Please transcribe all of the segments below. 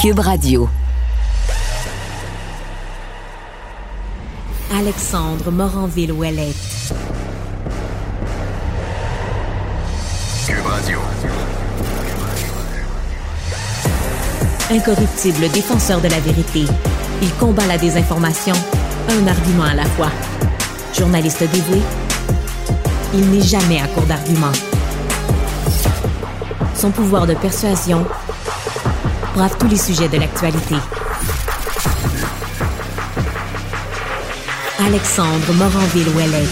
Cube Radio. Alexandre Moranville-Ouellette. Cube Radio. Incorruptible défenseur de la vérité, il combat la désinformation, un argument à la fois. Journaliste dévoué, il n'est jamais à court d'arguments. Son pouvoir de persuasion brave tous les sujets de l'actualité. Alexandre Moranville-Ouellette.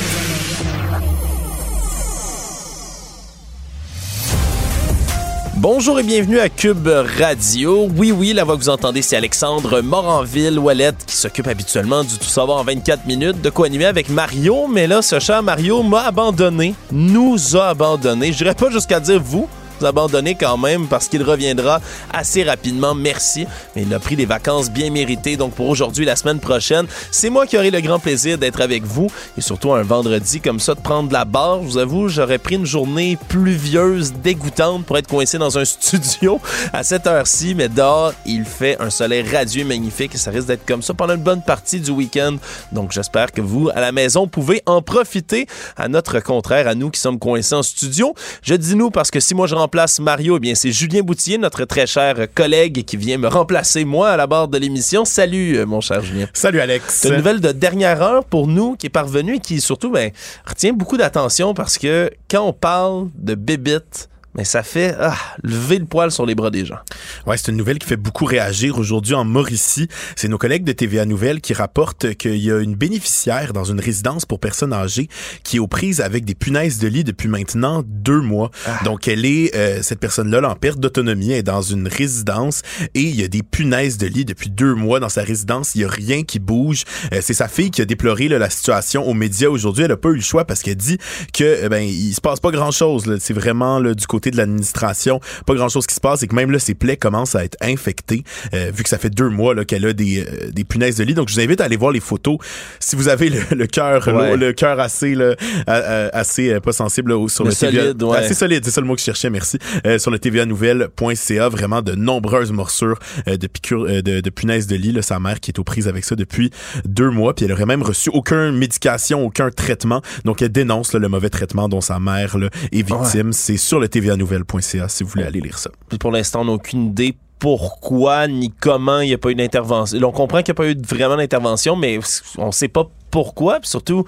Bonjour et bienvenue à Cube Radio. Oui, oui, la voix vous entendez, c'est Alexandre Moranville-Ouellette qui s'occupe habituellement du Tout savoir en 24 minutes, de quoi animer avec Mario. Mais là, ce cher Mario m'a abandonné, nous a abandonné. Je dirais pas jusqu'à dire vous, abandonné quand même parce qu'il reviendra assez rapidement. Merci. Mais il a pris des vacances bien méritées. Donc pour aujourd'hui, la semaine prochaine, c'est moi qui aurai le grand plaisir d'être avec vous et surtout un vendredi comme ça de prendre la barre. Je vous avoue, j'aurais pris une journée pluvieuse, dégoûtante pour être coincé dans un studio à cette heure-ci. Mais dehors, il fait un soleil radieux magnifique et ça risque d'être comme ça pendant une bonne partie du week-end. Donc j'espère que vous, à la maison, pouvez en profiter à notre contraire, à nous qui sommes coincés en studio. Je dis nous parce que si moi je rentre remplace Mario, eh bien c'est Julien Boutier, notre très cher collègue qui vient me remplacer moi à la barre de l'émission. Salut euh, mon cher Julien. Salut Alex. C'est une nouvelle de dernière heure pour nous qui est parvenue et qui surtout ben, retient beaucoup d'attention parce que quand on parle de bébite, mais ça fait ah, lever le poil sur les bras des gens. Ouais, c'est une nouvelle qui fait beaucoup réagir aujourd'hui en Mauricie. C'est nos collègues de TVA Nouvelle qui rapportent qu'il y a une bénéficiaire dans une résidence pour personnes âgées qui est aux prises avec des punaises de lit depuis maintenant deux mois. Ah. Donc, elle est, euh, cette personne-là, en perte d'autonomie, est dans une résidence et il y a des punaises de lit depuis deux mois dans sa résidence. Il y a rien qui bouge. Euh, c'est sa fille qui a déploré là, la situation aux médias aujourd'hui. Elle a pas eu le choix parce qu'elle dit que euh, ben il se passe pas grand-chose. C'est vraiment là, du côté de l'administration, pas grand chose qui se passe et que même là, ses plaies commencent à être infectées, euh, vu que ça fait deux mois là, qu'elle a des, euh, des punaises de lit. Donc, je vous invite à aller voir les photos. Si vous avez le cœur le, cœur assez, là, assez euh, pas sensible sur le, solide, TVA, assez solide, c'est ça le mot que je cherchais, merci. sur le tvanouvelle.ca, vraiment de nombreuses morsures de piqûres de, de punaises de lit. Là, sa mère qui est aux prises avec ça depuis deux mois, puis elle aurait même reçu aucune médication, aucun traitement. Donc, elle dénonce le mauvais traitement dont sa mère là, est victime. C'est sur le TVA nouvelle.ca si vous voulez aller lire ça. Puis pour l'instant, on n'a aucune idée pourquoi ni comment il n'y a pas eu d'intervention. On comprend qu'il n'y a pas eu vraiment d'intervention, mais on ne sait pas pourquoi. Puis surtout,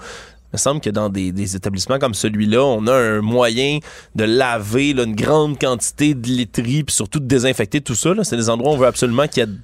il me semble que dans des, établissements comme celui-là, on a un moyen de laver une grande quantité de literie, puis surtout de désinfecter tout ça. C'est des endroits où on veut absolument qu'il y ait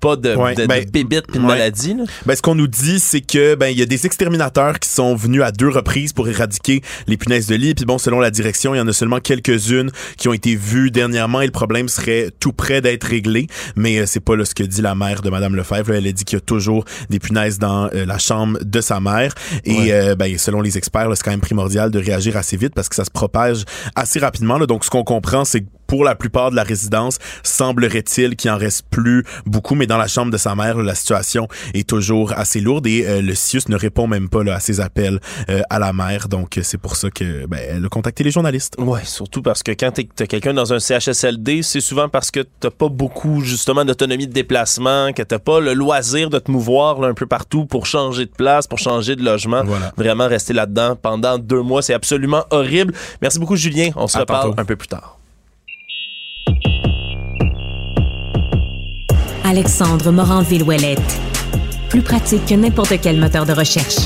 pas de, ouais, de, ben, de maladie. Ben, ce qu'on nous dit, c'est que ben il y a des exterminateurs qui sont venus à deux reprises pour éradiquer les punaises de lit. Puis bon, selon la direction, il y en a seulement quelques-unes qui ont été vues dernièrement et le problème serait tout près d'être réglé. Mais euh, c'est pas là, ce que dit la mère de Madame Lefebvre. Elle a dit qu'il y a toujours des punaises dans euh, la chambre de sa mère. Et euh, ben, selon les experts, c'est quand même primordial de réagir assez vite parce que ça se propage assez rapidement. Là. Donc ce qu'on comprend, c'est que pour la plupart de la résidence, semblerait-il qu'il en reste plus beaucoup, mais dans la chambre de sa mère, la situation est toujours assez lourde et euh, le CIUS ne répond même pas là, à ses appels euh, à la mère. Donc c'est pour ça que ben, elle a contacté les journalistes. Ouais, surtout parce que quand t'as quelqu'un dans un CHSLD, c'est souvent parce que t'as pas beaucoup justement d'autonomie de déplacement, que t'as pas le loisir de te mouvoir là, un peu partout pour changer de place, pour changer de logement. Vraiment rester là-dedans pendant deux mois, c'est absolument horrible. Merci beaucoup Julien. On se reparle un peu plus tard. Alexandre Moranville-Ouellette. Plus pratique que n'importe quel moteur de recherche.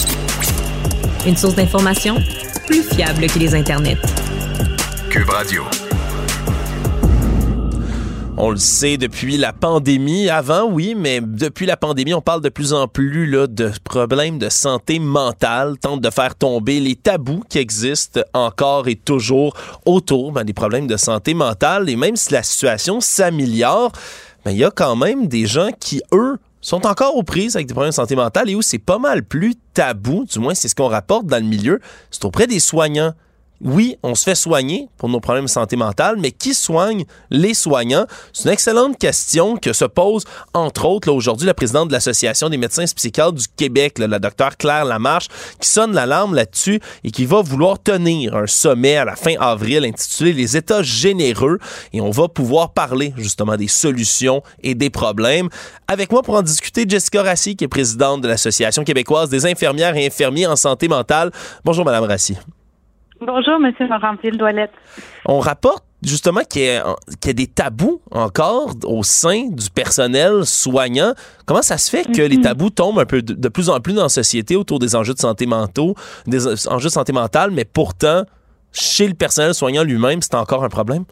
Une source d'information plus fiable que les internets. Cube Radio. On le sait depuis la pandémie. Avant, oui, mais depuis la pandémie, on parle de plus en plus là, de problèmes de santé mentale, tente de faire tomber les tabous qui existent encore et toujours autour ben, des problèmes de santé mentale. Et même si la situation s'améliore, mais il y a quand même des gens qui, eux, sont encore aux prises avec des problèmes de santé mentale et où c'est pas mal plus tabou, du moins c'est ce qu'on rapporte dans le milieu, c'est auprès des soignants oui, on se fait soigner pour nos problèmes de santé mentale, mais qui soigne les soignants? C'est une excellente question que se pose, entre autres, aujourd'hui, la présidente de l'Association des médecins psychiatres du Québec, la docteure Claire Lamarche, qui sonne l'alarme là-dessus et qui va vouloir tenir un sommet à la fin avril intitulé Les États généreux et on va pouvoir parler justement des solutions et des problèmes. Avec moi pour en discuter, Jessica Rassi, qui est présidente de l'Association québécoise des infirmières et infirmiers en santé mentale. Bonjour, Madame Rassi. Bonjour, Monsieur Moranville-Douellette. On rapporte justement qu'il y, a des tabous encore au sein du personnel soignant. Comment ça se fait que les mhm. tabous tombent un peu de, plus en plus dans la société autour des enjeux de santé mentaux, des enjeux de santé mentale, mais pourtant, chez le personnel soignant lui-même, c'est encore un problème?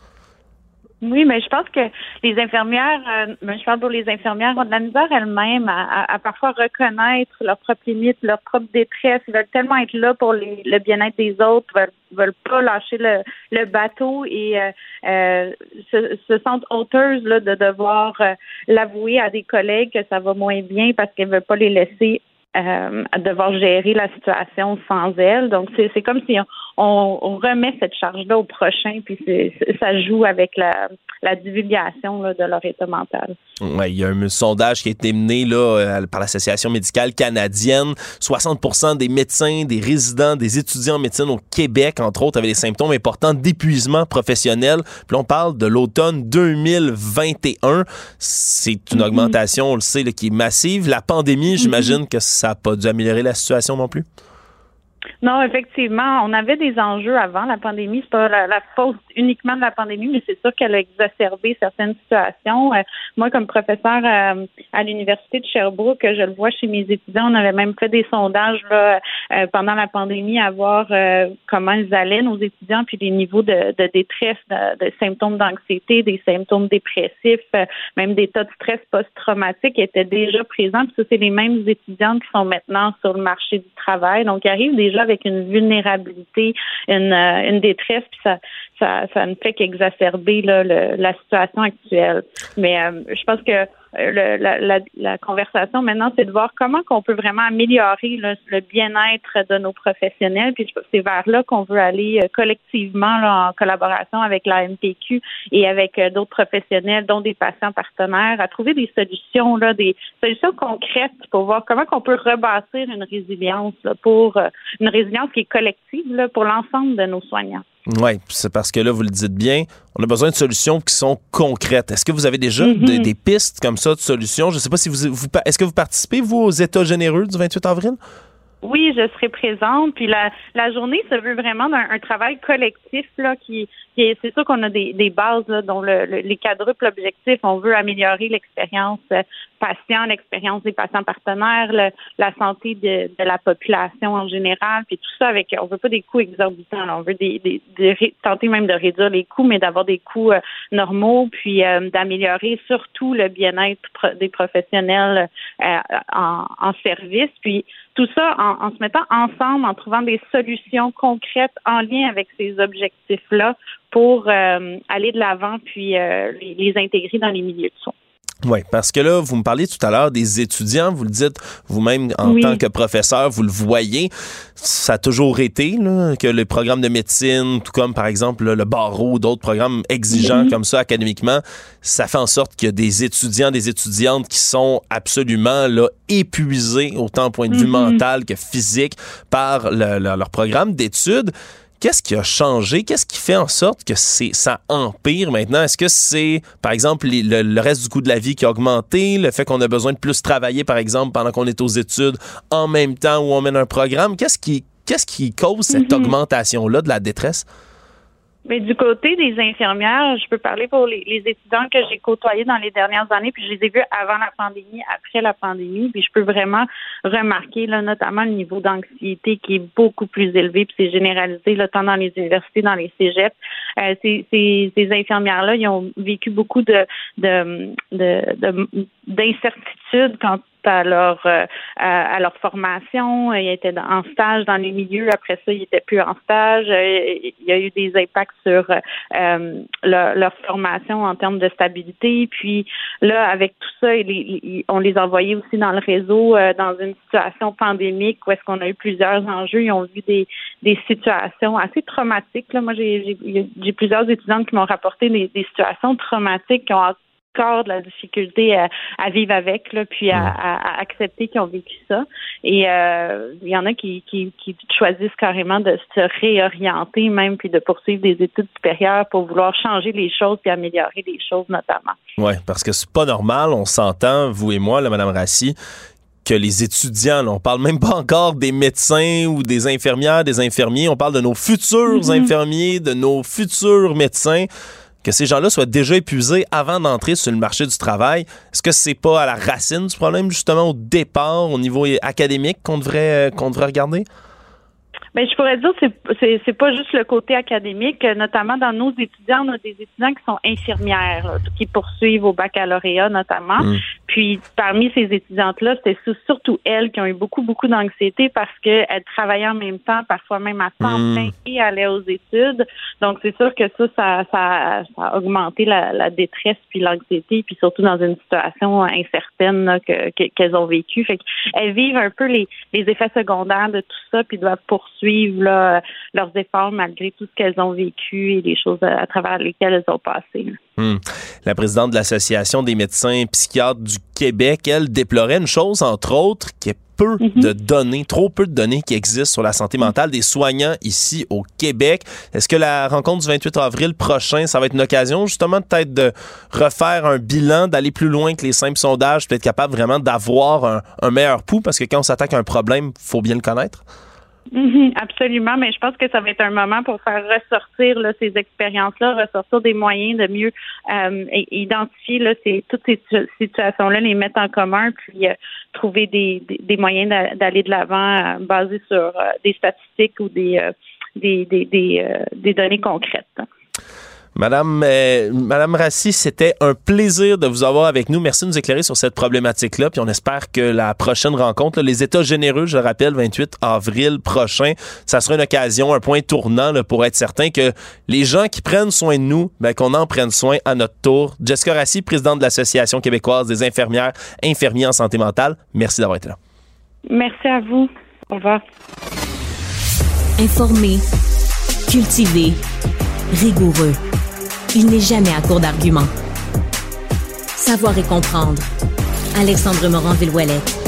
Oui, mais je pense que les infirmières, euh, je parle pour les infirmières, ont de la misère elles-mêmes à, parfois reconnaître leurs propres limites, leur propre détresse. Ils veulent tellement être là pour le bien-être des autres, veulent, veulent pas lâcher le, le bateau et euh, euh se, se, sentent honteuses là, de devoir euh, l'avouer à des collègues que ça va moins bien parce qu'elles veulent pas les laisser euh, devoir gérer la situation sans elles. Donc, c'est comme si on, remet cette charge-là au prochain, puis ça joue avec la, divulgation de leur état mental. Oui, il y a un sondage qui a été mené là, euh, par l'Association médicale canadienne. 60% des médecins, des résidents, des étudiants en médecine au Québec, entre autres, avaient des symptômes importants d'épuisement professionnel. Puis on parle de l'automne 2021. C'est une mm-hmm. augmentation, on le sait, qui est massive. La pandémie, j'imagine que ça n'a pas dû améliorer la situation non plus? Non, effectivement, on avait des enjeux avant la pandémie. C'est pas la, faute uniquement de la pandémie, mais c'est sûr qu'elle a exacerbé certaines situations. Euh, moi, comme professeur euh, à l'université de Sherbrooke, je le vois chez mes étudiants, on avait même fait des sondages là, euh, pendant la pandémie à voir comment ils allaient nos étudiants, puis les niveaux de, détresse, de, symptômes d'anxiété, des symptômes dépressifs, même des tas de stress post-traumatique étaient déjà présents. Puis ça, c'est les mêmes étudiants qui sont maintenant sur le marché du travail. Donc, ils arrivent déjà avec une vulnérabilité, une, euh, une détresse, puis ça, ça, ça ne fait qu'exacerber la situation actuelle. Mais euh, je pense que euh, la, la, conversation maintenant, c'est de voir comment qu'on peut vraiment améliorer le bien-être de nos professionnels. Puis c'est vers là qu'on veut aller collectivement là, en collaboration avec la MPQ et avec d'autres professionnels, dont des patients partenaires, à trouver des solutions, là, des solutions concrètes pour voir comment qu'on peut rebâtir une résilience pour une résilience qui est collective là, pour l'ensemble de nos soignants. Oui, c'est parce que là, vous le dites bien, on a besoin de solutions qui sont concrètes. Est-ce que vous avez déjà mm-hmm. des, pistes comme ça de solutions? Je ne sais pas si vous, vous est-ce que vous participez, vous, aux États généreux du 28 avril? Oui, je serai présente. Puis la, la journée se veut vraiment un, travail collectif là, qui, c'est sûr qu'on a des, des bases là, dont le, les quadruples objectifs. On veut améliorer l'expérience euh, patient, l'expérience des patients partenaires, la santé de, de, la population en général, puis tout ça avec. On veut pas des coûts exorbitants. on veut des, des, tenter même de réduire les coûts, mais d'avoir des coûts euh, normaux, puis euh, d'améliorer surtout le bien-être des professionnels en, en service. Puis tout ça en, se mettant ensemble, en trouvant des solutions concrètes en lien avec ces objectifs-là pour euh, aller de l'avant puis euh, les, intégrer dans les milieux de soins. Oui, parce que là, vous me parliez tout à l'heure des étudiants, vous le dites vous-même en tant que professeur, vous le voyez. Ça a toujours été là, que les programmes de médecine, tout comme par exemple le barreau, d'autres programmes exigeants comme ça académiquement, ça fait en sorte qu'il y a des étudiants, des étudiantes qui sont absolument là épuisés, autant point de vue mm-hmm. mental que physique, par leur programme d'études. Qu'est-ce qui a changé? Qu'est-ce qui fait en sorte que c'est ça empire maintenant? Est-ce que c'est, par exemple, le, reste du coût de la vie qui a augmenté, le fait qu'on a besoin de plus travailler, par exemple, pendant qu'on est aux études, en même temps où on mène un programme? Qu'est-ce qui, qu'est-ce qui cause cette mm-hmm. augmentation-là de la détresse? Mais du côté des infirmières, je peux parler pour les, étudiants que j'ai côtoyés dans les dernières années, puis je les ai vus avant la pandémie, après la pandémie, puis je peux vraiment remarquer là, notamment le niveau d'anxiété qui est beaucoup plus élevé, puis c'est généralisé là, tant dans les universités, dans les cégeps. Euh, ces, ces, infirmières-là, ils ont vécu beaucoup de d'incertitudes études quand à leur euh, à, leur formation. Ils étaient en stage dans les milieux. Après ça, ils étaient plus en stage. Euh, il y a eu des impacts sur euh, leur, formation en termes de stabilité. Puis là, avec tout ça, on les a envoyés aussi dans le réseau dans une situation pandémique où est-ce qu'on a eu plusieurs enjeux. Ils ont vu des, des situations assez traumatiques. Là, moi, j'ai plusieurs étudiantes qui m'ont rapporté des, des situations traumatiques qui ont corps de la difficulté à, vivre avec, là, puis à, accepter qu'ils ont vécu ça. Et euh, il y en a qui, qui, choisissent carrément de se réorienter même, puis de poursuivre des études supérieures pour vouloir changer les choses puis améliorer les choses notamment. Oui, parce que c'est pas normal, on s'entend, vous et moi, là, Madame Rassi, que les étudiants, là, on parle même pas encore des médecins ou des infirmières, des infirmiers, on parle de nos futurs mm-hmm. infirmiers, de nos futurs médecins que ces gens-là soient déjà épuisés avant d'entrer sur le marché du travail. Est-ce que c'est pas à la racine du problème, justement, au départ, au niveau académique, qu'on devrait, euh, qu'on devrait regarder? Ben, je pourrais dire c'est c'est c'est pas juste le côté académique, notamment dans nos étudiants, on a des étudiants qui sont infirmières, qui poursuivent au baccalauréat notamment. Mm. Puis parmi ces étudiantes-là, c'était surtout elles qui ont eu beaucoup, beaucoup d'anxiété parce qu'elles travaillaient en même temps, parfois même à temps hmm. plein et allaient aux études. Donc c'est sûr que ça, ça, ça, a augmenté la, détresse puis l'anxiété, puis surtout dans une situation incertaine qu'elles ont vécue. Fait qu'elles vivent un peu les, les effets secondaires de tout ça, puis doivent poursuivre là, leurs efforts malgré tout ce qu'elles ont vécu et les choses à, travers lesquelles elles ont passé. Hmm. La présidente de l'Association des médecins psychiatres du Québec, elle déplorait une chose, entre autres, qui est peu mhm. de données, trop peu de données qui existent sur la santé mentale des soignants ici au Québec. Est-ce que la rencontre du 28 avril prochain, ça va être une occasion justement peut-être de refaire un bilan, d'aller plus loin que les simples sondages, peut être capable vraiment d'avoir un, un meilleur pouls? Parce que quand on s'attaque à un problème, faut bien le connaître? Mhm, absolument, mais je pense que ça va être un moment pour faire ressortir là, ces expériences-là, ressortir des moyens de mieux euh, identifier là, ces, toutes ces situations-là, les mettre en commun, puis euh, trouver des, des, moyens d'aller de l'avant euh, basés sur des statistiques ou des, des, des, des, données concrètes. Madame, euh, Madame Rassi, c'était un plaisir de vous avoir avec nous. Merci de nous éclairer sur cette problématique-là. Puis on espère que la prochaine rencontre, les États généreux, je rappelle, 28 avril prochain, ça sera une occasion, un point tournant pour être certain que les gens qui prennent soin de nous, ben, qu'on en prenne soin à notre tour. Jessica Rassi, présidente de l'Association québécoise des infirmières, infirmiers en santé mentale, merci d'avoir été là. Merci à vous. Au revoir. Informer, cultiver, rigoureux. Il n'est jamais à court d'arguments. Savoir et comprendre. Alexandre Morin-Villouellette.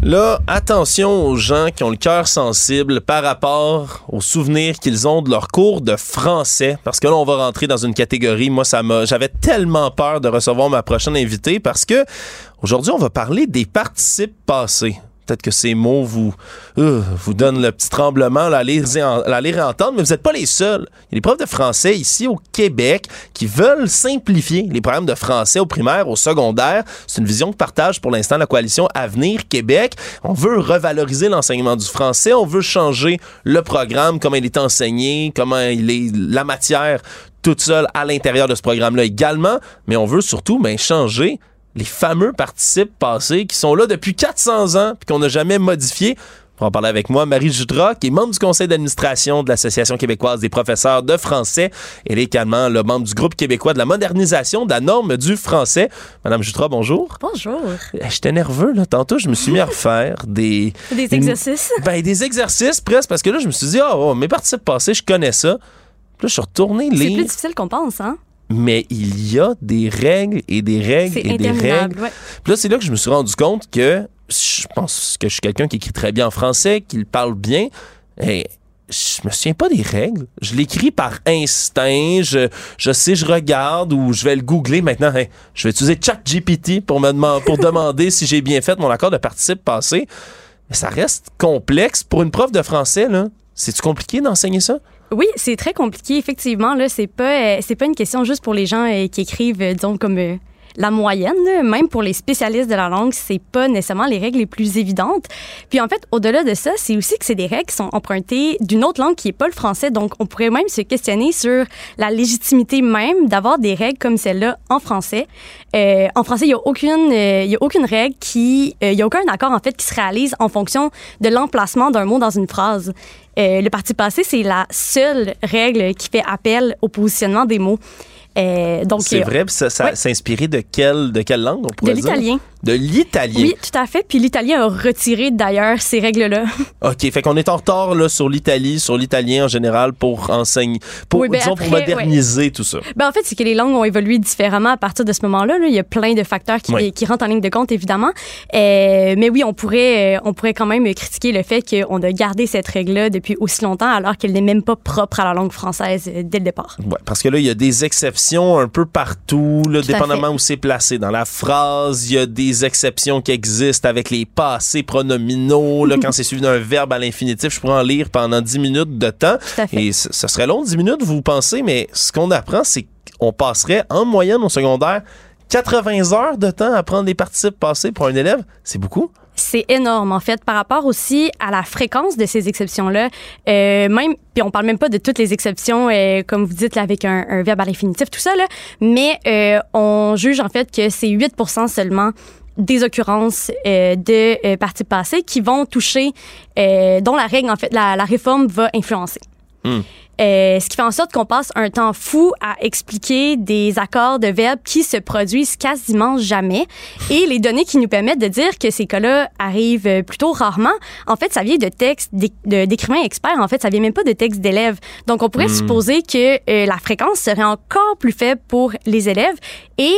Là, attention aux gens qui ont le cœur sensible par rapport aux souvenirs qu'ils ont de leur cours de français, parce que là, on va rentrer dans une catégorie. Moi, ça m'a, j'avais tellement peur de recevoir ma prochaine invitée parce que aujourd'hui, on va parler des participes passés. Peut-être que ces mots vous, euh, vous donnent le petit tremblement à, lire et, entendre, mais vous n'êtes pas les seuls. Il y a des profs de français ici au Québec qui veulent simplifier les programmes de français au primaire, au secondaire. C'est une vision que partage pour l'instant la coalition Avenir Québec. On veut revaloriser l'enseignement du français, on veut changer le programme, comment il est enseigné, comment il est la matière toute seule à l'intérieur de ce programme-là également, mais on veut surtout ben, changer les fameux participes passés qui sont là depuis 400 ans puis qu'on n'a jamais modifié. Pour en parler avec moi, Marie Judra, qui est membre du conseil d'administration de l'Association québécoise des professeurs de français. Elle est également le membre du groupe québécois de la modernisation de la norme du français. Madame Judra, bonjour. Bonjour. Eh, j'étais nerveux, là. Tantôt, je me suis mis à refaire des... Des exercices? ben, des exercices, presque, parce que là, je me suis dit, oh, mes participes passés, je connais ça. Puis là, je suis retourné lire. C'est plus difficile qu'on pense, hein? Mais il y a des règles et des règles et des règles. Ouais. Puis là, c'est là que je me suis rendu compte que je pense que je suis quelqu'un qui écrit très bien en français, qui parle bien. Et je me souviens pas des règles. Je l'écris par instinct. Je, je sais, je regarde ou je vais le googler maintenant. je vais utiliser ChatGPT pour me demander, pour demander si j'ai bien fait mon accord de participe passé. Mais ça reste complexe pour une prof de français là. C'est compliqué d'enseigner ça? Oui, c'est très compliqué effectivement là, c'est pas euh, c'est pas une question juste pour les gens euh, qui écrivent euh, disons comme la moyenne. Même pour les spécialistes de la langue, c'est pas nécessairement les règles les plus évidentes. Puis en fait, au-delà de ça, c'est aussi que c'est des règles qui sont empruntées d'une autre langue qui est pas le français. Donc, on pourrait même se questionner sur la légitimité même d'avoir des règles comme celle-là en français. Euh, en français, il y a aucune, euh, règle qui, euh, il y a aucun accord en fait qui se réalise en fonction de l'emplacement d'un mot dans une phrase. Le parti passé, c'est la seule règle qui fait appel au positionnement des mots. Euh, donc, C'est euh, vrai, ça, ça ouais. s'est inspiré de quelle, de quelle langue, on pourrait de l'italien. De l'italien. Oui, tout à fait. Puis l'italien a retiré d'ailleurs ces règles-là. OK, fait qu'on est en retard là, sur l'Italie, sur l'italien en général pour enseigner, pour, Oui, ben disons, pour après, moderniser tout ça. Ben, en fait, c'est que les langues ont évolué différemment à partir de ce moment-là. là. Il y a plein de facteurs qui, Oui. qui rentrent en ligne de compte, évidemment. Euh, mais oui, on pourrait, euh, on pourrait quand même critiquer le fait qu'on a gardé cette règle-là depuis aussi longtemps, alors qu'elle n'est même pas propre à la langue française euh, dès le départ. Ouais, parce que là, il y a des exceptions un peu partout, là, Tout dépendamment où c'est placé dans la phrase. Il y a des exceptions qui existent avec les passés pronominaux. Là, quand c'est suivi d'un verbe à l'infinitif, je pourrais en lire pendant 10 minutes de temps. Et ce serait long, 10 minutes, vous pensez, mais ce qu'on apprend, c'est qu'on passerait en moyenne au secondaire 80 heures de temps à prendre les participes passés pour un élève. C'est beaucoup. C'est énorme, en fait, par rapport aussi à la fréquence de ces exceptions-là. Euh, même, puis on parle même pas de toutes les exceptions, euh, comme vous dites, là, avec un, un verbe à l'infinitif, tout ça, là. Mais euh, on juge, en fait, que c'est 8 seulement des occurrences euh, de euh, parties passées qui vont toucher, euh, dont la règle, en fait, la, la réforme va influencer. Hmm. Euh, ce qui fait en sorte qu'on passe un temps fou à expliquer des accords de verbes qui se produisent quasiment jamais. Et les données qui nous permettent de dire que ces cas-là arrivent euh, plutôt rarement, en fait, ça vient de textes d'écrivains experts. En fait, ça vient même pas de textes d'élèves. Donc, on pourrait supposer que euh, la fréquence serait encore plus faible pour les élèves. Et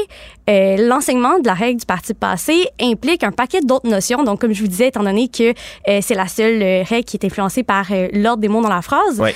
euh, l'enseignement de la règle du parti passé implique un paquet d'autres notions. Donc, comme je vous disais, étant donné que euh, c'est la seule euh, règle qui est influencée par l'ordre des mots dans la phrase, Ouais.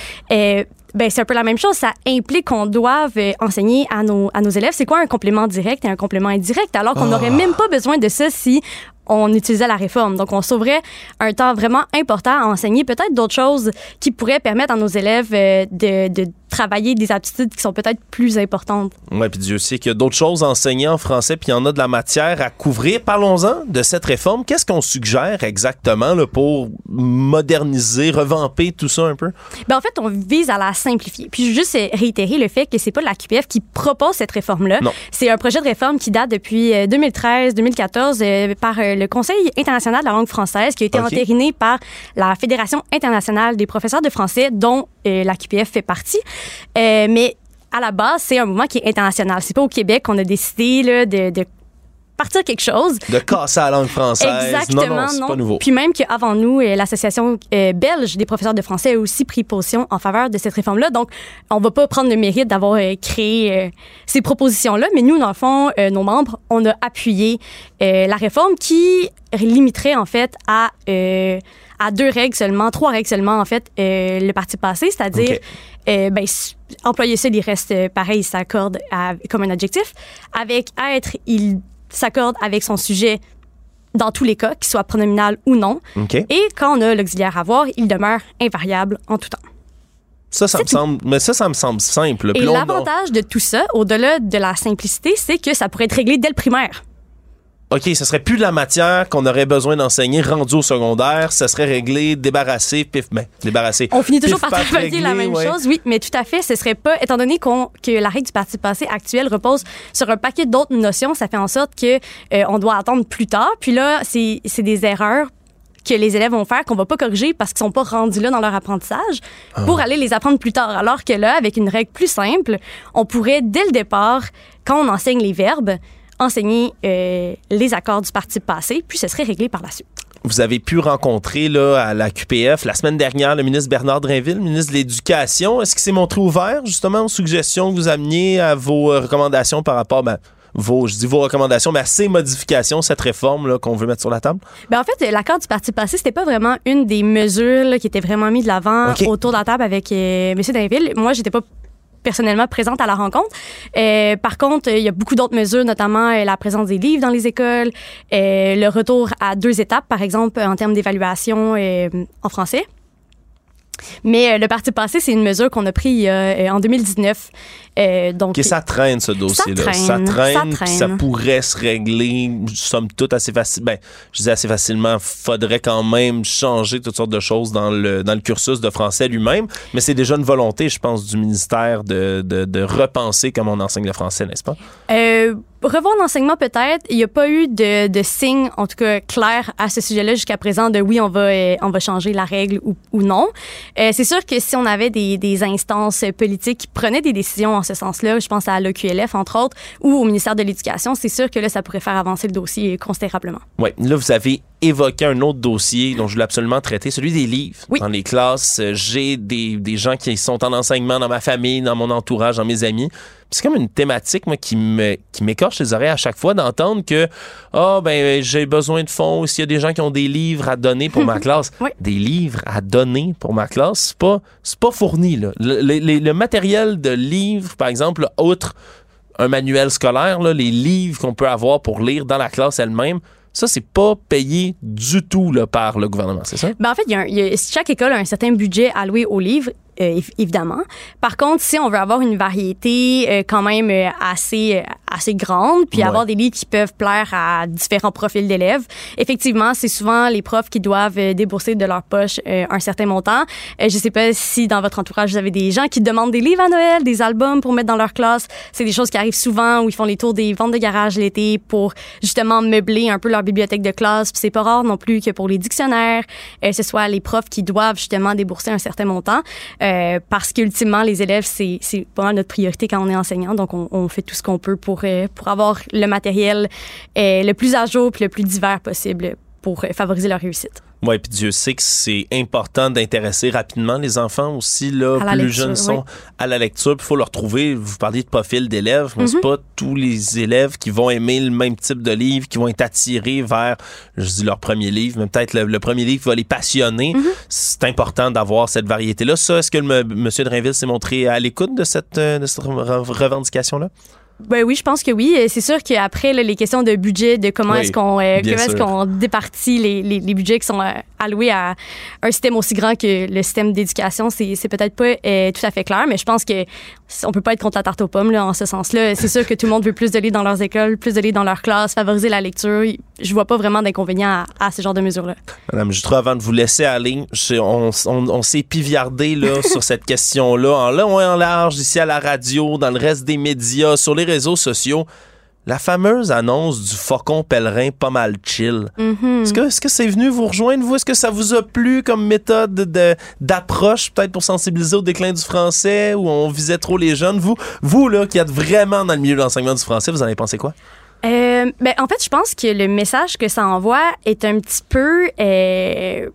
ben, c'est un peu la même chose. Ça implique qu'on doive enseigner à nos, à nos élèves c'est quoi un complément direct et un complément indirect, alors qu'on n'aurait même pas besoin de ça si on utilisait la réforme? Donc, on sauverait un temps vraiment important à enseigner peut-être d'autres choses qui pourraient permettre à nos élèves de, de travailler des aptitudes qui sont peut-être plus importantes. Ouais, puis Dieu sait qu'il y a d'autres choses enseignées en français, puis il y en a de la matière à couvrir. Parlons-en de cette réforme. Qu'est-ce qu'on suggère exactement là, pour moderniser, revamper tout ça un peu? Ben, en fait, on vise à la simplifier. Puis juste euh, réitérer le fait que c'est pas la QPF qui propose cette réforme-là. Non. C'est un projet de réforme qui date depuis 2013-2014 euh, par euh, le Conseil international de la langue française qui a été entériné par la Fédération internationale des professeurs de français dont euh, la QPF fait partie. Euh, mais à la base, c'est un mouvement qui est international. C'est pas au Québec qu'on a décidé là, de, de partir quelque chose. De casser la langue française. Exactement, non, non, pas nouveau. Puis même qu'avant nous, euh, l'association euh, belge des professeurs de français a aussi pris position en faveur de cette réforme-là. Donc, on va pas prendre le mérite d'avoir euh, créé euh, ces propositions-là, mais nous, dans le fond, euh, nos membres, on a appuyé euh, la réforme qui limiterait en fait à euh, à deux règles seulement, trois règles seulement en fait, euh, le parti passé, c'est-à-dire OK. euh, ben, employé seul, il reste euh, pareil, il s'accorde à- comme un adjectif. Avec être, il s'accorde avec son sujet dans tous les cas, qu'il soit pronominal ou non. Et quand on a l'auxiliaire avoir, il demeure invariable en tout temps. Ça, ça me tout. semble, mais ça, ça me semble simple. Et l'avantage de tout ça, au-delà de la simplicité, c'est que ça pourrait être réglé dès le primaire. OK, ce serait plus de la matière qu'on aurait besoin d'enseigner rendu au secondaire. Ça serait réglé, débarrassé, pif, ben, débarrassé. On finit toujours Pif, par travailler la même ouais. chose, oui, mais tout à fait, ce serait pas, étant donné que la règle du parti passé actuel repose sur un paquet d'autres notions, ça fait en sorte que euh, on doit attendre plus tard. Puis là, c'est des erreurs que les élèves vont faire qu'on va pas corriger parce qu'ils sont pas rendus là dans leur apprentissage pour aller les apprendre plus tard. Alors que là, avec une règle plus simple, on pourrait dès le départ, quand on enseigne les verbes, enseigner euh, les accords du participe passé, puis ce serait réglé par la suite. Vous avez pu rencontrer là, à la QPF la semaine dernière le ministre Bernard Drinville, ministre de l'Éducation. Est-ce qu'il s'est montré ouvert justement aux suggestions que vous ameniez à vos euh, recommandations par rapport, ben, vos, je dis vos recommandations, mais à ces modifications, cette réforme là, qu'on veut mettre sur la table? Ben en fait, l'accord du parti passé, c'était pas vraiment une des mesures là, qui était vraiment mise de l'avant autour de la table avec euh, M. Dainville. Moi, j'étais pas personnellement présente à la rencontre. Euh, par contre, il y a beaucoup d'autres mesures, notamment euh, la présence des livres dans les écoles, euh, le retour à deux étapes, par exemple, en termes d'évaluation en français. Mais euh, le parti passé, c'est une mesure qu'on a prise euh, en 2019. Euh, donc, Ok, ça traîne, ce dossier-là. traîne, ça traîne, ça traîne. pourrait se régler, somme toute, assez facile. Ben, je disais assez facilement, faudrait quand même changer toutes sortes de choses dans le, dans le cursus de français lui-même, mais c'est déjà une volonté, je pense, du ministère de, de, de repenser comment on enseigne le français, n'est-ce pas? Euh, revoir l'enseignement peut-être. Il n'y a pas eu de, de signe, en tout cas clair, à ce sujet-là jusqu'à présent de oui, on va, euh, on va changer la règle ou, non. Euh, c'est sûr que si on avait des, des instances politiques qui prenaient des décisions en ce sens-là, je pense à l'OQLF entre autres, ou au ministère de l'Éducation, c'est sûr que là, ça pourrait faire avancer le dossier considérablement. Oui, là, vous avez évoqué un autre dossier dont je voulais absolument traiter, celui des livres. Oui. Dans les classes, euh, j'ai des, des gens qui sont en enseignement dans ma famille, dans mon entourage, dans mes amis. C'est comme une thématique, moi, qui me qui m'écorche les oreilles à chaque fois d'entendre que, ah, ben, j'ai besoin de fonds. S'il y a des gens qui ont des livres à donner pour ma classe, Oui. des livres à donner pour ma classe, c'est pas, c'est pas fourni, là. Le, le- le- le matériel de livres, par exemple, outre un manuel scolaire, là, les livres qu'on peut avoir pour lire dans la classe elle-même, ça, c'est pas payé du tout là, par le gouvernement, c'est ça? Ben, en fait, chaque école a un certain budget alloué aux livres. euh, év- évidemment. Par contre, si on veut avoir une variété euh, quand même euh, assez assez grande, puis Ouais. avoir des livres qui peuvent plaire à différents profils d'élèves, effectivement, c'est souvent les profs qui doivent euh, débourser de leur poche euh, un certain montant. Euh, je sais pas si dans votre entourage vous avez des gens qui demandent des livres à Noël, des albums pour mettre dans leur classe. C'est des choses qui arrivent souvent où ils font les tours des ventes de garage l'été pour justement meubler un peu leur bibliothèque de classe. Puis c'est pas rare non plus que pour les dictionnaires, euh, ce soit les profs qui doivent justement débourser un certain montant euh, parce qu'ultimement les élèves c'est pas mal notre priorité quand on est enseignant. Donc on, on fait tout ce qu'on peut pour pour avoir le matériel euh, le plus à jour puis le plus divers possible pour euh, favoriser leur réussite. Oui, puis Dieu sait que c'est important d'intéresser rapidement les enfants aussi, là, plus lecture, jeunes sont oui. à la lecture. Il faut leur trouver, vous parliez de profil d'élèves, mais Mhm. c'est pas tous les élèves qui vont aimer le même type de livre, qui vont être attirés vers, je dis leur premier livre, mais peut-être le, le premier livre qui va les passionner. Mhm. C'est important d'avoir cette variété-là. Ça, est-ce que le de Rainville s'est montré à l'écoute de cette, euh, de cette re- revendication-là? Ben oui, je pense que oui. C'est sûr qu'après, là, les questions de budget, de comment Oui, est-ce qu'on euh, bien comment est-ce sûr. qu'on départit les, les, les budgets qui sont euh, alloués à un système aussi grand que le système d'éducation, c'est c'est peut-être pas euh, tout à fait clair, mais je pense que on peut pas être contre la tarte aux pommes là, en ce sens-là. C'est sûr que tout le monde veut plus de livres dans leurs écoles, plus de livres dans leurs classes, favoriser la lecture. Je vois pas vraiment d'inconvénient à, à ce genre de mesures-là. Madame Jutras, avant de vous laisser aller, je- on, on- on s'est piviardé là, sur cette question-là, en long et en large, ici à la radio, dans le reste des médias, sur les réseaux sociaux. La fameuse annonce du faucon pèlerin pas mal chill. Mhm. Est-ce que est-ce que c'est venu vous rejoindre, vous? Est-ce que ça vous a plu comme méthode de- d'approche, peut-être pour sensibiliser au déclin du français, où on visait trop les jeunes? Vous, vous là, qui êtes vraiment dans le milieu de l'enseignement du français, vous en avez pensé quoi? Euh, ben, en fait, je pense que le message que ça envoie est un petit peu euh,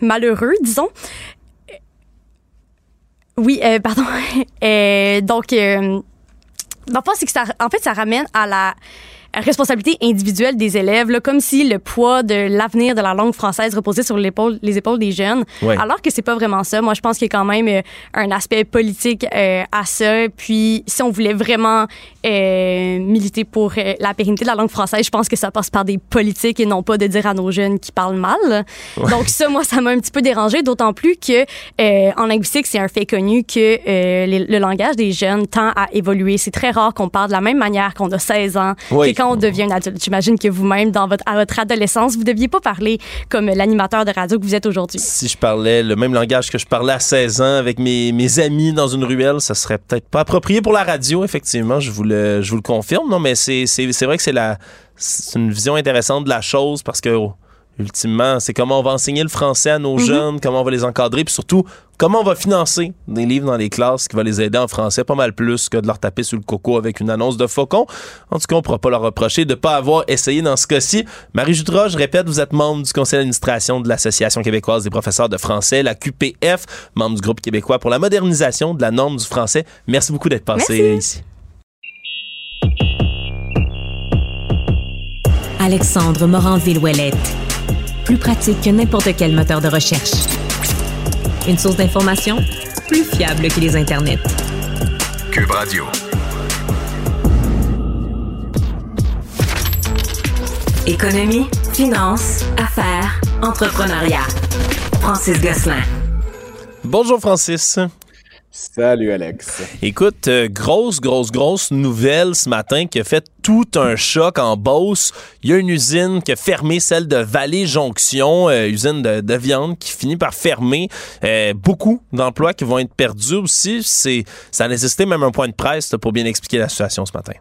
malheureux, disons. Euh, Oui, euh, pardon. Donc, dans le fond, c'est que ça, en fait, ça ramène à la responsabilité individuelle des élèves, là, comme si le poids de l'avenir de la langue française reposait sur l'épaule, les épaules des jeunes, Ouais. alors que c'est pas vraiment ça. Moi, je pense qu'il y a quand même euh, un aspect politique euh, à ça. Puis, si on voulait vraiment euh, militer pour euh, la pérennité de la langue française, je pense que ça passe par des politiques et non pas de dire à nos jeunes qui parlent mal. Donc ça, moi, ça m'a un petit peu dérangé, d'autant plus que euh, en linguistique, c'est un fait connu que euh, les- le langage des jeunes tend à évoluer. C'est très rare qu'on parle de la même manière qu'on a 16 ans Oui. Quand on devient adulte. J'imagine que vous-même, dans votre, à votre adolescence, vous deviez pas parler comme l'animateur de radio que vous êtes aujourd'hui. si je parlais le même langage que je parlais à 16 ans avec mes, amis dans une ruelle, ça serait peut-être pas approprié pour la radio, effectivement, je vous le, je vous le confirme. Non, mais c'est, vrai que c'est, la, une vision intéressante de la chose parce que, oh, ultimement, c'est comment on va enseigner le français à nos jeunes, comment on va les encadrer, puis surtout, comment on va financer des livres dans les classes qui va les aider en français pas mal plus que de leur taper sur le coco avec une annonce de faucon. En tout cas, on pourra pas leur reprocher de pas avoir essayé dans ce cas-ci. Marie Jutras, je répète, vous êtes membre du conseil d'administration de l'Association québécoise des professeurs de français, la QPF, membre du groupe québécois pour la modernisation de la norme du français. Merci beaucoup d'être passé Merci. ici. Alexandre Moranville-Ouellette. Plus pratique que n'importe quel moteur de recherche. Une source d'information plus fiable que les internets. Cube Radio. Économie, finance, affaires, entrepreneuriat. Francis Gosselin. Bonjour Francis. Salut Alex. Écoute, euh, grosse, grosse, grosse nouvelle ce matin qui a fait tout un choc en Beauce. Il y a une usine qui a fermé, celle de Vallée Jonction, euh, usine de, viande qui finit par fermer. Euh, beaucoup d'emplois qui vont être perdus aussi. Ça a nécessité même un point de presse pour bien expliquer la situation ce matin.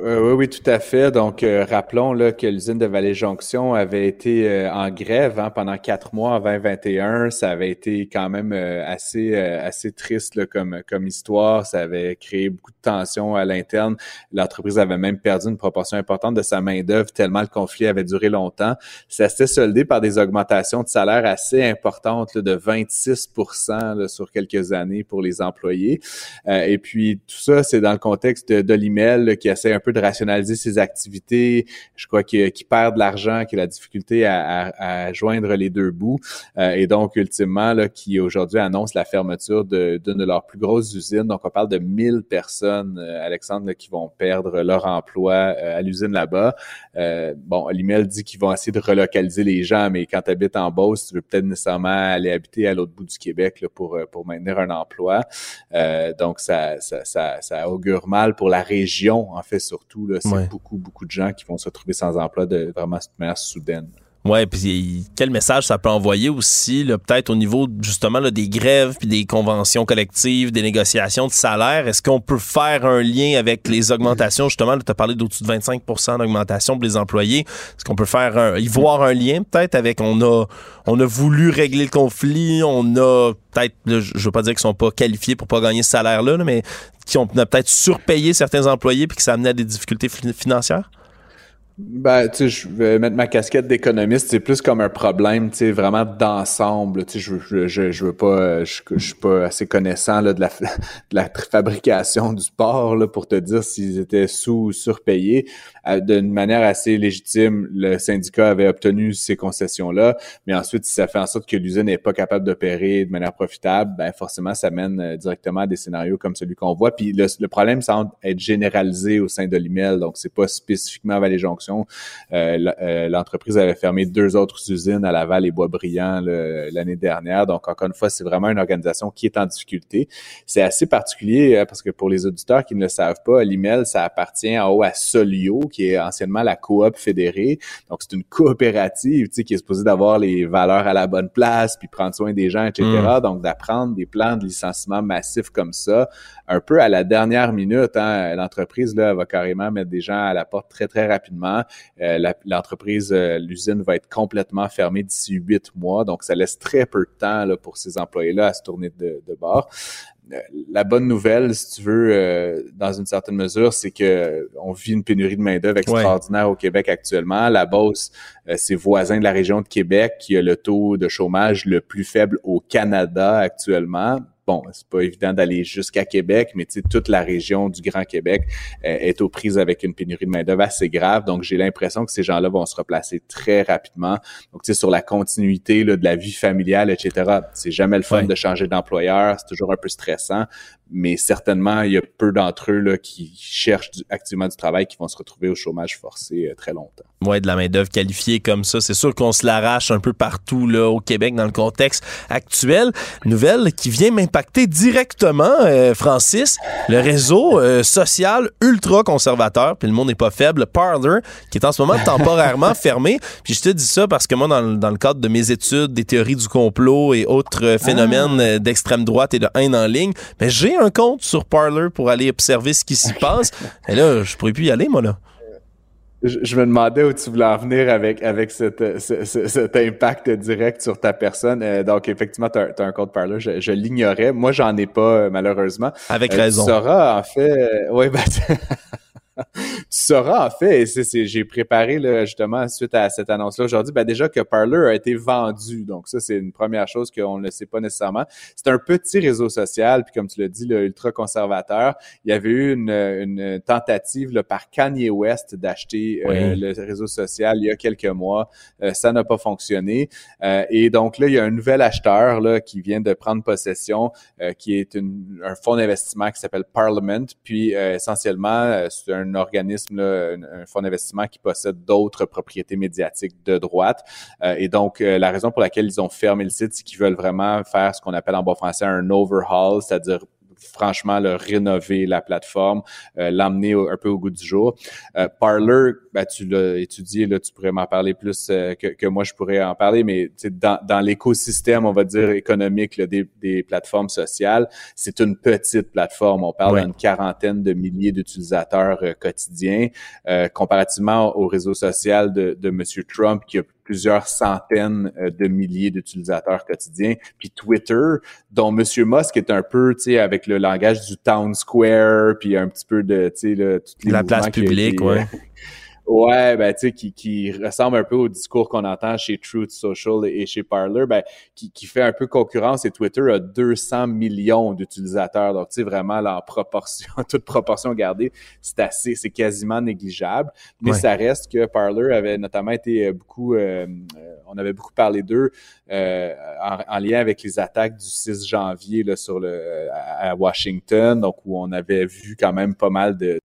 Euh, oui, oui, tout à fait. Donc, euh, rappelons là, que l'usine de Vallée-Jonction avait été euh, en grève hein, pendant quatre mois en 2021. Ça avait été quand même assez assez triste comme, comme histoire. Ça avait créé beaucoup de tensions à l'interne. L'entreprise avait même perdu une proportion importante de sa main-d'œuvre tellement le conflit avait duré longtemps. Ça s'était soldé par des augmentations de salaire assez importantes de 26 là, sur quelques années pour les employés. et puis, tout ça, c'est dans le contexte de, de l'email qui essaie un peu de rationaliser ses activités. Je crois qu'il perd de l'argent, qu'il a la difficulté à, joindre les deux bouts. Euh, et donc, ultimement, là, qui aujourd'hui annonce la fermeture d'une de, leurs plus grosses usines. Donc, on parle de 1000 personnes, euh, Alexandre, qui vont perdre leur emploi euh, à l'usine là-bas. bon, l'email dit qu'ils vont essayer de relocaliser les gens, mais quand tu habites en Beauce, tu veux peut-être nécessairement aller habiter à l'autre bout du Québec là, pour, pour maintenir un emploi. donc, ça, ça, ça augure mal pour la région, en fait, surtout. C'est beaucoup, beaucoup de gens qui vont se retrouver sans emploi de vraiment cette manière soudaine. Ouais, puis quel message ça peut envoyer aussi, peut-être au niveau justement là, des grèves, puis des conventions collectives, des négociations de salaire? Est-ce qu'on peut faire un lien avec les augmentations, justement, tu as parlé d'au-dessus de 25% d'augmentation pour les employés. Est-ce qu'on peut faire y voir un lien peut-être avec, on a, on a voulu régler le conflit, on a peut-être, je veux pas dire qu'ils sont pas qualifiés pour pas gagner ce salaire-là, mais qui ont peut-être surpayé certains employés puis que ça a amené à des difficultés financières? Ben, tu sais, je vais mettre ma casquette d'économiste, c'est plus comme un problème, tu sais, vraiment d'ensemble. Tu sais, je, je, je, veux pas, je, je, suis pas assez connaissant là, de, la, de la fabrication du sport là, pour te dire s'ils étaient sous ou surpayés. Euh, d'une manière assez légitime, le syndicat avait obtenu ces concessions-là, mais ensuite, si ça fait en sorte que l'usine n'est pas capable d'opérer de manière profitable, ben forcément, ça mène euh, directement à des scénarios comme celui qu'on voit. Puis le, le, problème semble être généralisé au sein de l'email, donc c'est pas spécifiquement à Jonction. Euh, l'entreprise avait fermé deux autres usines à Laval et Boisbriand l'année dernière, donc encore une fois, c'est vraiment une organisation qui est en difficulté. C'est assez particulier parce que pour les auditeurs qui ne le savent pas, l'email, ça appartient en haut à Solio, qui est anciennement la coop fédérée. Donc, c'est une coopérative, tu sais, qui est supposée d'avoir les valeurs à la bonne place, puis prendre soin des gens, etc. Mm. Donc, d'apprendre des plans de licenciement massifs comme ça, un peu à la dernière minute, hein, l'entreprise, là, va carrément mettre des gens à la porte très, très rapidement. Euh, l'entreprise, euh, l'usine va être complètement fermée d'ici huit mois. Donc, ça laisse très peu de temps là, pour ces employés-là à se tourner de, de bord la bonne nouvelle, si tu veux, euh, dans une certaine mesure, c'est que on vit une pénurie de main-d'œuvre extraordinaire au Québec actuellement. La Beauce, euh, c'est voisin de la région de Québec qui a le taux de chômage le plus faible au Canada actuellement bon, c'est pas évident d'aller jusqu'à Québec, mais toute la région du Grand Québec euh, est aux prises avec une pénurie de main-d'œuvre assez grave. Donc, j'ai l'impression que ces gens-là vont se replacer très rapidement. Donc, tu sais, sur la continuité là, de la vie familiale, etc. C'est jamais le fun de changer d'employeur. C'est toujours un peu stressant mais certainement, il y a peu d'entre eux là, qui cherchent activement du travail qui vont se retrouver au chômage forcé euh, très longtemps. Oui, de la main-d'œuvre qualifiée comme ça. C'est sûr qu'on se l'arrache un peu partout là, au Québec dans le contexte actuel. Nouvelle qui vient m'impacter directement, euh, Francis, le réseau euh, social ultra-conservateur, puis le monde n'est pas faible, Parler, qui est en ce moment temporairement fermé. Puis je te dis ça parce que moi, dans, dans, le cadre de mes études des théories du complot et autres phénomènes ah. d'extrême droite et de haine en ligne, mais j'ai un compte sur Parler pour aller observer ce qui s'y passe. Et là, je pourrais plus y aller, moi, là. Je, me demandais où tu voulais en venir avec, avec cet impact direct sur ta personne. Euh, donc, effectivement, tu as, un compte Parler. Je, l'ignorais. Moi, j'en ai pas, malheureusement. Avec euh, raison. Tu sauras, en fait... oui, ben... tu sauras, en fait, j'ai préparé là, justement suite à cette annonce-là aujourd'hui, ben déjà que Parler a été vendu. Donc ça, c'est une première chose qu'on ne sait pas nécessairement. C'est un petit réseau social, puis comme tu l'as dit, le ultra conservateur. Il y avait eu une, une tentative là, par Kanye West d'acheter euh, le réseau social il y a quelques mois. Euh, ça n'a pas fonctionné. Euh, et donc là, il y a un nouvel acheteur là, qui vient de prendre possession, qui est une, un fonds d'investissement qui s'appelle Parliament. Puis essentiellement, c'est un organisme, un, fonds d'investissement qui possède d'autres propriétés médiatiques de droite. et donc, la raison pour laquelle ils ont fermé le site, c'est qu'ils veulent vraiment faire ce qu'on appelle en bon français un overhaul, c'est-à-dire franchement le rénover la plateforme, euh, l'emmener un peu au goût du jour. Euh, Parler, ben, tu l'as étudié, là, tu pourrais m'en parler plus euh, que, que, moi je pourrais en parler, mais dans, dans l'écosystème, on va dire économique des, des, plateformes sociales, c'est une petite plateforme. On parle d'une quarantaine de milliers d'utilisateurs quotidiens, comparativement au réseau social de, de M. Trump qui a plusieurs centaines euh, de milliers d'utilisateurs quotidiens. Puis Twitter, dont Monsieur Musk est un peu, tu sais, avec le langage du town square, puis un petit peu de, tu sais, le, la place publique, ouais. Ouais, ben tu sais, qui, qui ressemble un peu au discours qu'on entend chez Truth Social et chez Parler, ben qui, qui fait un peu concurrence. Et Twitter a 200 millions d'utilisateurs, donc tu sais vraiment là, en proportion, toute proportion gardée, c'est assez, c'est quasiment négligeable. Mais ça reste que Parler avait notamment été beaucoup, euh, euh, on avait beaucoup parlé d'eux euh, en, lien avec les attaques du 6 janvier là, sur le à Washington, donc où on avait vu quand même pas mal de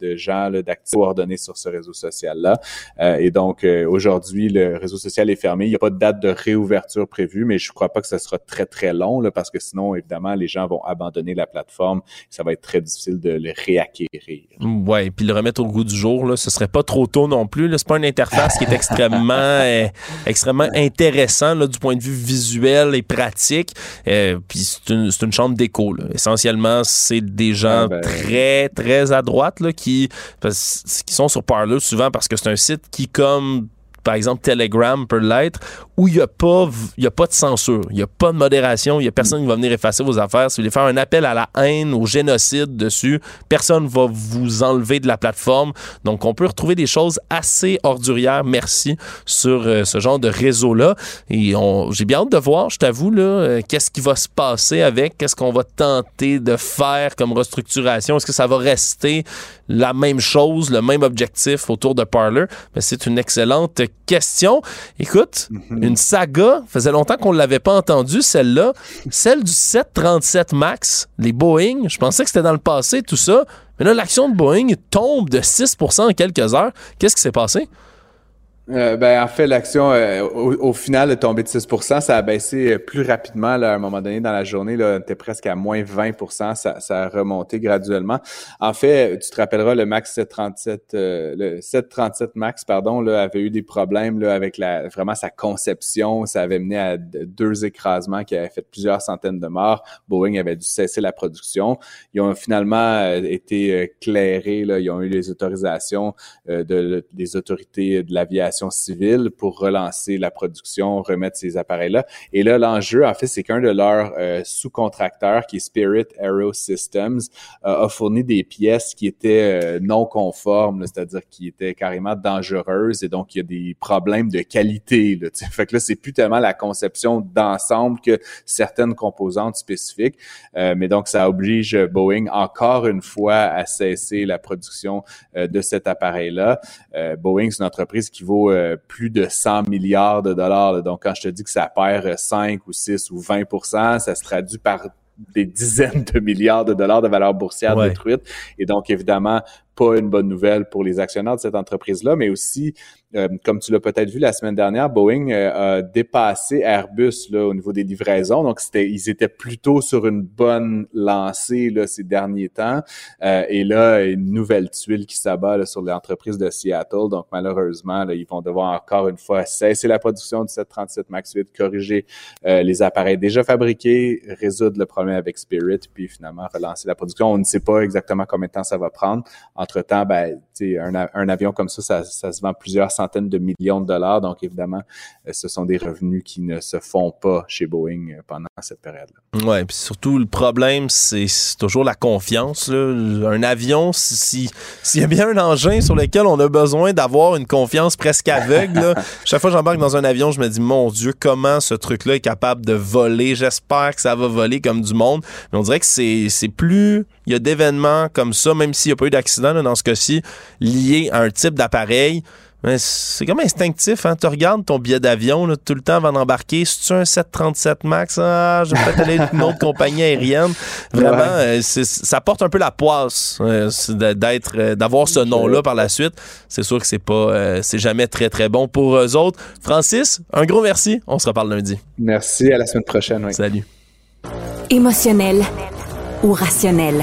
de gens d'actifs coordonnés sur ce réseau social-là. Euh, et donc, euh, aujourd'hui, le réseau social est fermé. Il n'y a pas de date de réouverture prévue, mais je ne crois pas que ce sera très, très long, là, parce que sinon, évidemment, les gens vont abandonner la plateforme. Ça va être très difficile de le réacquérir. Ouais, puis le remettre au goût du jour, là, ce serait pas trop tôt non plus. C'est pas une interface qui est extrêmement, euh, extrêmement intéressant là, du point de vue visuel et pratique. puis c'est une, une, chambre d'écho. Essentiellement, c'est des gens ah ben. très, très à droite là, qui qui, sont sur Parler souvent parce que c'est un site qui, comme par exemple Telegram peut l'être, où il n'y a, pas, de censure, il n'y a pas de modération, il n'y a personne qui va venir effacer vos affaires. Si vous voulez faire un appel à la haine, au génocide dessus, personne ne va vous enlever de la plateforme. Donc, on peut retrouver des choses assez ordurières, merci, sur euh, ce genre de réseau-là. Et j'ai bien hâte de voir, je t'avoue, euh, qu'est-ce qui va se passer avec, qu'est-ce qu'on va tenter de faire comme restructuration. Est-ce que ça va rester la même chose, le même objectif autour de Parler? Mais c'est une excellente question. Écoute, mhm. une saga, faisait longtemps qu'on ne l'avait pas entendue, celle-là. Celle du 737 MAX, les Boeing. Je pensais que c'était dans le passé, tout ça. Mais là, l'action de Boeing tombe de 6% en quelques heures. Qu'est-ce qui s'est passé? Euh, ben, en fait, l'action, euh, au, final, est tombée de 6% Ça a baissé plus rapidement là, à un moment donné dans la journée. Là, était presque à moins 20 ça, ça a remonté graduellement. En fait, tu te rappelleras, le Max 737, euh, le 737 Max, pardon, là, avait eu des problèmes là, avec la, vraiment sa conception. Ça avait mené à deux écrasements qui avaient fait plusieurs centaines de morts. Boeing avait dû cesser la production. Ils ont finalement été clairés. Là, ils ont eu les autorisations de, des autorités de l'aviation civile pour relancer la production, remettre ces appareils-là. Et là, l'enjeu, en fait, c'est qu'un de leurs euh, sous-contracteurs, qui est Spirit Aero Systems, euh, a fourni des pièces qui étaient euh, non conformes, c'est-à-dire qui étaient carrément dangereuses, et donc il y a des problèmes de qualité. Là, fait que là, c'est plus tellement la conception d'ensemble que certaines composantes spécifiques, mais donc ça oblige Boeing encore une fois à cesser la production de cet appareil-là. Boeing, c'est une entreprise qui vaut euh, plus de 100 milliards de dollars. Donc, quand je te dis que ça perd 5 ou 6 ou 20% ça se traduit par des dizaines de milliards de dollars de valeur boursière détruite. Et donc, évidemment, pas une bonne nouvelle pour les actionnaires de cette entreprise-là, mais aussi, euh, comme tu l'as peut-être vu la semaine dernière, Boeing euh, a dépassé Airbus là, au niveau des livraisons. Donc, c'était, ils étaient plutôt sur une bonne lancée là, ces derniers temps. Euh, et là, une nouvelle tuile qui s'abat sur l'entreprise de Seattle. Donc, malheureusement, là, ils vont devoir encore une fois cesser la production du 737 MAX 8, corriger les appareils déjà fabriqués, résoudre le problème avec Spirit, puis finalement relancer la production. On ne sait pas exactement combien de temps ça va prendre. Entre-temps, ben, un, un avion comme ça, ça, ça, se vend plusieurs centaines de millions de dollars. Donc, évidemment, euh, ce sont des revenus qui ne se font pas chez Boeing euh, pendant cette période-là. Oui, puis surtout, le problème, c'est toujours la confiance. Un avion, s'il y a bien un engin sur lequel on a besoin d'avoir une confiance presque aveugle, chaque fois que j'embarque dans un avion, je me dis, mon Dieu, comment ce truc-là est capable de voler? J'espère que ça va voler comme du monde. Mais on dirait que c'est plus il y a d'événements comme ça, même s'il n'y a pas eu d'accident dans ce cas-ci, liés à un type d'appareil, Mais c'est comme instinctif, hein? Tu regardes ton billet d'avion tout le temps avant d'embarquer. Si tu un 737 Max, ah, je vais peut-être aller avec une autre compagnie aérienne. Vraiment, euh, ça porte un peu la poisse euh, d'être, euh, d'avoir ce nom-là par la suite. C'est sûr que c'est pas, c'est jamais très très bon pour eux autres. Francis, un gros merci. On se reparle lundi. Merci. À la semaine prochaine. Salut. Émotionnel ou rationnel?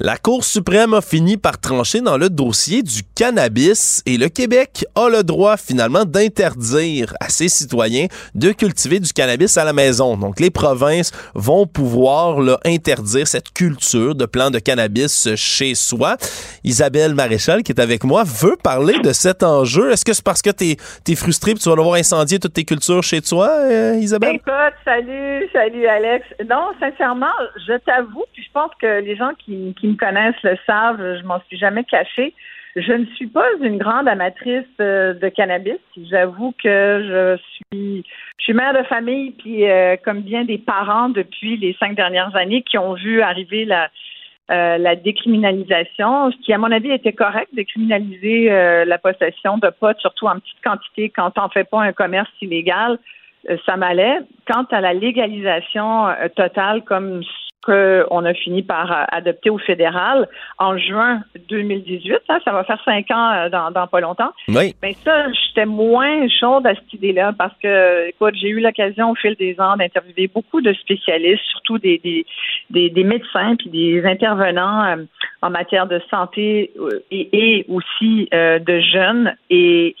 La Cour suprême a fini par trancher dans le dossier du cannabis et le Québec a le droit finalement d'interdire à ses citoyens de cultiver du cannabis à la maison. Donc les provinces vont pouvoir là, interdire cette culture de plants de cannabis chez soi. Isabelle Maréchal qui est avec moi veut parler de cet enjeu. Est-ce que c'est parce que tu es, frustré que tu vas devoir incendier toutes tes cultures chez toi, euh, Isabelle? Salut, salut Alex. Non, sincèrement, je t'avoue, puis je pense que les gens qui connaissent le savent, je m'en suis jamais cachée. Je ne suis pas une grande amatrice euh, de cannabis. J'avoue que je suis, mère de famille, puis euh, comme bien des parents depuis les cinq dernières années qui ont vu arriver la, euh, décriminalisation, ce qui, à mon avis, était correct, décriminaliser la possession de potes, surtout en petite quantité, quand on fait pas un commerce illégal, ça m'allait. Quant à la légalisation totale, comme qu'on a fini par euh, adopter au fédéral en juin 2018. Hein, ça va faire cinq ans euh, dans, pas longtemps. Oui. Ben ça, j'étais moins chaude à cette idée-là parce que, écoute, j'ai eu l'occasion au fil des ans d'interviewer beaucoup de spécialistes, surtout des, des, des, médecins puis des intervenants euh, en matière de santé et, et aussi de jeunes. Et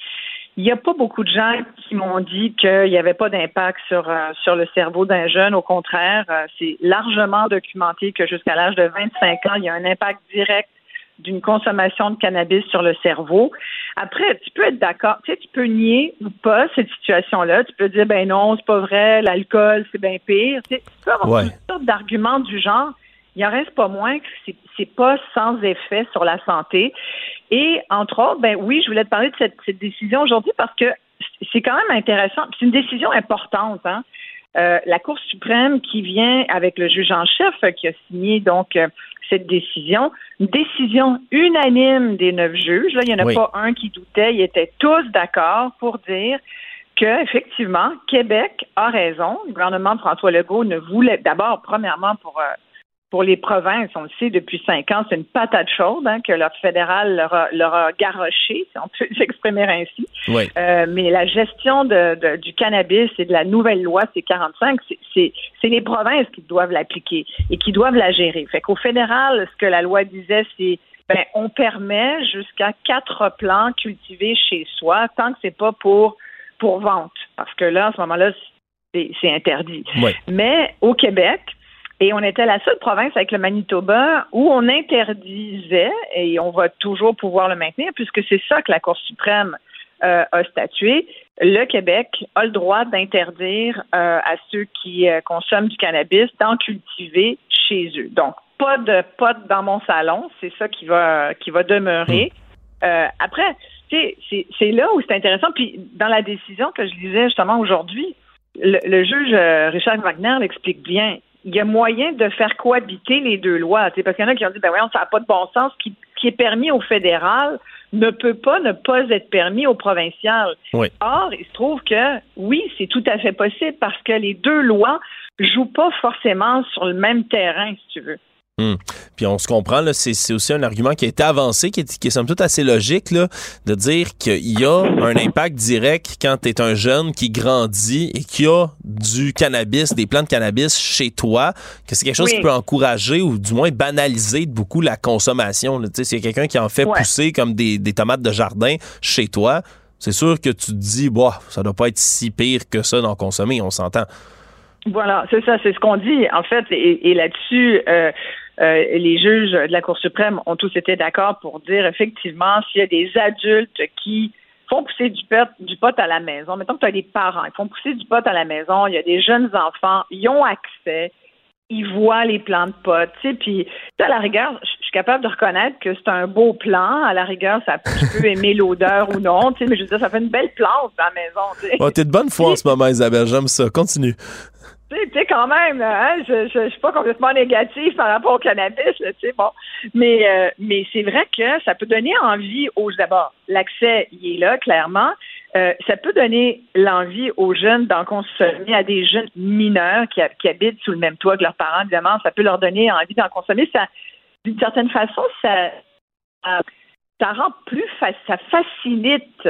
il n'y a pas beaucoup de gens qui m'ont dit qu'il n'y avait pas d'impact sur, euh, sur le cerveau d'un jeune. Au contraire, euh, c'est largement documenté que jusqu'à l'âge de 25 ans, il y a un impact direct d'une consommation de cannabis sur le cerveau. Après, tu peux être d'accord, tu sais, tu peux nier ou pas cette situation-là. Tu peux dire, ben non, c'est pas vrai, l'alcool, c'est bien pire. Tu, peux avoir toutes sortes d'arguments du genre. Il en reste pas moins que c'est, pas sans effet sur la santé. Et entre autres, ben oui, je voulais te parler de cette, décision aujourd'hui parce que c'est quand même intéressant. C'est une décision importante. Hein? Euh, la Cour suprême qui vient avec le juge en chef qui a signé donc euh, cette décision, une décision unanime des neuf juges. Là, il n'y en a pas un qui doutait, ils étaient tous d'accord pour dire que effectivement Québec a raison. Le gouvernement de François Legault ne voulait d'abord, premièrement, pour euh, pour les provinces, on le sait depuis cinq ans, c'est une patate chaude hein, que leur fédéral leur a, leur a garoché, si on peut s'exprimer ainsi. Euh, mais la gestion de, du cannabis et de la nouvelle loi C-45, c'est les provinces qui doivent l'appliquer et qui doivent la gérer. Fait qu'au fédéral, ce que la loi disait, c'est ben, on permet jusqu'à quatre plants cultivés chez soi tant que c'est pas pour pour vente. Parce que là, à ce moment-là, c'est interdit. Mais au Québec, et on était la seule province avec le Manitoba où on interdisait, et on va toujours pouvoir le maintenir, puisque c'est ça que la Cour suprême euh, a statué, le Québec a le droit d'interdire euh, à ceux qui euh, consomment du cannabis d'en cultiver chez eux. Donc, pas de pot dans mon salon, c'est ça qui va qui va demeurer. Hmm. après, c'est là où c'est intéressant. Puis dans la décision que je lisais justement aujourd'hui, le, le, juge Richard Wagner l'explique bien il y a moyen de faire cohabiter les deux lois. Parce qu'il y en a qui ont dit, ben voyons, ça n'a pas de bon sens. Ce qui, qui, est permis au fédéral ne peut pas ne pas être permis au provincial. Or, il se trouve que oui, c'est tout à fait possible parce que les deux lois jouent pas forcément sur le même terrain, si tu veux. Hmm. Puis on se comprend, c'est aussi un argument qui a été avancé, qui est, qui est somme toute assez logique, là, de dire qu'il y a un impact direct quand tu es un jeune qui grandit et qui a du cannabis, des plantes de cannabis chez toi, que c'est quelque chose qui peut encourager ou du moins banaliser beaucoup la consommation. S'il y a quelqu'un qui en fait pousser comme des, des, tomates de jardin chez toi, c'est sûr que tu te dis, bah, ça doit pas être si pire que ça d'en consommer, on s'entend. Voilà, c'est ça, c'est ce qu'on dit. En fait, et, là-dessus, euh, euh, les juges de la Cour suprême ont tous été d'accord pour dire effectivement s'il y a des adultes qui font pousser du pot, du pot à la maison, mettons que tu as des parents, ils font pousser du pot à la maison, il y a des jeunes enfants, ils ont accès, ils voient les plants de pot, tu sais, puis à la rigueur, je suis capable de reconnaître que c'est un beau plant. À la rigueur, ça peut aimer l'odeur ou non, tu sais, mais je veux dire, ça fait une belle plante dans la maison, tu sais. Oh, t'es de bonne foi en ce moment, Isabelle, j'aime ça. Continue. Tu sais, quand même, hein, je, je, suis pas complètement négative par rapport au cannabis, tu sais, bon. Mais, euh, mais c'est vrai que ça peut donner envie aux, d'abord, l'accès, il est là, clairement. Euh, ça peut donner l'envie aux jeunes d'en consommer, à des jeunes mineurs qui, habitent sous le même toit que leurs parents, évidemment, ça peut leur donner envie d'en consommer. Ça, d'une certaine façon, ça, ça rend plus, ça facilite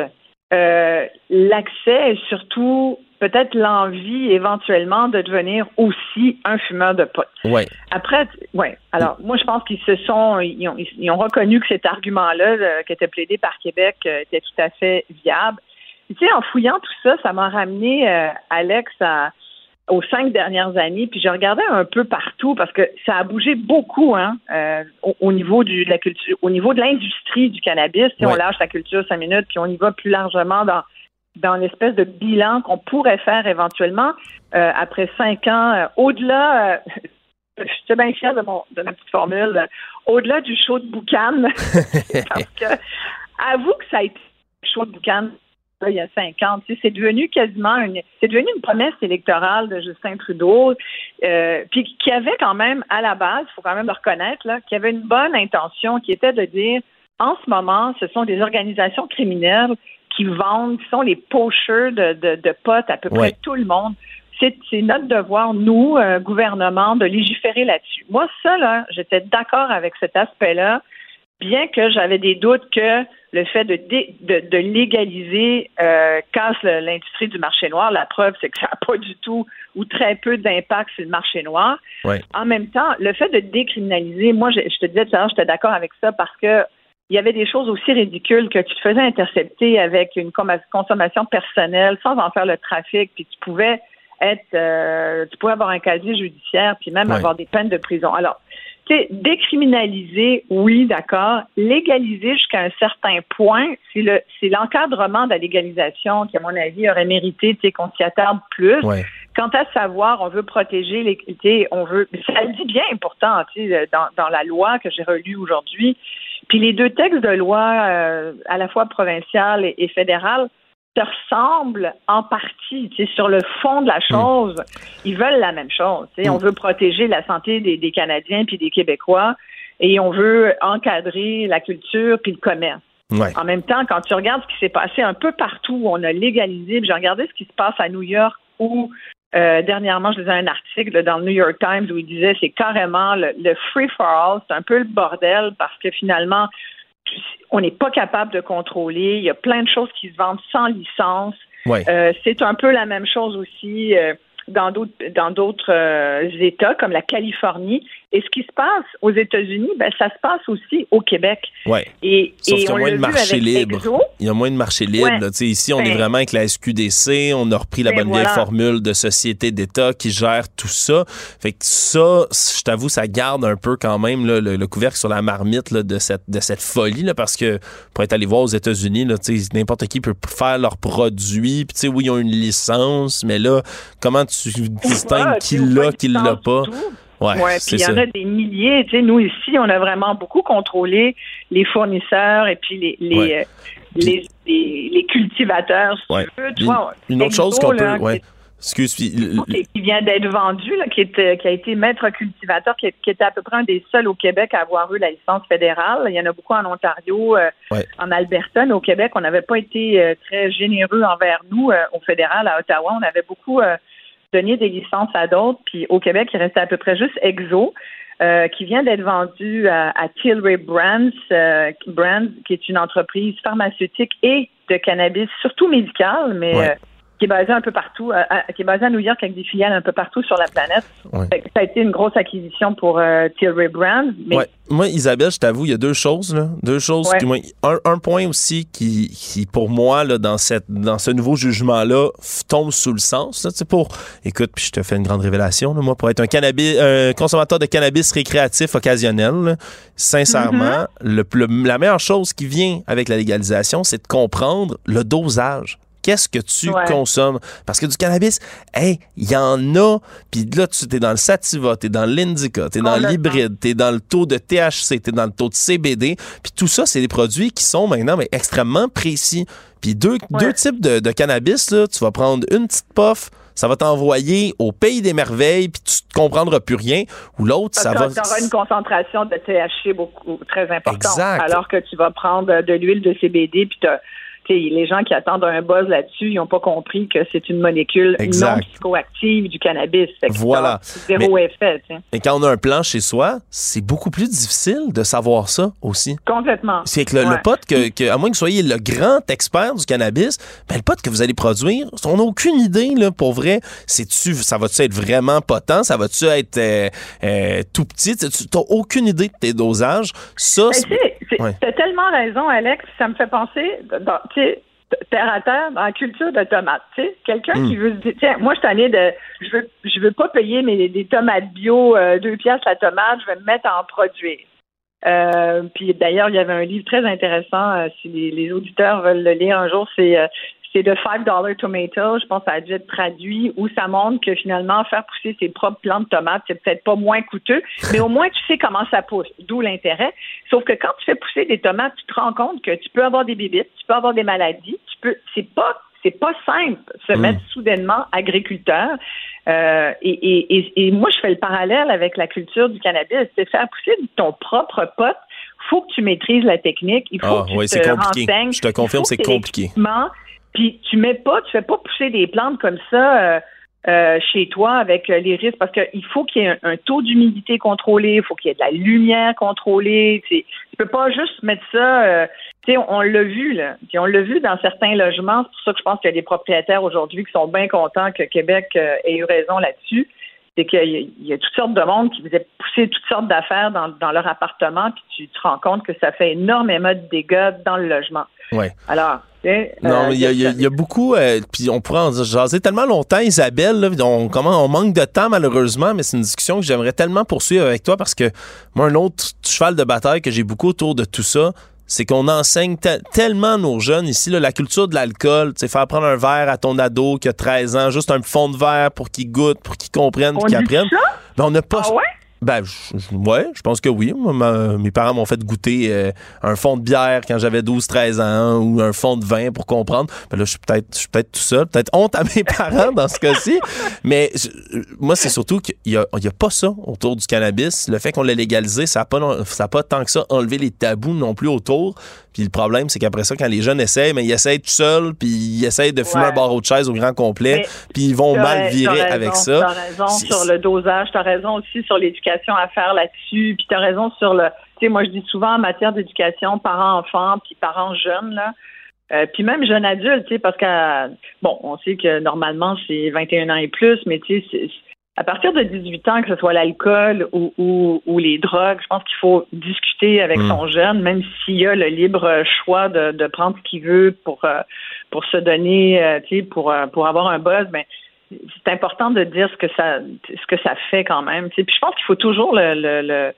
euh, l'accès surtout peut-être l'envie éventuellement de devenir aussi un fumeur de pot. Ouais. Après, ouais. Alors, moi, je pense qu'ils se sont, ils ont, ils ont, reconnu que cet argument-là, euh, qui était plaidé par Québec, était tout à fait viable tu sais, en fouillant tout ça, ça m'a ramené, euh, Alex, aux cinq dernières années, puis je regardais un peu partout parce que ça a bougé beaucoup hein, euh, au, niveau du, de la culture, au niveau de l'industrie du cannabis. Si on lâche la culture cinq minutes, puis on y va plus largement dans dans l'espèce de bilan qu'on pourrait faire éventuellement euh, après cinq ans, au-delà. je suis bien fière de, mon, de ma petite formule. Au-delà du show de boucan, parce que avoue que ça a été chaud de boucan il y a 50. c'est devenu quasiment une, c'est devenu une promesse électorale de Justin Trudeau, euh, puis qui avait quand même à la base, il faut quand même le reconnaître, là, qui avait une bonne intention, qui était de dire, en ce moment, ce sont des organisations criminelles qui vendent, qui sont les pocheurs de, de, potes à peu près tout le monde. C'est, notre devoir, nous, euh, gouvernement, de légiférer là-dessus. Moi, ça, là, j'étais d'accord avec cet aspect-là bien que j'avais des doutes que le fait de, de, légaliser euh, casse l'industrie du marché noir. La preuve, c'est que ça n'a pas du tout ou très peu d'impact sur le marché noir. En même temps, le fait de décriminaliser, moi, je, te disais tout à l'heure, j'étais d'accord avec ça parce que il y avait des choses aussi ridicules que tu te faisais intercepter avec une consommation personnelle sans en faire le trafic, puis tu pouvais être, euh, tu pouvais avoir un casier judiciaire, puis même avoir des peines de prison. Alors, décriminaliser, oui, d'accord. Légaliser jusqu'à un certain point, c'est le c'est l'encadrement de la légalisation qui, à mon avis, aurait mérité qu'on s'y attarde plus. Quant à savoir, on veut protéger les, on veut, ça le dit bien pourtant, dans, dans la loi que j'ai relue aujourd'hui. Puis les deux textes de loi, euh, à la fois provincial et, et fédéral, se ressemblent en partie. Sur le fond de la hmm. chose, ils veulent la même chose. On hmm. veut protéger la santé des, Canadiens puis des Québécois et on veut encadrer la culture puis le commerce. En même temps, quand tu regardes ce qui s'est passé un peu partout où on a légalisé, j'ai regardé ce qui se passe à New York où euh, dernièrement, je lisais un article dans le New York Times où il disait c'est carrément le, le free for all, c'est un peu le bordel parce que finalement, on n'est pas capable de contrôler. Il y a plein de choses qui se vendent sans licence. Euh, c'est un peu la même chose aussi euh, dans d'autres dans d'autres euh, États comme la Californie. Et ce qui se passe aux États-Unis, ben, ça se passe aussi au Québec. Ouais. Et, Sauf qu'il y a moins de marché libre. Il y a moins de marché libre. Ici, on est ben vraiment avec la SQDC. On a repris la ben bonne vieille formule de société d'État qui gère tout ça. Fait que ça, je t'avoue, ça garde un peu quand même le, couvercle sur la marmite de, cette, de cette folie. Là, parce que pour être allé voir aux États-Unis, n'importe qui peut faire leurs produits. Puis, oui, ils ont une licence, mais là, comment tu distingues qui l'a, qui l'a pas? Ouais, puis il y en a des milliers. Tu sais, nous ici, on a vraiment beaucoup contrôlé les fournisseurs et puis les les, euh, les, les, cultivateurs. Si tu veux. Tu vois, une autre chose qu'on peut, ouais. Excuse, qui vient d'être vendu, là, qui, est, qui a été maître cultivateur, qui, était à peu près un des seuls au Québec à avoir eu la licence fédérale. Il y en a beaucoup en Ontario, euh, en Alberta, mais au Québec, on n'avait pas été euh, très généreux envers nous au fédéral à Ottawa. On avait beaucoup donner des licences à d'autres. Puis au Québec, il restait à peu près juste Exo. Euh, qui vient d'être vendu à, à Tilray Brands, euh, Brands, qui est une entreprise pharmaceutique et de cannabis, surtout médical, mais euh, qui est basé un peu partout, euh, qui est basé à New York avec des filiales un peu partout sur la planète. Ça a été une grosse acquisition pour euh, Tilray Brands. Moi, Isabelle, je t'avoue, il y a deux choses. Là. Deux choses. un, point aussi qui, qui pour moi, là, dans, cette, dans ce nouveau jugement-là, tombe sous le sens. Là, pour, écoute, puis je te fais une grande révélation. Là, moi, pour être un, cannabis, un consommateur de cannabis récréatif occasionnel, sincèrement, mm-hmm. le, la meilleure chose qui vient avec la légalisation, c'est de comprendre le dosage qu'est-ce que tu consommes? Parce que du cannabis, hey, il y en a, puis là, tu es dans le sativa, tu es dans l'indica, tu es dans l'hybride, tu es dans le taux de THC, tu es dans le taux de CBD, puis tout ça, c'est des produits qui sont maintenant mais, extrêmement précis. Puis deux, deux types de, de cannabis, là, tu vas prendre une petite puff, ça va t'envoyer au pays des merveilles, puis tu ne comprendras plus rien. Ou l'autre, ça va. Tu auras une concentration de THC beaucoup très importante. Alors que tu vas prendre de l'huile de CBD, puis tu les gens qui attendent un buzz là-dessus, ils n'ont pas compris que c'est une molécule non psychoactive du cannabis. voilà. Zéro effet. Et quand on a un plan chez soi, c'est beaucoup plus difficile de savoir ça aussi. Complètement. C'est que le, pote, que, à moins que vous soyez le grand expert du cannabis, ben, le pote que vous allez produire, on n'a aucune idée, là, pour vrai. C'est-tu, ça va-tu être vraiment potent? Ça va-tu être euh, euh, tout petit? Tu n'as aucune idée de tes dosages. Ça, ben, tu as tellement raison, Alex. Ça me fait penser, dans, terre à terre, dans la culture de tomates. Quelqu'un qui hmm. veut dire, tiens, moi, je suis allée de, je veux, je veux pas payer mes, des tomates bio, euh, deux piastres la tomate, je vais me mettre à en produire. Euh, puis d'ailleurs, il y avait un livre très intéressant, euh, si les, auditeurs veulent le lire un jour, c'est c'est de $5 Tomato, je pense que ça a dû être traduit, où ça montre que finalement, faire pousser ses propres plantes de tomates, c'est peut-être pas moins coûteux, mais au moins tu sais comment ça pousse, d'où l'intérêt. Sauf que quand tu fais pousser des tomates, tu te rends compte que tu peux avoir des bébites, tu peux avoir des maladies, tu peux, c'est pas c'est pas simple se mm. mettre soudainement agriculteur. Euh, et, et, moi, je fais le parallèle avec la culture du cannabis. C'est faire pousser ton propre pot. faut que tu maîtrises la technique. Il faut ah, que tu te renseignes. Je te confirme, c'est compliqué. Puis tu mets pas, tu fais pas pousser des plantes comme ça euh, euh, chez toi avec euh, les risques parce qu'il faut qu'il y ait un, taux d'humidité contrôlé, il faut qu'il y ait de la lumière contrôlée. Tu peux pas juste mettre ça. tu sais, on, l'a vu là. on l'a vu dans certains logements. C'est pour ça que je pense qu'il y a des propriétaires aujourd'hui qui sont bien contents que Québec ait eu raison là-dessus c'est qu'il y, a toutes sortes de monde qui faisaient pousser toutes sortes d'affaires dans, dans, leur appartement, puis tu te rends compte que ça fait énormément de dégâts dans le logement. Ouais. Alors, non, il y, y, a beaucoup, euh, puis on pourrait en jaser tellement longtemps, Isabelle. Là, on, comment, on manque de temps malheureusement, mais c'est une discussion que j'aimerais tellement poursuivre avec toi parce que moi, un autre cheval de bataille que j'ai beaucoup autour de tout ça, c'est qu'on enseigne tellement nos jeunes ici, là, la culture de l'alcool, tu faire prendre un verre à ton ado qui a 13 ans, juste un fond de verre pour qu'il goûte, pour qu'il comprenne, pour qu'il apprenne. Ben, on n'a pas. Ah ouais? Ben, je, ouais, je pense que oui. mes parents m'ont fait goûter euh, un fond de bière quand j'avais 12-13 ans ou un fond de vin pour comprendre. Ben là, je suis peut-être je suis peut-être tout seul, peut-être honte à mes parents dans ce cas-ci. Mais moi, c'est surtout qu'il n'y a, a, pas ça autour du cannabis. Le fait qu'on l'ait légalisé, ça n'a pas, ça pas tant que ça enlevé les tabous non plus autour. Puis le problème, c'est qu'après ça, quand les jeunes essayent, mais ils essayent tout seuls, puis ils essayent de fumer un barreau de chaise au grand complet, puis ils vont mal virer avec ça. T'as raison sur le dosage, t'as raison aussi sur l'éducation à faire là-dessus, puis t'as raison sur le... Tu sais, moi, je dis souvent en matière d'éducation, parents-enfants, puis parents-jeunes, là, euh, puis même jeunes adultes, tu sais, parce que, bon, on sait que normalement, c'est 21 ans et plus, mais tu sais, à partir de 18 ans, que ce soit l'alcool ou, ou, ou, les drogues, je pense qu'il faut discuter avec mm. son jeune, même s'il a le libre choix de, de prendre ce qu'il veut pour euh, pour se donner, euh, tu sais, pour pour avoir un buzz. Mais c'est important de dire ce que ça ce que ça fait quand même. Puis je pense qu'il faut toujours le, le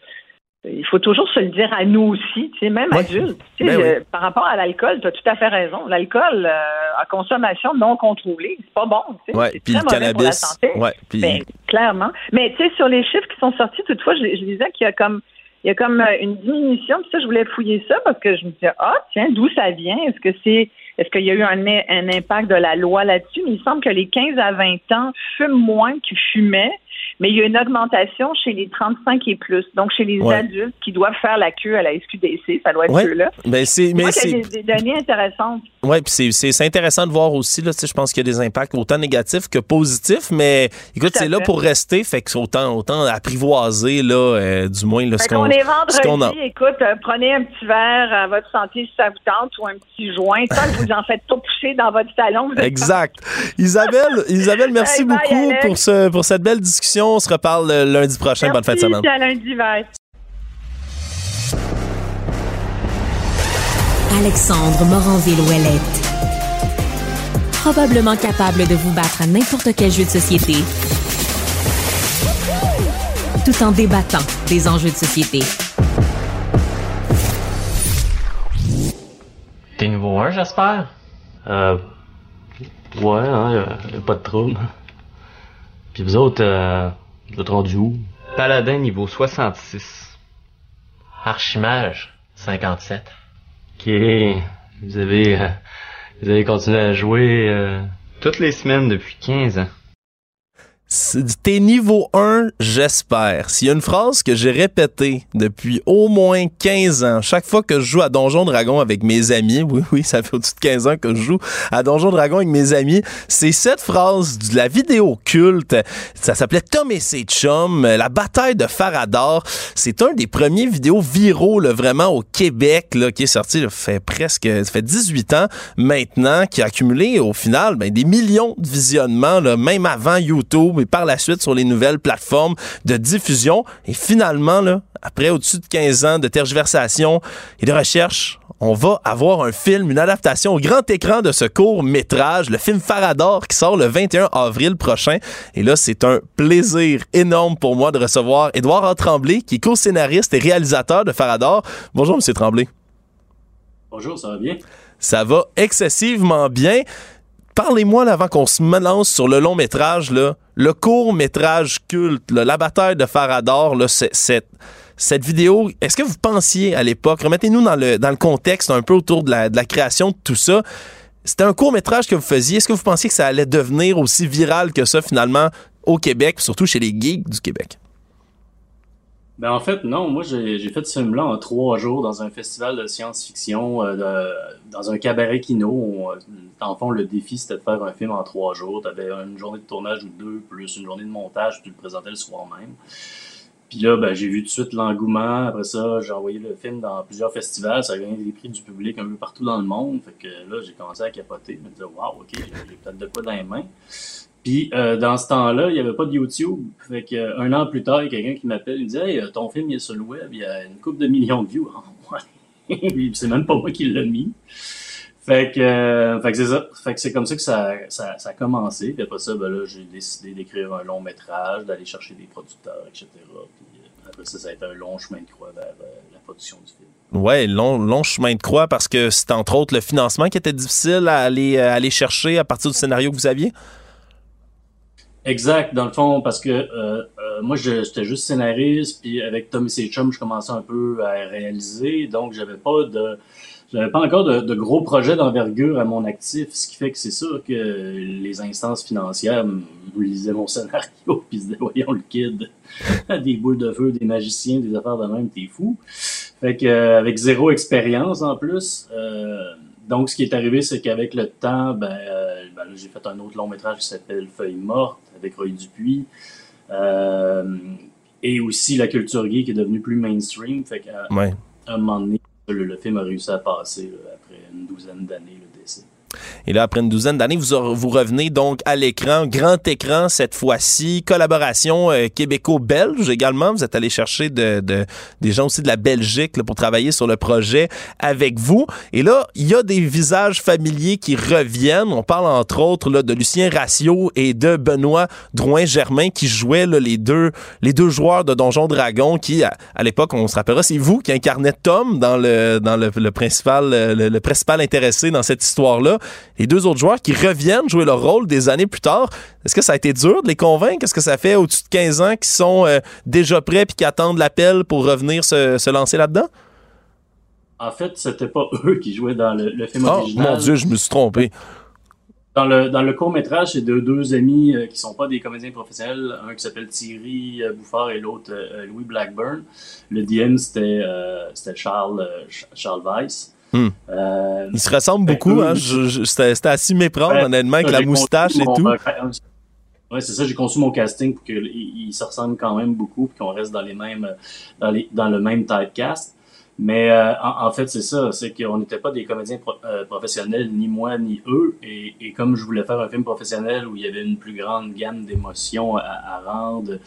il faut toujours se le dire à nous aussi, même adultes. Tu sais, ben euh, par rapport à l'alcool, tu as tout à fait raison. L'alcool euh, à consommation non contrôlée, c'est pas bon. Tu sais, c'est très mauvais pour la santé. Ben, clairement. Mais tu sais, sur les chiffres qui sont sortis, toutefois, je, je disais qu'il y a comme il y a comme euh, une diminution. Puis ça, je voulais fouiller ça parce que je me disais, ah, tiens, d'où ça vient? Est-ce que c'est est-ce qu'il y a eu un, un impact de la loi là-dessus? Mais il semble que les 15 à 20 ans fument moins qu'ils fumaient mais il y a une augmentation chez les 35 et plus, donc chez les adultes qui doivent faire la queue à la SQDC, ça doit être ouais. là Ben c'est, des, des, données intéressantes. Oui, puis c'est c'est intéressant de voir aussi là, je pense qu'il y a des impacts autant négatifs que positifs, mais écoute, c'est là pour rester, fait que c'est autant autant apprivoiser là, euh, du moins là, ce qu'on. est vendredi, écoute, euh, prenez un petit verre à votre santé si ça vous tente ou un petit joint, tant que vous en faites tout pousser dans votre salon. Exact. Isabelle, Isabelle, merci beaucoup pour ce pour cette belle discussion. On se reparle lundi prochain. Bonne fin de semaine. À lundi, bye. Alexandre Moranville-Ouellette. Probablement capable de vous battre à n'importe quel jeu de société, tout en débattant des enjeux de société. T'es niveau 1, j'espère? Euh, Ouais, hein, y a, pas de trouble. Puis vous autres, euh, vous êtes rendus où? Paladin niveau 66. Archimage 57. Ok. Vous avez, euh, vous avez continué à jouer euh, toutes les semaines depuis 15 ans. T'es niveau 1, j'espère. S'il y a une phrase que j'ai répétée depuis au moins 15 ans, chaque fois que je joue à Donjon Dragon avec mes amis, oui, oui, ça fait au-dessus de 15 ans que je joue à Donjon Dragon avec mes amis, c'est cette phrase de la vidéo culte. Ça s'appelait Tom et ses chums, la bataille de Farador. C'est un des premiers vidéos viraux, là, vraiment au Québec, là, qui est sorti, là, fait presque, ça fait 18 ans maintenant, qui a accumulé au final ben, des millions de visionnements, là, même avant YouTube et par la suite sur les nouvelles plateformes de diffusion. Et finalement, là, après au-dessus de 15 ans de tergiversation et de recherche, on va avoir un film, une adaptation au grand écran de ce court métrage, le film Farador qui sort le 21 avril prochain. Et là, c'est un plaisir énorme pour moi de recevoir Édouard Tremblay, qui est co-scénariste et réalisateur de Farador. Bonjour, Monsieur Tremblay. Bonjour, ça va bien? Ça va excessivement bien. Parlez-moi avant qu'on se lance sur le long métrage, là, le court métrage culte, la bataille de Farador, là, cette, cette vidéo, est-ce que vous pensiez à l'époque, remettez-nous dans le, dans le contexte un peu autour de la, de la création de tout ça, c'était un court métrage que vous faisiez, est-ce que vous pensiez que ça allait devenir aussi viral que ça finalement au Québec, surtout chez les geeks du Québec? Ben en fait, non. Moi, j'ai fait ce film-là en trois jours dans un festival de science-fiction, euh, dans un cabaret kino. Euh, en fond, le défi, c'était de faire un film en trois jours. Tu avais une journée de tournage ou deux, plus une journée de montage, tu le présentais le soir même. Puis là, ben, j'ai vu tout de suite l'engouement. Après ça, j'ai envoyé le film dans plusieurs festivals. Ça a gagné des prix du public un peu partout dans le monde. Fait que là, j'ai commencé à capoter. Je me disais, waouh, OK, j'ai peut-être de quoi dans les mains. Puis euh, dans ce temps-là, il n'y avait pas de YouTube. Fait que, euh, un an plus tard, il y a quelqu'un qui m'appelle, il me dit Hey, euh, ton film il est sur le web, il y a une couple de millions de views. C'est même pas moi qui l'ai mis. Fait que, fait que c'est ça. Fait que c'est comme ça que ça, ça, a commencé. Puis après ça, ben là, j'ai décidé d'écrire un long métrage, d'aller chercher des producteurs, etc. Puis après ça, ça a été un long chemin de croix vers la production du film. Ouais, long, long chemin de croix parce que c'est entre autres le financement qui était difficile à aller, à aller chercher à partir du scénario que vous aviez? Exact, dans le fond, parce que euh, euh, moi, j'étais juste scénariste, puis avec Tom et je commençais un peu à réaliser, donc j'avais pas de j'avais pas encore de, gros projets d'envergure à mon actif, ce qui fait que c'est sûr que les instances financières lisaient mon scénario, puis se disaient, voyons le kid, des boules de feu, des magiciens, des affaires de même, t'es fou. Fait que euh, avec zéro expérience en plus, euh, donc, ce qui est arrivé, c'est qu'avec le temps, ben, ben j'ai fait un autre long métrage qui s'appelle Feuille morte avec Roy Dupuis. Euh, et aussi la culture geek est devenue plus mainstream. Fait qu'à un moment donné, le, film a réussi à passer après une douzaine d'années le. Et là, après une douzaine d'années, vous, vous revenez donc à l'écran, grand écran cette fois-ci, collaboration euh, québéco-belge également. Vous êtes allé chercher de, des gens aussi de la Belgique pour travailler sur le projet avec vous. Et là, il y a des visages familiers qui reviennent. On parle entre autres là, de Lucien Ratio et de Benoît Drouin-Germain qui jouaient les, deux, les deux joueurs de Donjon Dragon qui, à, l'époque, on se rappellera, c'est vous qui incarnez Tom dans le, dans le, principal, le principal intéressé dans cette histoire-là les deux autres joueurs qui reviennent jouer leur rôle des années plus tard. Est-ce que ça a été dur de les convaincre? Est-ce que ça fait au-dessus de 15 ans qu'ils sont euh, déjà prêts et qui attendent l'appel pour revenir se, lancer là-dedans? En fait, c'était pas eux qui jouaient dans le, film oh, original. Mon Dieu, je me suis trompé. Dans le, dans le court-métrage, c'est de deux amis euh, qui sont pas des comédiens professionnels, un qui s'appelle Thierry euh, Bouffard et l'autre Louis Blackburn. Le DM, c'était Charles, Charles Weiss. Hmm. Euh, il se ressemble ben, beaucoup. Hein? C'était à s'y méprendre, honnêtement, avec la moustache et tout. Ouais, c'est ça. J'ai conçu mon casting pour qu'il se ressemble quand même beaucoup, et qu'on reste dans les mêmes, dans, les, dans le même typecast. Mais euh, en, fait, c'est ça, c'est qu'on n'était pas des comédiens euh, professionnels, ni moi, ni eux. Et, et, comme je voulais faire un film professionnel où il y avait une plus grande gamme d'émotions à, à, rendre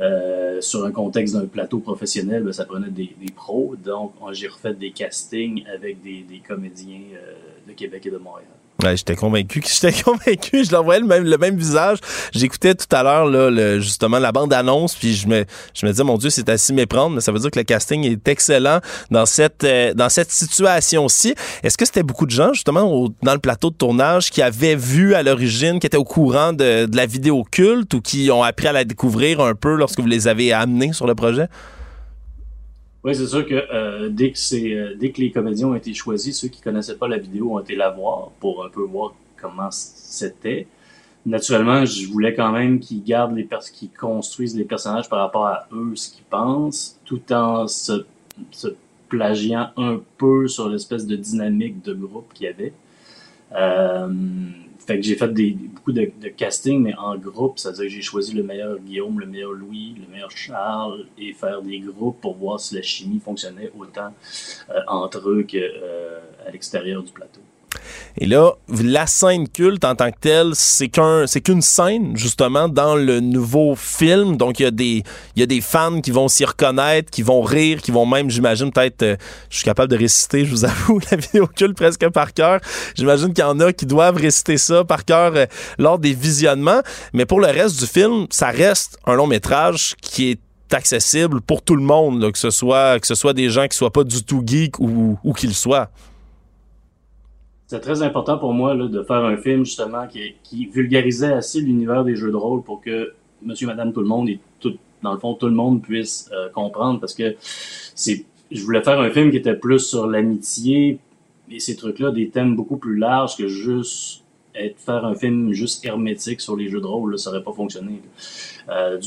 euh, sur un contexte d'un plateau professionnel, ben, ça prenait des, des pros. Donc, j'ai refait des castings avec des, des comédiens euh, de Québec et de Montréal. Ouais, j'étais convaincu j'étais convaincu, je l'envoyais le même le même visage. J'écoutais tout à l'heure là le, justement la bande annonce puis je me je me disais mon dieu, c'est à s'y méprendre, mais ça veut dire que le casting est excellent dans cette euh, dans cette situation-ci. Est-ce que c'était beaucoup de gens justement dans le plateau de tournage qui avaient vu à l'origine, qui étaient au courant de, de la vidéo culte ou qui ont appris à la découvrir un peu lorsque vous les avez amenés sur le projet? Oui, c'est sûr que euh, dès que c'est euh, dès que les comédiens ont été choisis, ceux qui connaissaient pas la vidéo ont été la voir pour un peu voir comment c'était. Naturellement, je voulais quand même qu'ils gardent les personnes, qu'ils construisent les personnages par rapport à eux, ce qu'ils pensent, tout en se, se plagiant un peu sur l'espèce de dynamique de groupe qu'il y avait. Euh, fait que j'ai fait des, beaucoup de, de, mais en groupe. C'est-à-dire que j'ai choisi le meilleur Guillaume, le meilleur Louis, le meilleur Charles et faire des groupes pour voir si la chimie fonctionnait autant euh, entre eux qu'à euh, l'extérieur du plateau. Et là, la scène culte en tant que telle, c'est qu'un, c'est qu'une scène justement dans le nouveau film. Donc il y a des, fans qui vont s'y reconnaître, qui vont rire, qui vont même, j'imagine peut-être, euh, je suis capable de réciter, je vous avoue, la vidéo culte presque par cœur. J'imagine qu'il y en a qui doivent réciter ça par cœur euh, lors des visionnements. Mais pour le reste du film, ça reste un long métrage qui est accessible pour tout le monde, que ce soit que ce des gens qui soient pas du tout geeks ou qu'ils soient c'est très important pour moi de faire un film justement qui, vulgarisait assez l'univers des jeux de rôle pour que monsieur, madame, tout le monde et tout, dans le fond, tout le monde puisse euh, comprendre parce que je voulais faire un film qui était plus sur l'amitié et ces trucs-là, des thèmes beaucoup plus larges que juste faire un film juste hermétique sur les jeux de rôle, là, ça aurait pas fonctionné. Euh,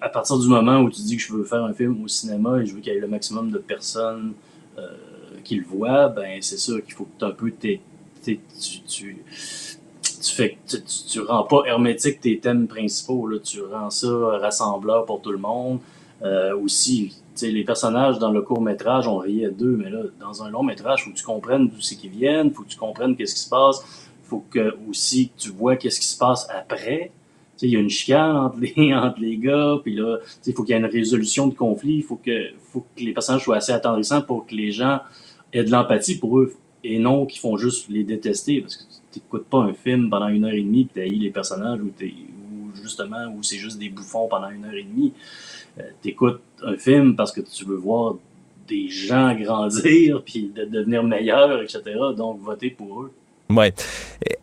à partir du moment où tu dis que je veux faire un film au cinéma et je veux qu'il y ait le maximum de personnes euh, qui le voient, ben c'est sûr qu'il faut que un peu tu, tu, tu, fais, tu, tu, rends pas hermétique tes thèmes principaux, là, tu rends ça rassembleur pour tout le monde. Euh, aussi, les personnages dans le court métrage, on riait d'eux, mais là, dans un long métrage, faut que tu comprennes d'où c'est qu'ils viennent, faut que tu comprennes qu'est-ce qui se passe, faut que aussi tu vois qu'est-ce qui se passe après. Il y a une chicane entre les, entre les gars, puis là, il faut qu'il y ait une résolution de conflit, il faut que, faut que les personnages soient assez attendrissants pour que les gens aient de l'empathie pour eux et non qu'ils font juste les détester parce que tu n'écoutes pas un film pendant une heure et demie puis tu les personnages ou, ou justement où c'est juste des bouffons pendant une heure et demie. Euh, tu écoutes un film parce que tu veux voir des gens grandir puis de devenir meilleurs, etc. Donc, voter pour eux. Ouais.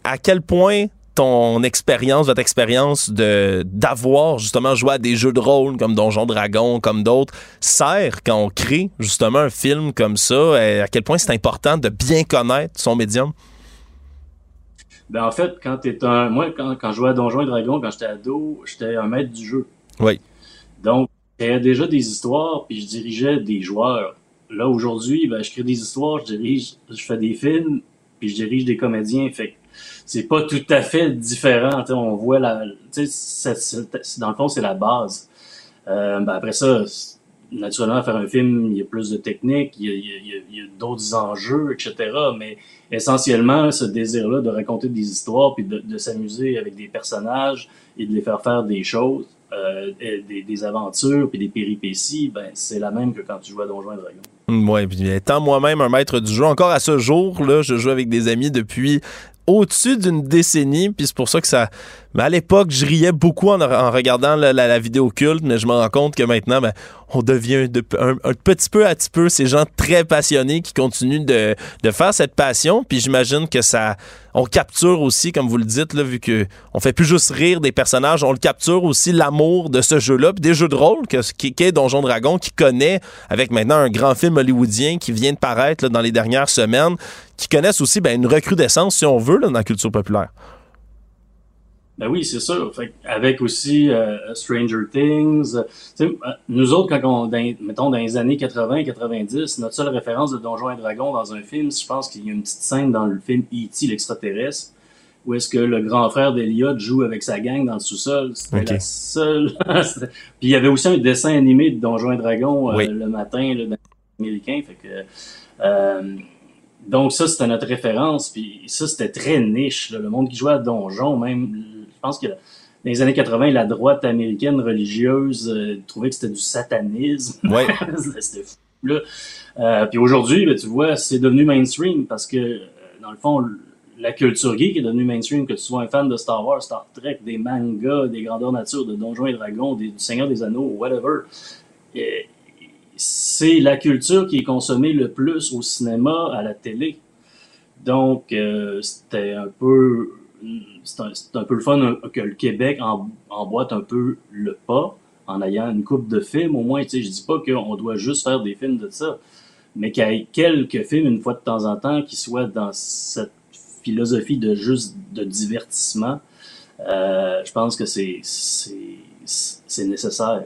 À quel point ton expérience, votre expérience de d'avoir justement joué à des jeux de rôle comme Donjon Dragon, comme d'autres, sert quand on crée justement un film comme ça? Et à quel point c'est important de bien connaître son médium? Ben en fait, quand t'es un. Moi, quand, quand je jouais à Donjon et Dragon, quand j'étais ado, j'étais un maître du jeu. Oui. Donc, j'avais déjà des histoires, puis je dirigeais des joueurs. Là, aujourd'hui, ben, je crée des histoires, je dirige, je fais des films, puis je dirige des comédiens. Fait c'est pas tout à fait différent. on voit la, dans le fond, c'est la base. Euh, ben après ça, naturellement, faire un film, il y a plus de technique, il y a, d'autres enjeux, etc. Mais essentiellement, ce désir-là de raconter des histoires, puis de, s'amuser avec des personnages et de les faire faire des choses, euh, des, aventures, puis des péripéties, ben, c'est la même que quand tu joues à Donjons et Dragons. Oui, puis étant moi-même un maître du jeu, encore à ce jour, là, je joue avec des amis depuis au-dessus d'une décennie, puis c'est pour ça que ça... Mais à l'époque, je riais beaucoup en, regardant la, vidéo culte, mais je me rends compte que maintenant, ben, on devient un, petit peu à petit peu ces gens très passionnés qui continuent de, faire cette passion. Puis j'imagine que ça, on capture aussi, comme vous le dites, là, vu que on fait plus juste rire des personnages, on le capture aussi l'amour de ce jeu-là, puis des jeux de rôle que qui, est Donjon Dragon, qui connaît avec maintenant un grand film hollywoodien qui vient de paraître dans les dernières semaines, qui connaissent aussi ben, une recrudescence, si on veut, dans la culture populaire. Ben oui, c'est sûr. avec aussi euh, Stranger Things, euh, nous autres, quand on, mettons, dans les années 80-90, notre seule référence de Donjons et Dragons dans un film, je pense qu'il y a une petite scène dans le film E.T. l'extraterrestre, où est-ce que le grand frère d'Eliot joue avec sa gang dans le sous-sol. C'était la seule. Puis il y avait aussi un dessin animé de Donjons et Dragons euh, le matin là, dans américain. Fait que, donc ça, c'était notre référence. Puis ça, c'était très niche. Le monde qui jouait à Donjon, même je pense que dans les années 80, la droite américaine religieuse euh, trouvait que c'était du satanisme. Ouais. c'était fou. Là. Euh, puis aujourd'hui, ben, tu vois, c'est devenu mainstream parce que, euh, dans le fond, la culture geek est devenue mainstream, que tu sois un fan de Star Wars, Star Trek, des mangas, des grandeurs nature, de Donjons et Dragons, des, du Seigneur des Anneaux, whatever. C'est la culture qui est consommée le plus au cinéma, à la télé. Donc, euh, c'était un peu c'est un, peu le fun que le Québec emboîte un peu le pas en ayant une coupe de films au moins. Tu sais, je dis pas qu'on doit juste faire des films de ça, mais qu'il y ait quelques films une fois de temps en temps qui soient dans cette philosophie de juste de divertissement. Euh, je pense que c'est nécessaire.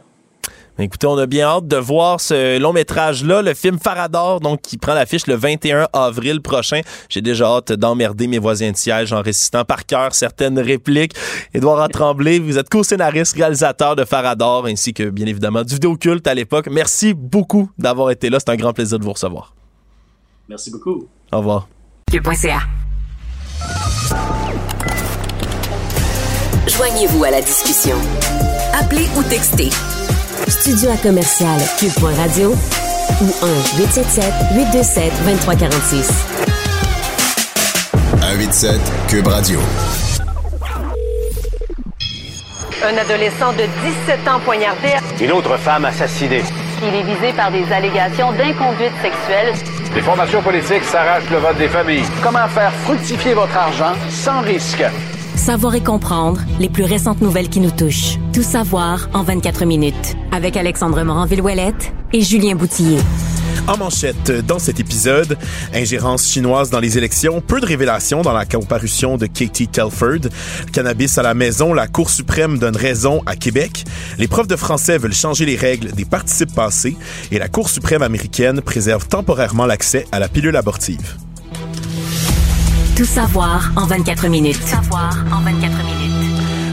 Écoutez, on a bien hâte de voir ce long métrage-là, le film Farador, donc qui prend l'affiche le 21 avril prochain. J'ai déjà hâte d'emmerder mes voisins de siège en récitant par cœur certaines répliques. Édouard Tremblay, vous êtes co-scénariste, réalisateur de Farador, ainsi que bien évidemment du vidéo culte à l'époque. Merci beaucoup d'avoir été là. C'est un grand plaisir de vous recevoir. Merci beaucoup. Au revoir. Joignez-vous à la discussion. Appelez ou textez Studio à commercial cube.radio ou 1-877-827-2346. 187 Cube Radio. Un adolescent de 17 ans poignardé. Une autre femme assassinée. Il est visé par des allégations d'inconduite sexuelle. Les formations politiques s'arrachent le vote des familles. Comment faire fructifier votre argent sans risque? Savoir et comprendre les plus récentes nouvelles qui nous touchent. Tout savoir en 24 minutes. Avec Alexandre Morin-Villouellette et Julien Boutillier. En manchette, dans cet épisode, ingérence chinoise dans les élections, peu de révélations dans la comparution de Katie Telford. Cannabis à la maison, la Cour suprême donne raison à Québec. Les profs de français veulent changer les règles des participes passés et la Cour suprême américaine préserve temporairement l'accès à la pilule abortive. Tout savoir en 24 minutes. Tout savoir en 24 minutes.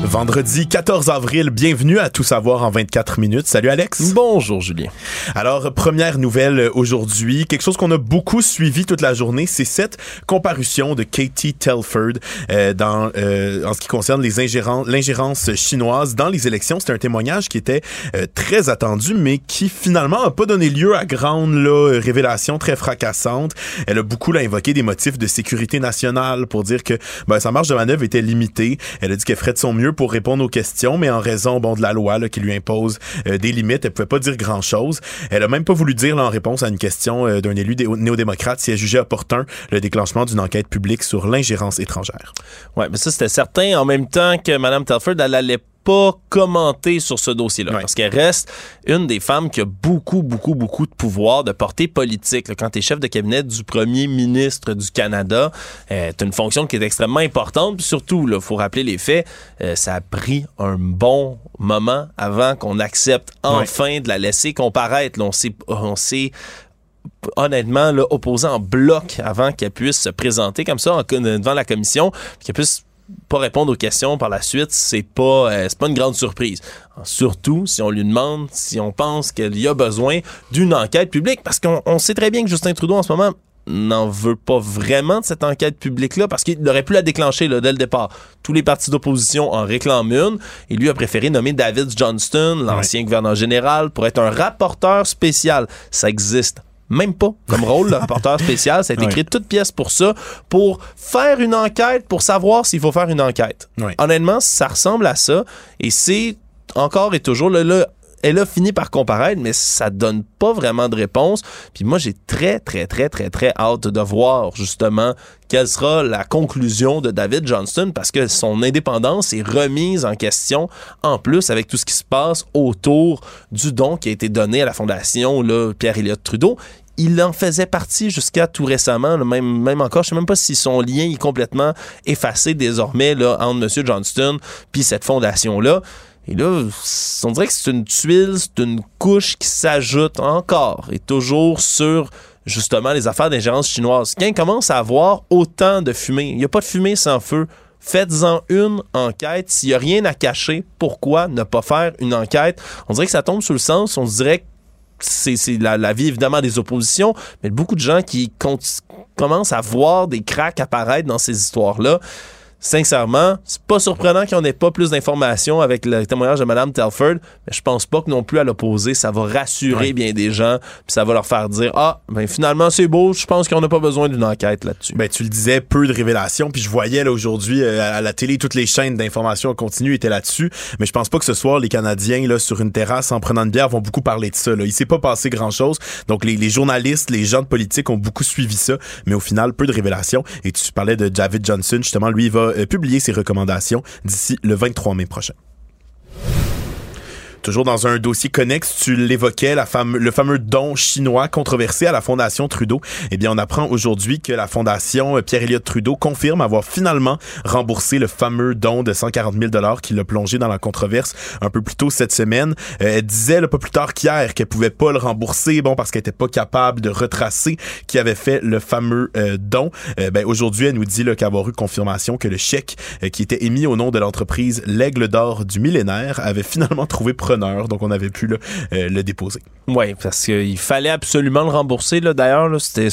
Vendredi 14 avril, bienvenue à Tout savoir en 24 minutes. Salut Alex. Bonjour Julien. Alors, première nouvelle aujourd'hui, quelque chose qu'on a beaucoup suivi toute la journée, c'est cette comparution de Katie Telford euh, dans, euh, en ce qui concerne les l'ingérence chinoise dans les élections. C'est un témoignage qui était euh, très attendu, mais qui finalement n'a pas donné lieu à grande là, révélation très fracassante. Elle a beaucoup là, invoqué des motifs de sécurité nationale pour dire que ben, sa marge de manœuvre était limitée. Elle a dit qu'elle ferait de son mieux pour répondre aux questions, mais en raison bon de la loi là, qui lui impose euh, des limites, elle pouvait pas dire grand chose. Elle a même pas voulu dire là, en réponse à une question euh, d'un élu néo-démocrate si elle jugeait opportun le déclenchement d'une enquête publique sur l'ingérence étrangère. Ouais, mais ça c'était certain. En même temps que Mme Telford, elle allait pas commenter sur ce dossier-là. Parce qu'elle reste une des femmes qui a beaucoup, beaucoup, beaucoup de pouvoir, de portée politique. Quand tu es chef de cabinet du premier ministre du Canada, euh, tu une fonction qui est extrêmement importante. Puis surtout, il faut rappeler les faits, euh, ça a pris un bon moment avant qu'on accepte enfin de la laisser comparaître. Là, on s'est honnêtement là, opposé en bloc avant qu'elle puisse se présenter comme ça devant la commission, qu'elle puisse pas répondre aux questions par la suite, c'est pas euh, c'est pas une grande surprise. Surtout si on lui demande si on pense qu'il y a besoin d'une enquête publique parce qu'on sait très bien que Justin Trudeau en ce moment n'en veut pas vraiment de cette enquête publique-là parce qu'il aurait pu la déclencher là, dès le départ. Tous les partis d'opposition en réclament une et lui a préféré nommer David Johnston, l'ancien gouverneur général, pour être un rapporteur spécial. Ça existe même pas comme rôle, le rapporteur spécial. Ça a été écrit toute pièce pour ça, pour faire une enquête, pour savoir s'il faut faire une enquête. Honnêtement, ça ressemble à ça. Et c'est encore et toujours le, elle a fini par comparaître, mais ça donne pas vraiment de réponse. Puis moi, j'ai très, très, très, très, très hâte de voir justement quelle sera la conclusion de David Johnston parce que son indépendance est remise en question en plus avec tout ce qui se passe autour du don qui a été donné à la fondation Pierre Elliott Trudeau il en faisait partie jusqu'à tout récemment, même, encore, je sais même pas si son lien est complètement effacé désormais entre M. Johnston puis cette fondation-là. Et là, on dirait que c'est une tuile, c'est une couche qui s'ajoute encore et toujours sur justement les affaires d'ingérence chinoise. Quand commence à avoir autant de fumée, il n'y a pas de fumée sans feu. Faites-en une enquête. S'il n'y a rien à cacher, pourquoi ne pas faire une enquête? On dirait que ça tombe sous le sens, on dirait que c'est la, vie évidemment des oppositions, mais beaucoup de gens qui commencent à voir des cracks apparaître dans ces histoires-là sincèrement, c'est pas surprenant qu'on n'ait pas plus d'informations avec le témoignage de Mme Telford, mais je pense pas que non plus à l'opposé, ça va rassurer Ouais. bien des gens, puis ça va leur faire dire ah ben finalement c'est beau, je pense qu'on n'a pas besoin d'une enquête là-dessus. Ben, tu le disais, peu de révélations. Puis je voyais là aujourd'hui euh, à la télé, toutes les chaînes d'information en continu étaient là-dessus. Mais je pense pas que ce soir, les Canadiens, là, sur une terrasse en prenant une bière, vont beaucoup parler de ça. Là. Il s'est pas passé grand-chose. Donc les, les journalistes, les gens de politique ont beaucoup suivi ça. Mais au final, peu de révélations. Et tu parlais de David Johnson. Justement, lui, il va publier ses recommandations d'ici le 23 mai prochain. Toujours dans un dossier connexe, tu l'évoquais, fame- le fameux don chinois controversé à la Fondation Trudeau. Eh bien, on apprend aujourd'hui que la Fondation Pierre-Éliott Trudeau confirme avoir finalement remboursé le fameux don de 140 000 dollars qui l'a plongé dans la controverse un peu plus tôt cette semaine. Euh, elle disait là, pas plus tard qu'hier qu'elle pouvait pas le rembourser, bon, parce qu'elle était pas capable de retracer qui avait fait le fameux euh, don. Euh, ben, aujourd'hui, elle nous dit qu'avoir eu confirmation que le chèque euh, qui était émis au nom de l'entreprise L'Aigle d'Or du millénaire avait finalement trouvé preneur, donc on avait pu là, euh, le déposer. Oui, parce qu'il fallait absolument le rembourser. Là, d'ailleurs, là, c'était.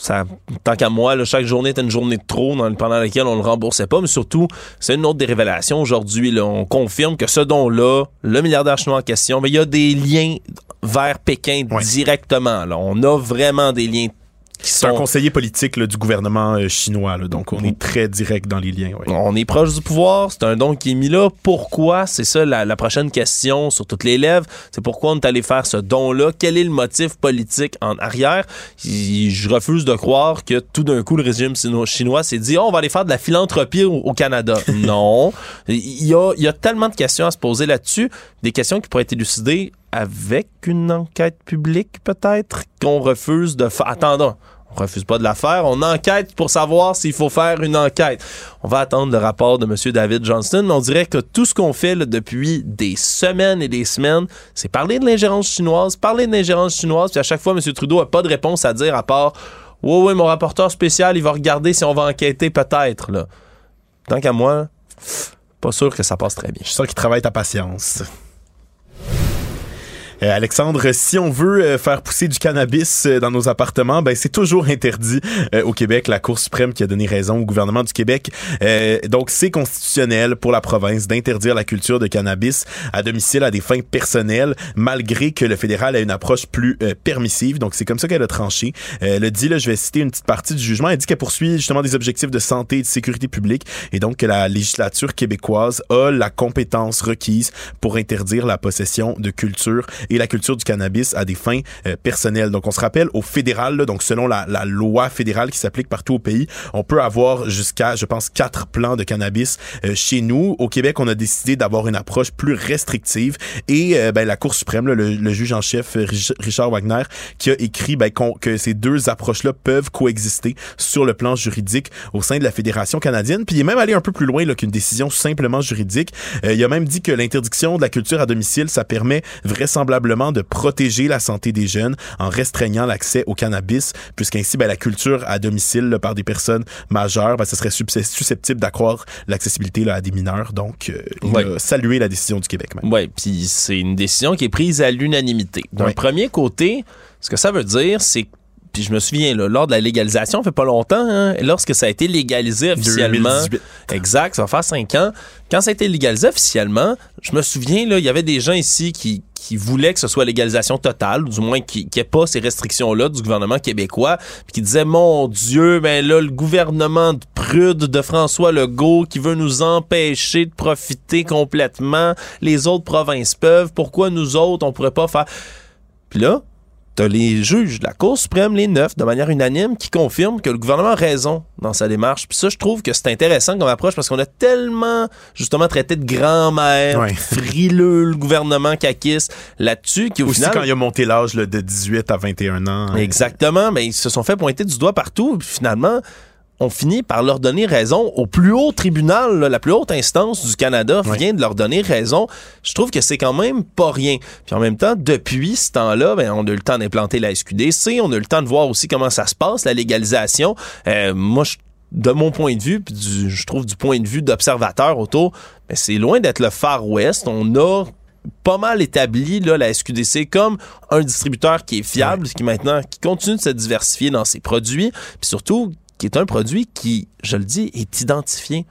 Ça, tant qu'à moi, là, chaque journée était une journée de trop dans- pendant laquelle on le remboursait pas, mais surtout, c'est une autre des révélations aujourd'hui. là. On confirme que ce don-là, le milliardaire chinois en question, ben, il y a des liens vers Pékin directement. Là. On a vraiment des liens C'est un conseiller politique là, du gouvernement euh, chinois, là, donc on est très direct dans les liens. ouais. On est proche du pouvoir, c'est un don qui est mis là. Pourquoi? C'est ça la, la prochaine question sur toutes les lèvres. C'est pourquoi on est allé faire ce don-là? Quel est le motif politique en arrière? Je refuse de croire que tout d'un coup, le régime chinois s'est dit, Oh, on va aller faire de la philanthropie au, au Canada. non. Il y a, il y a tellement de questions à se poser là-dessus. Des questions qui pourraient être élucidées avec une enquête publique, peut-être, qu'on refuse de faire. Attendons. On refuse pas de la faire. On enquête pour savoir s'il faut faire une enquête. On va attendre le rapport de M. David Johnston, on dirait que tout ce qu'on fait depuis des semaines et des semaines, c'est parler de l'ingérence chinoise, parler de l'ingérence chinoise, puis à chaque fois, M. Trudeau a pas de réponse à dire à part Oui, oui, mon rapporteur spécial, il va regarder si on va enquêter peut-être. Tant qu'à moi, pas sûr que ça passe très bien. Je sens qu'il travaille ta patience. Euh, Alexandre, si on veut euh, faire pousser du cannabis euh, dans nos appartements, ben c'est toujours interdit euh, au Québec. La Cour suprême qui a donné raison au gouvernement du Québec. Euh, donc c'est constitutionnel pour la province d'interdire la culture de cannabis à domicile à des fins personnelles, malgré que le fédéral a une approche plus euh, permissive. Donc c'est comme ça qu'elle a tranché. A dit, là, je vais citer une petite partie du jugement. Elle dit qu'elle poursuit justement des objectifs de santé et de sécurité publique, et donc que la législature québécoise a la compétence requise pour interdire la possession de culture et la culture du cannabis à des fins euh, personnelles. Donc, on se rappelle, au fédéral, là, donc selon la, la loi fédérale qui s'applique partout au pays, on peut avoir jusqu'à, je pense, quatre plants de cannabis euh, chez nous. Au Québec, on a décidé d'avoir une approche plus restrictive et euh, ben, la Cour suprême, là, le, le juge en chef Rich- Richard Wagner, qui a écrit ben, qu'on- que ces deux approches-là peuvent coexister sur le plan juridique au sein de la Fédération canadienne. Puis il est même allé un peu plus loin qu'une décision simplement juridique. Il a même dit que l'interdiction de la culture à domicile, ça permet vraisemblablement de protéger la santé des jeunes en restreignant l'accès au cannabis, puisqu'ainsi ben, la culture à domicile là, par des personnes majeures, ben, ce serait susceptible d'accroître l'accessibilité à des mineurs. Donc, euh, il Ouais. a salué la décision du Québec. Oui, puis c'est une décision qui est prise à l'unanimité. D'un Ouais. premier côté, ce que ça veut dire, c'est que puis je me souviens, là, lors de la légalisation, ça fait pas longtemps, hein, lorsque ça a été légalisé officiellement. 2018. Exact, ça va faire cinq ans. Quand ça a été légalisé officiellement, je me souviens, là, il y avait des gens ici qui, qui voulaient que ce soit légalisation totale, du moins qui n'y ait pas ces restrictions-là du gouvernement québécois, puis qui disaient, mon Dieu, ben là, le gouvernement de prude de François Legault qui veut nous empêcher de profiter complètement, les autres provinces peuvent, pourquoi nous autres, on pourrait pas faire... Puis là, T'as les juges de la Cour suprême, les neuf, de manière unanime, qui confirment que le gouvernement a raison dans sa démarche. Puis ça, je trouve que c'est intéressant comme approche parce qu'on a tellement, justement, traité de grand-mère, Ouais. frileux, le gouvernement caquiste là-dessus, qui au Aussi final... quand il a monté l'âge de 18 à 21 ans. Exactement, mais ils se sont fait pointer du doigt partout. Puis finalement, on finit par leur donner raison au plus haut tribunal, là, la plus haute instance du Canada vient de leur donner raison. Je trouve que c'est quand même pas rien. Puis en même temps, depuis ce temps-là, ben, on a eu le temps d'implanter la SQDC, on a eu le temps de voir aussi comment ça se passe, la légalisation. Euh, moi, je de mon point de vue, puis du, je trouve du point de vue d'observateur autour, ben, c'est loin d'être le Far West. On a pas mal établi là, la SQDC comme un distributeur qui est fiable, qui maintenant qui continue de se diversifier dans ses produits, puis surtout qui est un produit qui, je le dis, est identifié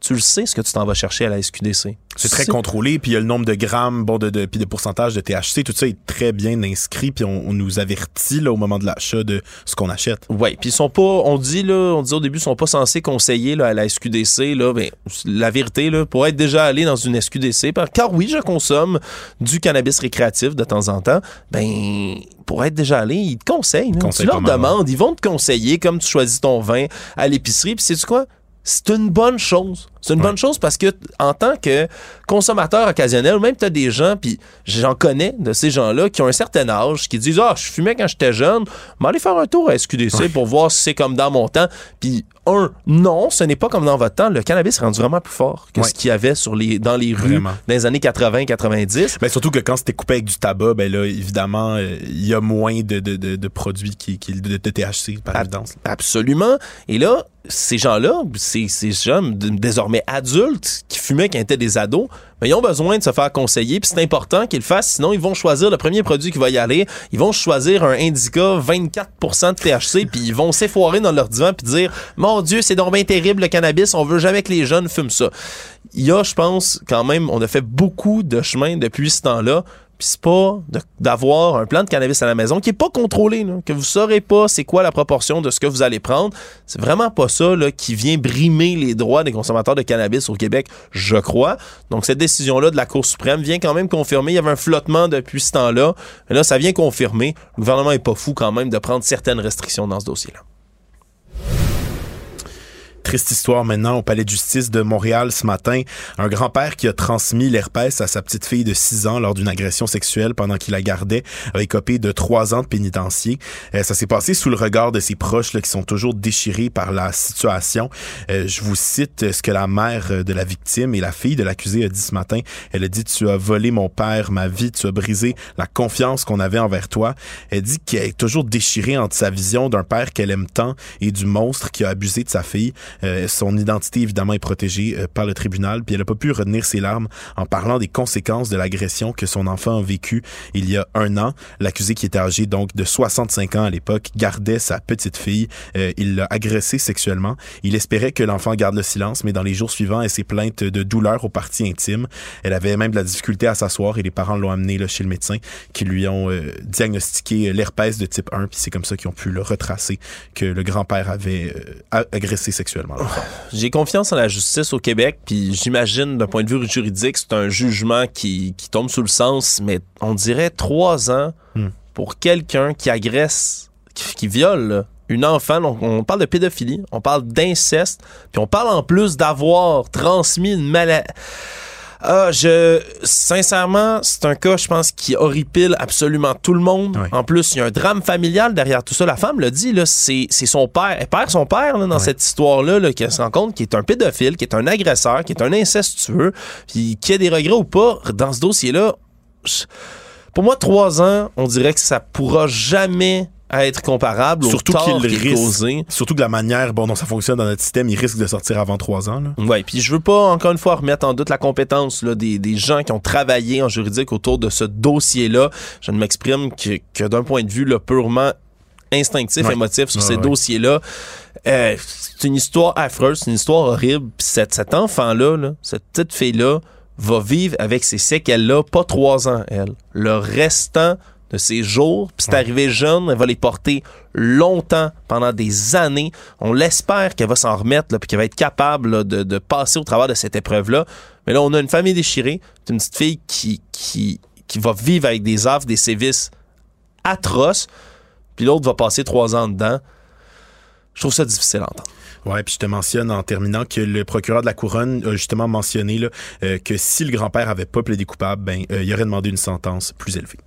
tu le sais ce que tu t'en vas chercher à la SQDC. C'est très contrôlé, puis il y a le nombre de grammes, bon, de, de, puis de pourcentage de THC, tout ça est très bien inscrit, puis on, nous avertit là, au moment de l'achat de ce qu'on achète. Oui, puis ils sont pas, on dit là, on dit au début, ils sont pas censés conseiller là, à la SQDC, là, ben, la vérité, là, pour être déjà allé dans une SQDC, car oui, je consomme du cannabis récréatif de temps en temps, ben, pour être déjà allé, ils te conseillent. tu leur demandes, ils vont te conseiller comme tu choisis ton vin à l'épicerie, puis c'est quoi? C'est une bonne chose. C'est une bonne chose parce que en tant que consommateur occasionnel, même tu as des gens, puis j'en connais de ces gens-là qui ont un certain âge, qui disent Ah, je fumais quand j'étais jeune, mais allez faire un tour à SQDC pour voir si c'est comme dans mon temps. Puis, un, non, ce n'est pas comme dans votre temps. Le cannabis est rendu vraiment plus fort que ce qu'il y avait sur les, dans les rues dans les années 80-90. Mais surtout que quand c'était coupé avec du tabac, ben là, évidemment, euh, il y a moins de, de, de, produits qui, qui, de, THC, par évidence. Absolument. Et là, ces gens-là, ces, ces jeunes désormais adultes qui fumaient quand étaient des ados, mais ils ont besoin de se faire conseiller, puis c'est important qu'ils le fassent, sinon ils vont choisir le premier produit qui va y aller, ils vont choisir un Indica 24% de THC, puis ils vont s'effoirer dans leur divan puis dire "Mon dieu, c'est donc terrible le cannabis, on veut jamais que les jeunes fument ça." Il y a, je pense, quand même, on a fait beaucoup de chemin depuis ce temps-là puis c'est pas d'avoir un plan de cannabis à la maison qui est pas contrôlé, que vous saurez pas c'est quoi la proportion de ce que vous allez prendre. C'est vraiment pas ça là, qui vient brimer les droits des consommateurs de cannabis au Québec, je crois. Donc cette décision-là de la Cour suprême vient quand même confirmer. Il y avait un flottement depuis ce temps-là. Mais là, ça vient confirmer. Le gouvernement est pas fou quand même de prendre certaines restrictions dans ce dossier-là. Triste histoire maintenant au palais de justice de Montréal ce matin. Un grand-père qui a transmis l'herpès à sa petite fille de 6 ans lors d'une agression sexuelle pendant qu'il la gardait a écopé de 3 ans de pénitencier. Euh, ça s'est passé sous le regard de ses proches là, qui sont toujours déchirés par la situation. Euh, je vous cite ce que la mère de la victime et la fille de l'accusé a dit ce matin. Elle a dit Tu as volé mon père, ma vie, tu as brisé la confiance qu'on avait envers toi. Elle dit qu'elle est toujours déchirée entre sa vision d'un père qu'elle aime tant et du monstre qui a abusé de sa fille. Euh, son identité, évidemment, est protégée euh, par le tribunal. Puis elle n'a pas pu retenir ses larmes en parlant des conséquences de l'agression que son enfant a vécu il y a un an. L'accusé, qui était âgé donc de 65 ans à l'époque, gardait sa petite fille. Euh, il l'a agressée sexuellement. Il espérait que l'enfant garde le silence, mais dans les jours suivants, elle s'est plainte de douleur aux parties intimes. Elle avait même de la difficulté à s'asseoir et les parents l'ont amenée chez le médecin qui lui ont diagnostiqué l'herpès de type 1. Puis c'est comme ça qu'ils ont pu le retracer que le grand-père avait agressé sexuellement. J'ai confiance en la justice au Québec, puis j'imagine d'un point de vue juridique, c'est un jugement qui, tombe sous le sens, mais on dirait trois ans hmm. pour quelqu'un qui agresse, qui, viole une enfant. On, parle de pédophilie, on parle d'inceste, puis on parle en plus d'avoir transmis une maladie ah, je, sincèrement, c'est un cas, je pense, qui horripile absolument tout le monde. En plus, il y a un drame familial derrière tout ça. La femme le dit, là, c'est, son père. Elle perd son père dans cette histoire-là, là, qui se rend compte qu'il est un pédophile, qui est un agresseur, qui est un incestueux, puis qui a des regrets ou pas dans ce dossier-là. Pour moi, trois ans, on dirait que ça pourra jamais à être comparable surtout au qu'il risque, Surtout que la manière bon dont ça fonctionne dans notre système, il risque de sortir avant trois ans. Oui, puis je veux pas encore une fois remettre en doute la compétence là, des, des, gens qui ont travaillé en juridique autour de ce dossier-là. Je ne m'exprime que, que d'un point de vue là, purement instinctif, émotif sur ces dossiers-là. Euh, c'est une histoire affreuse, c'est une histoire horrible. Cet, cet enfant-là, là, cette petite fille-là, va vivre avec ces séquelles-là, pas trois ans, elle. Le restant de ses jours. Puis c'est arrivé jeune, elle va les porter longtemps, pendant des années. On l'espère qu'elle va s'en remettre, puis qu'elle va être capable de, de, passer au travers de cette épreuve-là. Mais là, on a une famille déchirée, une petite fille qui, qui, qui va vivre avec des affres, des sévices atroces, puis l'autre va passer trois ans dedans. Je trouve ça difficile à entendre. Ouais, puis je te mentionne en terminant que le procureur de la couronne a justement mentionné là, euh, que si le grand-père avait pas plaidé coupable, ben euh, il aurait demandé une sentence plus élevée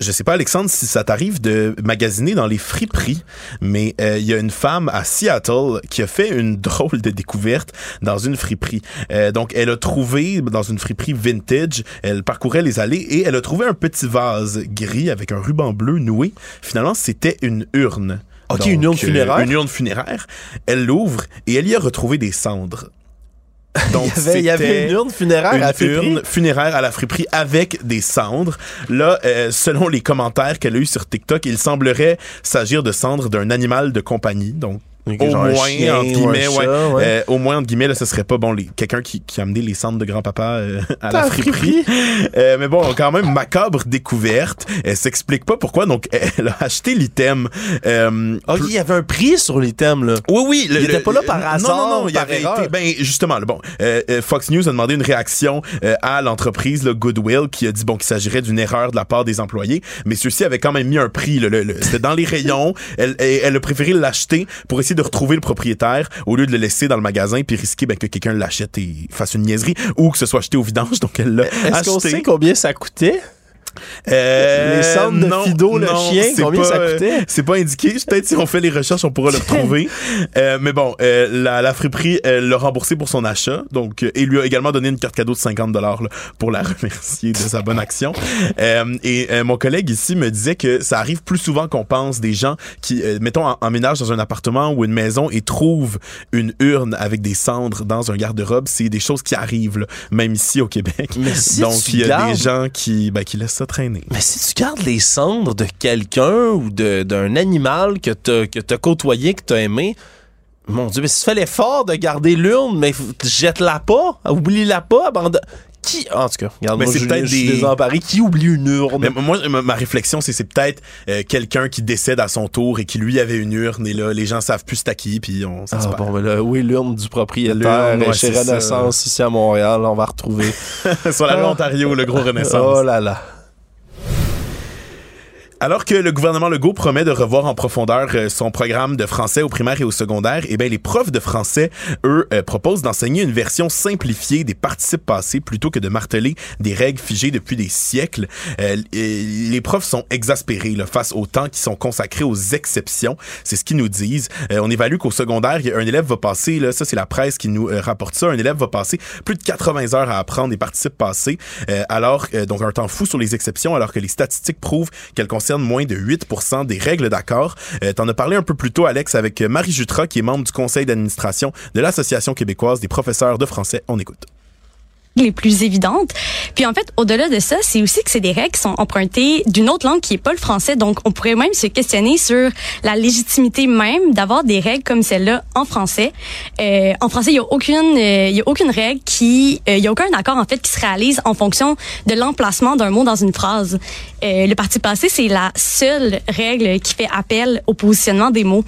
je sais pas, Alexandre, si ça t'arrive de magasiner dans les friperies, mais euh, il y a une femme à Seattle qui a fait une drôle de découverte dans une friperie. Euh, donc, elle a trouvé dans une friperie vintage, elle parcourait les allées et elle a trouvé un petit vase gris avec un ruban bleu noué. Finalement, c'était une urne. OK, une urne funéraire? une urne funéraire. Elle l'ouvre et elle y a retrouvé des cendres. Donc, il, y avait, une urne funéraire une à la friperie? urne funéraire à la friperie avec des cendres. Là, euh, selon les commentaires qu'elle a eu sur TikTok, il semblerait s'agir de cendres d'un animal de compagnie. Donc, Au moins, chien guillemets, chat, ouais, euh, au moins, entre guillemets, là, ce serait pas bon, les, quelqu'un qui, qui a amené les cendres de grand-papa euh, à la friperie. Euh, mais bon, quand même, macabre découverte. Elle s'explique pas pourquoi, donc elle a acheté l'item. Euh, Ok, il y avait un prix sur l'item, là. oui, oui. Il était pas là par hasard, Non, non, non. Il avait erreur. été, ben, justement, là, bon, euh, euh, Fox News a demandé une réaction euh, à l'entreprise, le Goodwill, qui a dit, bon, qu'il s'agirait d'une erreur de la part des employés. Mais ceux-ci avaient quand même mis un prix, là, le- le- c'était dans les rayons. Elle, elle, elle a préféré l'acheter pour essayer de retrouver le propriétaire au lieu de le laisser dans le magasin puis risquer ben, que quelqu'un l'achète et fasse une niaiserie ou que ce soit acheté au vidange. Donc, elle l'a Est-ce qu'on sait combien ça coûtait? Euh, Les cendres de non, Fido, le non, chien, c'est combien pas, ça euh? C'est pas indiqué. Peut-être si on fait les recherches, on pourra le retrouver. Euh, mais bon, euh, la, la friperie l'a remboursé pour son achat. Donc, euh, et lui a également donné une carte cadeau de 50 dollars pour la remercier de sa bonne action. Euh, et euh, mon collègue ici me disait que ça arrive plus souvent qu'on pense des gens qui, euh, mettons, en- emménagent dans un appartement ou une maison et trouvent une urne avec des cendres dans un garde-robe. C'est des choses qui arrivent, là, même ici au Québec. Mais si Donc, il y a gardes- des gens qui, ben, qui laissent ça traîner. Mais si tu gardes les cendres de quelqu'un ou de- d'un animal que t'as que côtoyé, que t'as aimé, mon Dieu, mais si tu fais l'effort de garder l'urne, mais jette-la pas, oublie-la pas, abandonne. Qui, en tout cas, regarde, Mais moi, c'est je, peut-être je suis des- désemparé. Qui oublie une urne? Mais moi, ma, ma réflexion, c'est c'est peut-être euh, quelqu'un qui décède à son tour et qui lui avait une urne et là, les gens savent plus c'est à qui puis on ça se Ah, bon, mais là, oui, l'urne du propriétaire? L'urne, ouais, chez ça. Renaissance ici à Montréal, on va retrouver. Sur la rue Ah. Ontario, le gros Renaissance. Oh là là. Alors que le gouvernement Legault promet de revoir en profondeur euh, son programme de français au primaire et au secondaire, eh bien les profs de français, eux, euh, proposent d'enseigner une version simplifiée des participes passés plutôt que de marteler des règles figées depuis des siècles. Euh, les profs sont exaspérés là, face au temps qui sont consacrés aux exceptions. C'est ce qu'ils nous disent. On évalue qu'au secondaire, un élève va passer, là, ça c'est la presse qui nous rapporte ça, un élève va passer plus de 80 heures à apprendre des participes passés, alors donc un temps fou sur les exceptions, alors que les statistiques prouvent qu'elles moins de 8% des règles d'accord. Euh, T'en as parlé un peu plus tôt, Alex, avec Marie Jutra, qui est membre du conseil d'administration de l'Association québécoise des professeurs de français. On écoute. Les plus évidentes. Puis en fait, au-delà de ça, c'est aussi que c'est des règles qui sont empruntées d'une autre langue qui est pas le français. Donc, on pourrait même se questionner sur la légitimité même d'avoir des règles comme celle-là en français. Euh, en français, il y a aucune, euh, il y a aucune règle qui, euh, il y a aucun accord en fait qui se réalise en fonction de l'emplacement d'un mot dans une phrase. Euh, le parti passé, c'est la seule règle qui fait appel au positionnement des mots.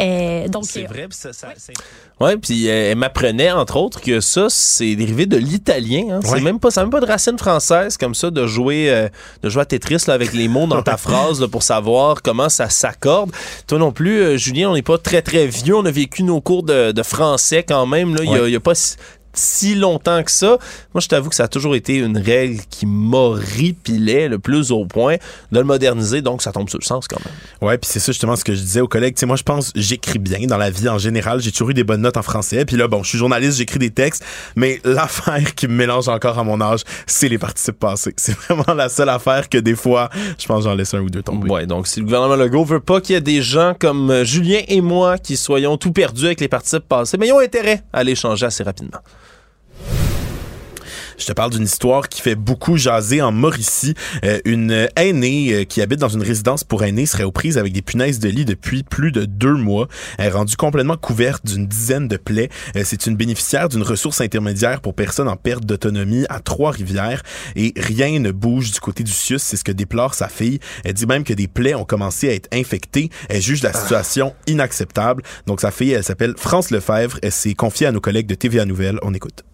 Euh, donc, C'est vrai, puis ça, ça, c'est- Ouais, puis euh, elle m'apprenait entre autres que ça c'est dérivé de l'italien. Hein. C'est Ouais. même pas, ça a même pas de racine française comme ça de jouer, euh, de jouer à Tetris là, avec les mots dans ta phrase là, pour savoir comment ça s'accorde. Toi non plus, euh, Julien, on n'est pas très très vieux. On a vécu nos cours de, de français quand même. Là, il y a- Ouais. il y a pas si, longtemps que ça. Moi, je t'avoue que ça a toujours été une règle qui m'horripilait le plus au point de le moderniser. Donc, ça tombe sur le sens quand même. Ouais, puis c'est ça justement ce que je disais aux collègues. Tu sais, moi, je pense j'écris bien dans la vie en général. J'ai toujours eu des bonnes notes en français. Puis là, bon, je suis journaliste, j'écris des textes. Mais l'affaire qui me mélange encore à mon âge, c'est les participes passés. C'est vraiment la seule affaire que des fois, je pense j'en laisse un ou deux tomber. Ouais, donc si le gouvernement Legault veut pas qu'il y ait des gens comme euh, Julien et moi qui soyons tout perdus avec les participes passés, mais ils ont intérêt à les changer assez rapidement. Je te parle d'une histoire qui fait beaucoup jaser en Mauricie. Euh, une aînée euh, qui habite dans une résidence pour aînés serait aux prises avec des punaises de lit depuis plus de deux mois. Elle est rendue complètement couverte d'une dizaine de plaies. Euh, C'est une bénéficiaire d'une ressource intermédiaire pour personnes en perte d'autonomie à Trois-Rivières et rien ne bouge du côté du CIUS. C'est ce que déplore sa fille. Elle dit même que des plaies ont commencé à être infectées. Elle juge la situation inacceptable. Donc sa fille, elle s'appelle France Lefebvre. Elle s'est confiée à nos collègues de TVA Nouvelles. On écoute.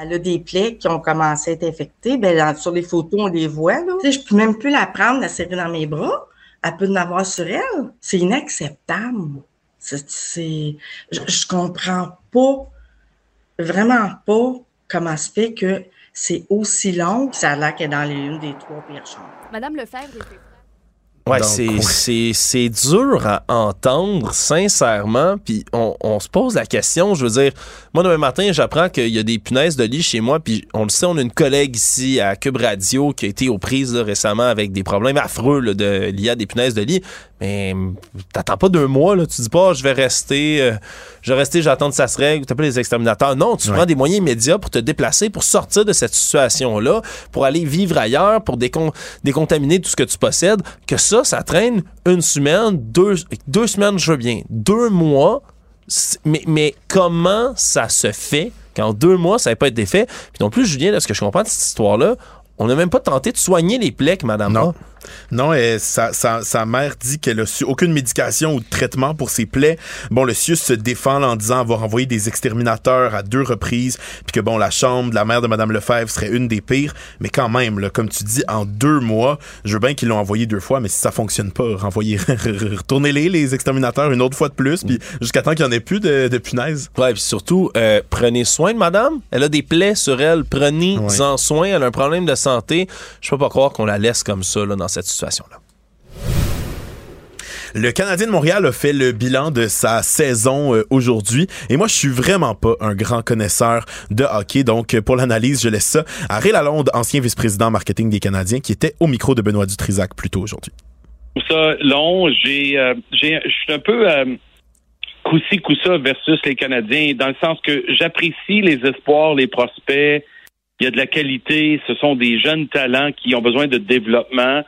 Elle a des plaies qui ont commencé à être infectées. Dans- sur les photos, on les voit. Là. Je peux même plus la prendre, la serrer dans mes bras. Elle peut en avoir sur elle. C'est inacceptable. C'est, je, je comprends pas, vraiment pas, comment se fait que c'est aussi long. Ça a l'air qu'elle est dans les, des trois pires chambres. Madame Lefebvre Ouais, c'est, ouais. c'est, c'est dur à entendre, sincèrement. Puis on, on se pose la question, je veux dire, moi, demain matin, j'apprends qu'il y a des punaises de lit chez moi. Puis on le sait, on a une collègue ici à Cube Radio qui a été aux prises là, récemment avec des problèmes affreux là, de, liés à des punaises de lit. Mais t'attends pas deux mois, là. Tu dis pas, je vais rester, euh, je vais rester, j'attends que ça se règle, t'appelles les exterminateurs. Non, tu Ouais. prends des moyens immédiats pour te déplacer, pour sortir de cette situation-là, pour aller vivre ailleurs, pour décon- décontaminer tout ce que tu possèdes. Que ça, ça traîne une semaine, deux, deux semaines, je veux bien. Deux mois, mais, mais comment ça se fait qu'en deux mois, ça n'avait pas été fait? Puis non plus, Julien, de ce que je comprends de cette histoire-là, on n'a même pas tenté de soigner les plaies que madame Non. a. Non, et sa, sa, sa mère dit qu'elle a su aucune médication ou traitement pour ses plaies. Bon, le CIUS se défend en disant avoir envoyé des exterminateurs à deux reprises, puis que bon, la chambre de la mère de Madame Lefebvre serait une des pires. Mais quand même, là, comme tu dis, en deux mois, je veux bien qu'ils l'ont envoyé deux fois, mais si ça fonctionne pas, renvoyez, retournez-les les exterminateurs une autre fois de plus, puis jusqu'à temps qu'il n'y en ait plus de, de punaises. Ouais, puis surtout, euh, prenez soin de madame. Elle a des plaies sur elle. Prenez-en soin. Elle a un problème de santé. Je peux pas croire qu'on la laisse comme ça là, dans cette situation-là. Le Canadien de Montréal a fait le bilan de sa saison euh, aujourd'hui et moi je suis vraiment pas un grand connaisseur de hockey donc pour l'analyse je laisse ça à Ray Lalonde, ancien vice-président marketing des Canadiens qui était au micro de Benoît Dutrisac plus tôt aujourd'hui. ça long. J'ai, euh, je suis un peu euh, coup-ci, coup-ça versus les Canadiens, dans le sens que j'apprécie les espoirs, les prospects. Il y a de la qualité. Ce sont des jeunes talents qui ont besoin de développement.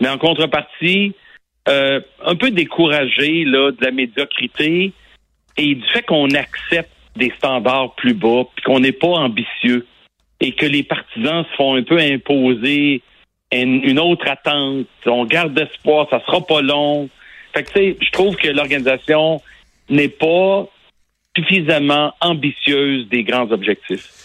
Mais en contrepartie, euh, un peu découragé là, de la médiocrité et du fait qu'on accepte des standards plus bas, puis qu'on n'est pas ambitieux et que les partisans se font un peu imposer une, autre attente. On garde espoir, ça sera pas long. Fait que, tu sais, je trouve que l'organisation n'est pas suffisamment ambitieuse des grands objectifs.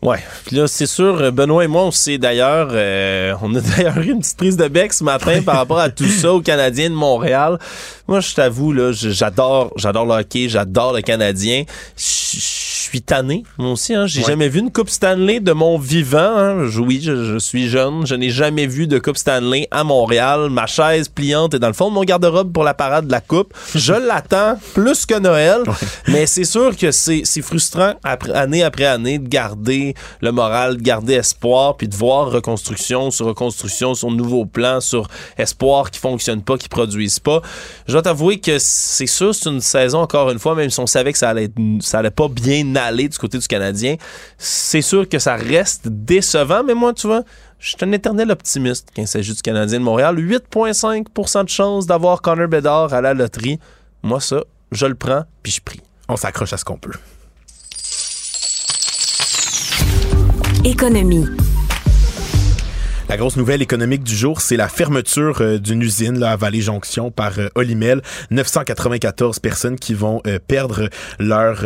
Ouais. Puis là, c'est sûr, euh, Benoît et moi, on sait d'ailleurs, euh, on a d'ailleurs eu une petite prise de bec ce matin par rapport à tout ça aux Canadiens de Montréal. Moi, je t'avoue, là, j'adore, j'adore le hockey, j'adore le Canadien. Je suis tanné, moi aussi. Hein. J'ai Ouais. jamais vu une Coupe Stanley de mon vivant. Hein. Je- Oui, je, je suis jeune. Je n'ai jamais vu de Coupe Stanley à Montréal. Ma chaise pliante est dans le fond de mon garde-robe pour la parade de la Coupe. Je l'attends plus que Noël. Mais c'est sûr que c'est frustrant après, année après année de garder le moral, de garder espoir, puis de voir reconstruction sur reconstruction, sur nouveaux plans, sur espoir qui fonctionne pas, qui produisent pas. Je dois t'avouer que c'est sûr, c'est une saison, encore une fois, même si on savait que ça allait, ça allait pas bien aller du côté du Canadien, c'est sûr que ça reste décevant, mais moi, tu vois, je suis un éternel optimiste quand il s'agit du Canadien de Montréal. 8,5% de chance d'avoir Connor Bedard à la loterie. Moi, ça, je le prends, puis je prie. On s'accroche à ce qu'on peut. Économie. La grosse nouvelle économique du jour, c'est la fermeture euh, d'une usine là, à Vallée-Jonction par euh, Olimel. 994 personnes qui vont euh, perdre leur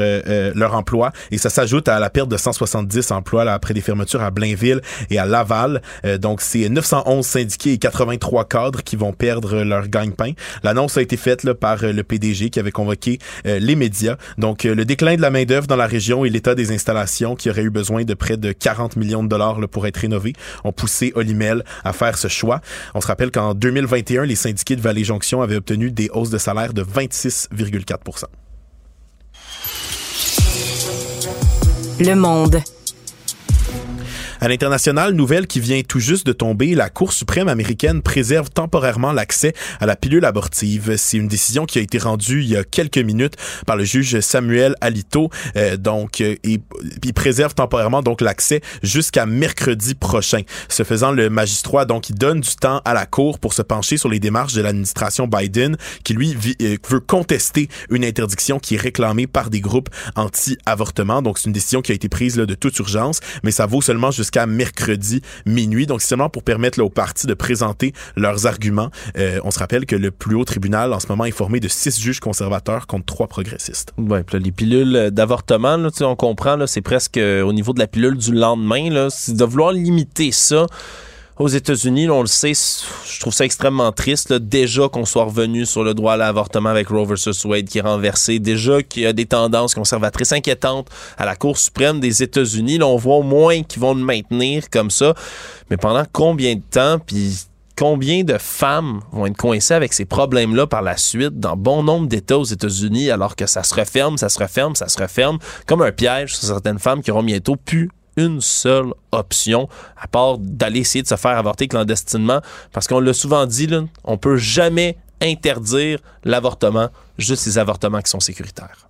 leur emploi et ça s'ajoute à la perte de 170 emplois là, après des fermetures à Blainville et à Laval. Donc c'est 911 syndiqués et 83 cadres qui vont perdre leur gagne-pain. L'annonce a été faite là, par le PDG qui avait convoqué les médias. Donc le déclin de la main-d'œuvre dans la région et l'état des installations qui auraient eu besoin de près de 40 millions de dollars là, pour être rénovés ont poussé Olimel à faire ce choix. On se rappelle qu'en 2021, les syndiqués de Vallée-Jonction avaient obtenu des hausses de salaire de 26,4% Le monde. À l'international, nouvelle qui vient tout juste de tomber, la Cour suprême américaine préserve temporairement l'accès à la pilule abortive. C'est une décision qui a été rendue il y a quelques minutes par le juge Samuel Alito. Euh, donc, euh, il préserve temporairement donc l'accès jusqu'à mercredi prochain. Ce faisant, le magistrat donc il donne du temps à la Cour pour se pencher sur les démarches de l'administration Biden, qui lui euh, veut contester une interdiction qui est réclamée par des groupes anti-avortement. Donc, c'est une décision qui a été prise là, de toute urgence, mais ça vaut seulement jusqu'à mercredi minuit. Donc, c'est seulement pour permettre aux partis de présenter leurs arguments. Euh, on se rappelle que le plus haut tribunal, en ce moment, est formé de six juges conservateurs contre trois progressistes. Là, les pilules d'avortement, tu sais, on comprend, c'est presque euh, au niveau de la pilule du lendemain. Là, de vouloir limiter ça aux États-Unis, on le sait, je trouve ça extrêmement triste. là, déjà qu'on soit revenu sur le droit à l'avortement avec Roe versus Wade qui est renversé, déjà qu'il y a des tendances conservatrices inquiétantes à la Cour suprême des États-Unis. Là, on voit au moins qu'ils vont le maintenir comme ça. Mais pendant combien de temps? Puis combien de femmes vont être coincées avec ces problèmes-là par la suite dans bon nombre d'États aux États-Unis, alors que ça se referme, ça se referme, ça se referme, comme un piège sur certaines femmes qui auront bientôt plus une seule option, à part d'aller essayer de se faire avorter clandestinement, parce qu'on l'a souvent dit, là, on peut jamais interdire l'avortement, juste les avortements qui sont sécuritaires.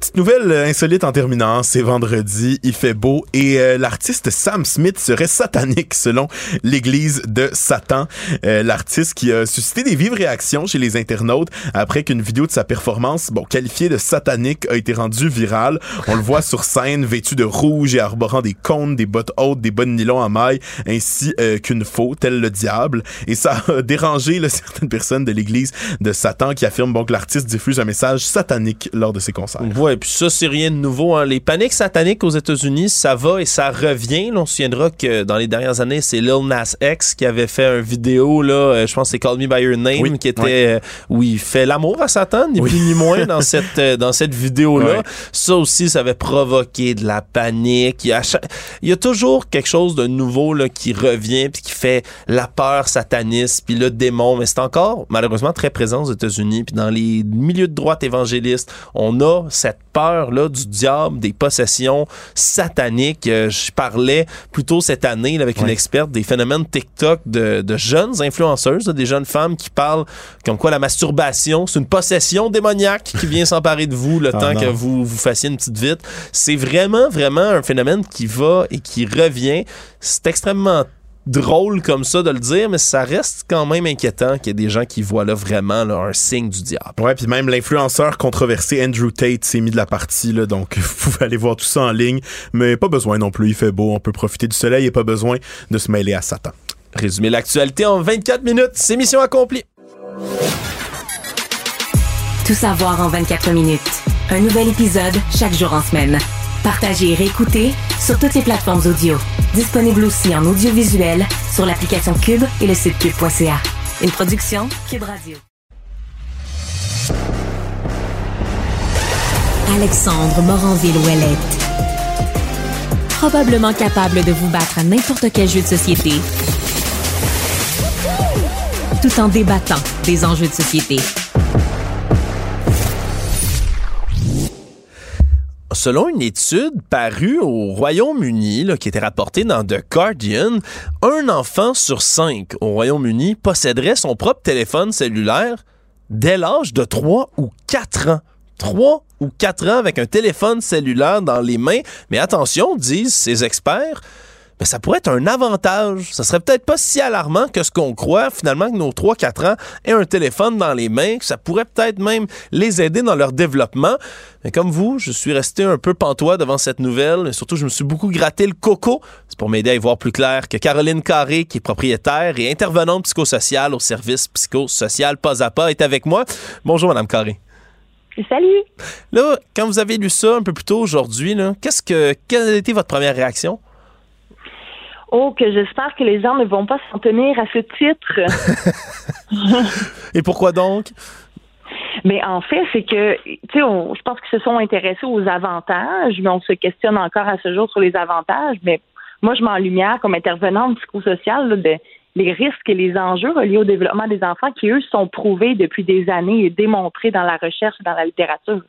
Petite nouvelle euh, insolite en terminant, c'est vendredi, il fait beau et euh, l'artiste Sam Smith serait satanique selon l'église de Satan. Euh, l'artiste qui a suscité des vives réactions chez les internautes après qu'une vidéo de sa performance, bon, qualifiée de satanique, a été rendue virale. On le voit sur scène vêtu de rouge et arborant des cônes, des bottes hautes, des bonnes nylon en maille, ainsi qu'une faux, tel le diable. Et ça a dérangé là, certaines personnes de l'église de Satan qui affirment bon, que l'artiste diffuse un message satanique lors de ses concerts et puis ça, c'est rien de nouveau. Hein. Les paniques sataniques aux États-Unis, ça va et ça revient. on se souviendra que dans les dernières années, c'est Lil Nas X qui avait fait une vidéo, là, euh, je pense que c'est Call Me By Your Name, qui était euh, où il fait l'amour à Satan, ni plus ni moins dans cette, euh, dans cette vidéo-là. Ça aussi, ça avait provoqué de la panique. Il y a, il y a toujours quelque chose de nouveau là, qui revient puis qui fait la peur sataniste puis le démon. Mais c'est encore, malheureusement, très présent aux États-Unis. Puis dans les milieux de droite évangélistes, on a cette peur là, du diable, des possessions sataniques. Euh, je parlais plutôt cette année avec une experte des phénomènes TikTok de, de jeunes influenceuses, des jeunes femmes qui parlent comme quoi la masturbation, c'est une possession démoniaque qui vient s'emparer de vous le ah temps que vous vous fassiez une petite vite. C'est vraiment, vraiment un phénomène qui va et qui revient. C'est extrêmement drôle comme ça de le dire, mais ça reste quand même inquiétant qu'il y ait des gens qui voient là vraiment un signe du diable. Ouais, puis même l'influenceur controversé Andrew Tate s'est mis de la partie, là, donc vous pouvez aller voir tout ça en ligne, mais pas besoin non plus, il fait beau, on peut profiter du soleil et pas besoin de se mêler à Satan. Résumer l'actualité en 24 minutes, c'est mission accomplie. Tout savoir en 24 minutes. Un nouvel épisode chaque jour en semaine. Partagez et réécoutez sur toutes les plateformes audio. Disponible aussi en audiovisuel sur l'application Cube et le site cube.ca. Une production Cube Radio. Alexandre Moranville-Ouellette. Probablement capable de vous battre à n'importe quel jeu de société. Tout en débattant des enjeux de société. Selon une étude parue au Royaume-Uni, qui était rapportée dans The Guardian, un enfant sur cinq au Royaume-Uni posséderait son propre téléphone cellulaire dès l'âge de 3 ou 4 ans. 3 ou 4 ans avec un téléphone cellulaire dans les mains. Mais attention, disent ces experts, mais ça pourrait être un avantage. Ça serait peut-être pas si alarmant que ce qu'on croit, finalement, que nos 3-4 ans aient un téléphone dans les mains, que ça pourrait peut-être même les aider dans leur développement. Mais comme vous, je suis resté un peu pantois devant cette nouvelle, et surtout, je me suis beaucoup gratté le coco. C'est pour m'aider à y voir plus clair que Caroline Carré, qui est propriétaire et intervenante psychosociale au service psychosocial pas à pas, est avec moi. Bonjour, Madame Carré. Salut. Là, quand vous avez lu ça un peu plus tôt aujourd'hui, qu'est-ce que, quelle a été votre première réaction? Oh, que j'espère que les gens ne vont pas s'en tenir à ce titre. Et pourquoi donc? Mais en fait, c'est que, tu sais, je pense qu'ils se sont intéressés aux avantages, mais on se questionne encore à ce jour sur les avantages. Mais moi, je m'en lumière comme intervenante psychosociale de les risques et les enjeux reliés au développement des enfants qui, eux, sont prouvés depuis des années et démontrés dans la recherche et dans la littérature.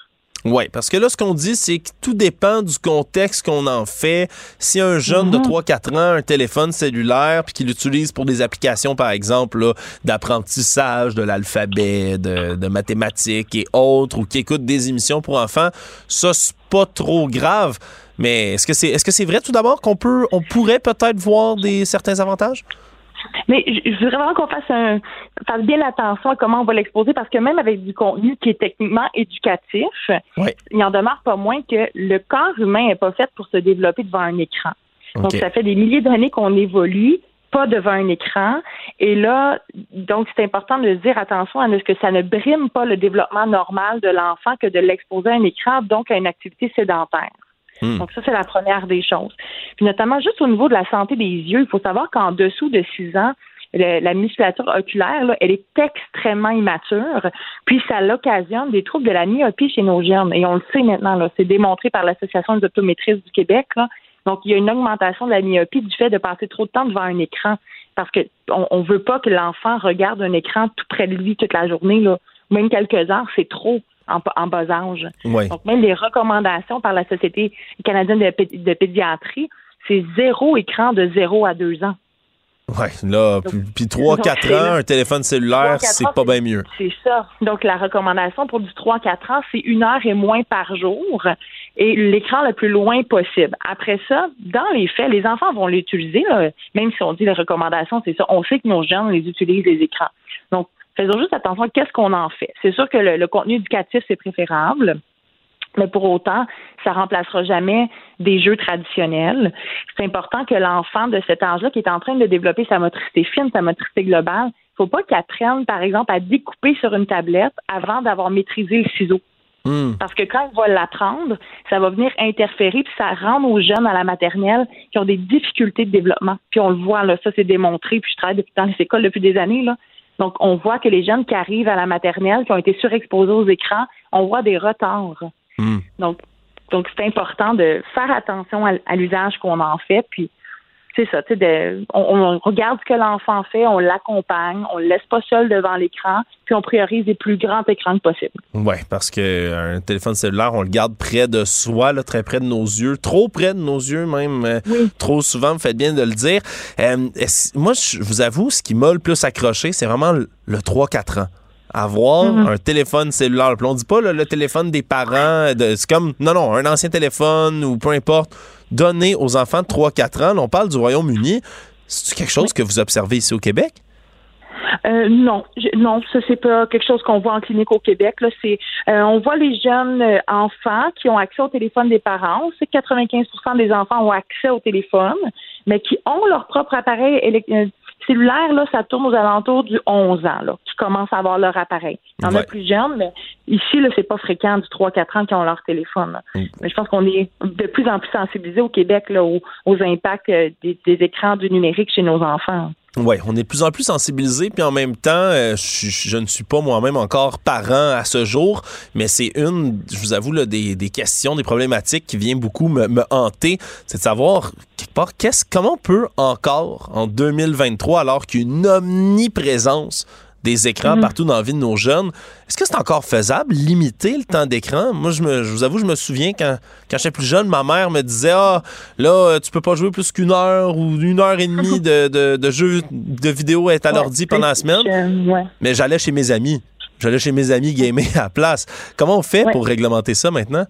Oui, parce que là, ce qu'on dit, c'est que tout dépend du contexte qu'on en fait. Si un jeune de 3-4 mhm. ans a un téléphone cellulaire puis qu'il l'utilise pour des applications, par exemple, d'apprentissage de l'alphabet, de, mathématiques et autres, ou qui écoute des émissions pour enfants, ça, c'est pas trop grave. Mais est-ce que c'est est-ce que c'est vrai tout d'abord qu'on peut on pourrait peut-être voir des certains avantages? Mais je voudrais vraiment qu'on fasse un fasse bien attention à comment on va l'exposer parce que même avec du contenu qui est techniquement éducatif, il en demeure pas moins que le corps humain n'est pas fait pour se développer devant un écran. Donc ça fait des milliers d'années qu'on évolue pas devant un écran. Et là, donc, c'est important de dire attention à ce que ça ne brime pas le développement normal de l'enfant que de l'exposer à un écran, donc à une activité sédentaire. Hmm. Donc ça, c'est la première des choses. Puis notamment juste au niveau de la santé des yeux, il faut savoir qu'en dessous de 6 ans, la musculature oculaire, là, elle est extrêmement immature, puis ça l'occasionne des troubles de la myopie chez nos jeunes. Et on le sait maintenant, là, c'est démontré par l'Association des optométristes du Québec. Donc, il y a une augmentation de la myopie du fait de passer trop de temps devant un écran parce que on, veut pas que l'enfant regarde un écran tout près de lui toute la journée, là. Même quelques heures, c'est trop en, bas âge. Donc, même les recommandations par la Société canadienne de, pédiatrie, c'est zéro écran de zéro à deux ans. Oui, là, puis 3-4 ans, un téléphone cellulaire, c'est pas bien mieux. C'est ça. Donc, la recommandation pour du 3-4 ans, c'est une heure et moins par jour et l'écran le plus loin possible. Après ça, dans les faits, les enfants vont l'utiliser, même si on dit les recommandations, c'est ça. On sait que nos jeunes les utilisent, les écrans. Donc, faisons juste attention à qu'est-ce qu'on en fait? C'est sûr que le, contenu éducatif, c'est préférable. Mais pour autant, ça remplacera jamais des jeux traditionnels. C'est important que l'enfant de cet âge-là, qui est en train de développer sa motricité fine, sa motricité globale, il faut pas qu'il apprenne, par exemple, à découper sur une tablette avant d'avoir maîtrisé le ciseau. Hmm. Parce que quand il va l'apprendre, ça va venir interférer, puis ça rend aux jeunes à la maternelle qui ont des difficultés de développement. Puis on le voit, là, ça c'est démontré, puis je travaille dans les écoles depuis des années. Là. Donc, on voit que les jeunes qui arrivent à la maternelle, qui ont été surexposés aux écrans, on voit des retards. Hmm. Donc, donc c'est important de faire attention à, l'usage qu'on en fait, puis c'est ça, tu sais, on, regarde ce que l'enfant fait, on l'accompagne, on le laisse pas seul devant l'écran, puis on priorise les plus grands écrans possibles. Oui, parce qu'un téléphone cellulaire, on le garde près de soi, là, très près de nos yeux, trop près de nos yeux même, euh, trop souvent, vous faites bien de le dire. Euh, moi, je vous avoue, ce qui m'a le plus accroché, c'est vraiment le, 3-4 ans avoir mm-hmm. un téléphone cellulaire. Puis on dit pas le téléphone des parents, c'est comme, non, non, un ancien téléphone ou peu importe donné aux enfants de 3-4 ans. on parle du Royaume-Uni. C'est quelque chose que vous observez ici au Québec? Euh, non, non, ça c'est pas quelque chose qu'on voit en clinique au Québec. Là, c'est, euh, on voit les jeunes euh, enfants qui ont accès au téléphone des parents. C'est 95% des enfants ont accès au téléphone, mais qui ont leur propre appareil cellulaire, là, ça tourne aux alentours du 11 ans, là, qui commencent à avoir leur appareil. Il y en a plus jeunes, mais ici, là, c'est pas fréquent du 3-4 ans qui ont leur téléphone. Mm. Mais je pense qu'on est de plus en plus sensibilisé au Québec là, aux, impacts euh, des, écrans du numérique chez nos enfants. Oui, on est de plus en plus sensibilisé, puis en même temps, euh, je, ne suis pas moi-même encore parent à ce jour, mais c'est une, je vous avoue, là, des, questions, des problématiques qui viennent beaucoup me, me hanter, c'est de savoir qu'est-ce, comment on peut encore, en 2023, alors qu'une omniprésence des écrans mhm. partout dans la vie de nos jeunes. Est-ce que c'est encore faisable, limiter le temps d'écran? Moi, je, me, je vous avoue, je me souviens quand, quand j'étais plus jeune, ma mère me disait Ah, là, tu peux pas jouer plus qu'une heure ou une heure et demie de, de, de jeu de vidéo à à l'ordi pendant la semaine. Mais j'allais chez mes amis. J'allais chez mes amis gamer à la place. Comment on fait pour réglementer ça maintenant?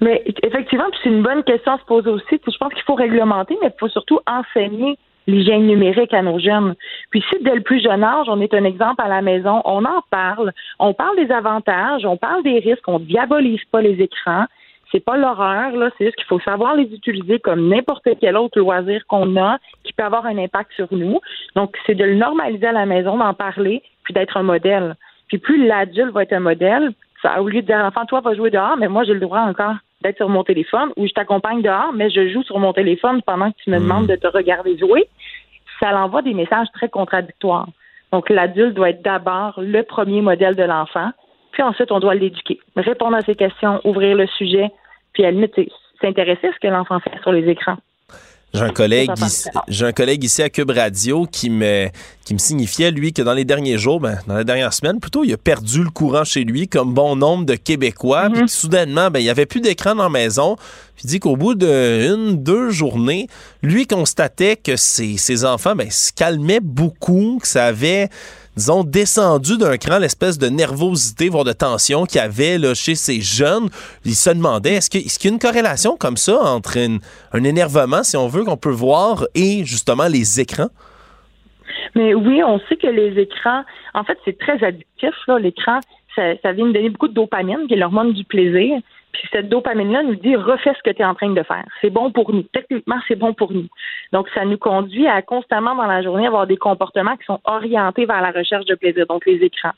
Mais effectivement, c'est une bonne question à se poser aussi. Je pense qu'il faut réglementer, mais il faut surtout enseigner l'hygiène numérique à nos jeunes. Puis si dès le plus jeune âge, on est un exemple à la maison, on en parle, on parle des avantages, on parle des risques, on diabolise pas les écrans. C'est pas l'horreur, là, c'est juste qu'il faut savoir les utiliser comme n'importe quel autre loisir qu'on a qui peut avoir un impact sur nous. Donc, c'est de le normaliser à la maison, d'en parler, puis d'être un modèle. Puis plus l'adulte va être un modèle, ça, au lieu de dire enfant, toi, va jouer dehors, mais moi, j'ai le droit encore d'être sur mon téléphone ou je t'accompagne dehors, mais je joue sur mon téléphone pendant que tu me hmm. demandes de te regarder jouer, ça l'envoie des messages très contradictoires. Donc, l'adulte doit être d'abord le premier modèle de l'enfant, puis ensuite, on doit l'éduquer, répondre à ses questions, ouvrir le sujet, puis à la s'intéresser à ce que l'enfant fait sur les écrans. J'ai un collègue, ici, j'ai un collègue ici à Cube Radio qui me, qui me signifiait, lui, que dans les derniers jours, ben, dans les dernières semaines, plutôt, il a perdu le courant chez lui, comme bon nombre de Québécois. Puis mhm. soudainement, ben, il n'y avait plus d'écran dans la maison. Puis il dit qu'au bout d'une, deux journées, lui constatait que ses, ses enfants ben, se calmaient beaucoup, que ça avait disons, descendu d'un cran l'espèce de nervosité, voire de tension qu'il y avait là, chez ces jeunes. Ils se demandaient, est-ce qu'il y a une corrélation comme ça entre un énervement, si on veut, qu'on peut voir et justement les écrans? Mais oui, on sait que les écrans, en fait, c'est très addictif, l'écran. Ça, vient de donner beaucoup de dopamine, qui est l'hormone du plaisir. Puis cette dopamine-là nous dit refais ce que tu es en train de faire. C'est bon pour nous. Techniquement, c'est bon pour nous. Donc, ça nous conduit à constamment dans la journée avoir des comportements qui sont orientés vers la recherche de plaisir, donc les écrans.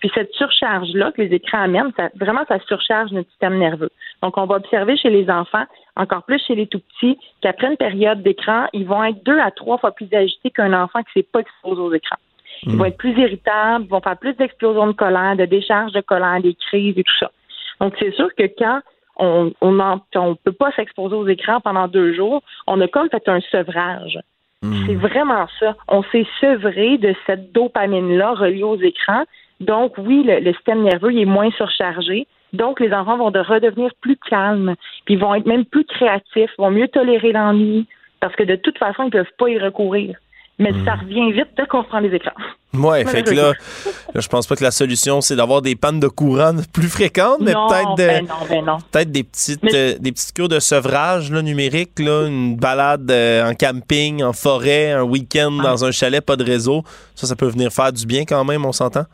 Puis cette surcharge-là que les écrans amènent, ça, vraiment, ça surcharge notre système nerveux. Donc, on va observer chez les enfants, encore plus chez les tout petits, qu'après une période d'écran, ils vont être deux à trois fois plus agités qu'un enfant qui ne s'est pas exposé aux écrans. Ils vont être plus irritables, ils vont faire plus d'explosions de colère, de décharges de colère, des crises et tout ça. Donc, c'est sûr que quand on on, peut pas s'exposer aux écrans pendant deux jours, on a comme fait un sevrage. Hmm. C'est vraiment ça. On s'est sevré de cette dopamine-là reliée aux écrans. Donc, oui, le, système nerveux est moins surchargé. Donc, les enfants vont de redevenir plus calmes, puis ils vont être même plus créatifs, vont mieux tolérer l'ennui, parce que de toute façon, ils ne peuvent pas y recourir mais ça hmm. revient vite dès qu'on prend les écrans. Ouais, fait que là, je pense pas que la solution c'est d'avoir des pannes de courant plus fréquentes, mais peut-être ben ben peut-être des petites euh, des petites cures de sevrage là, numérique, là, une balade euh, en camping, en forêt, un week-end dans un chalet, pas de réseau, ça, ça peut venir faire du bien quand même, on s'entend?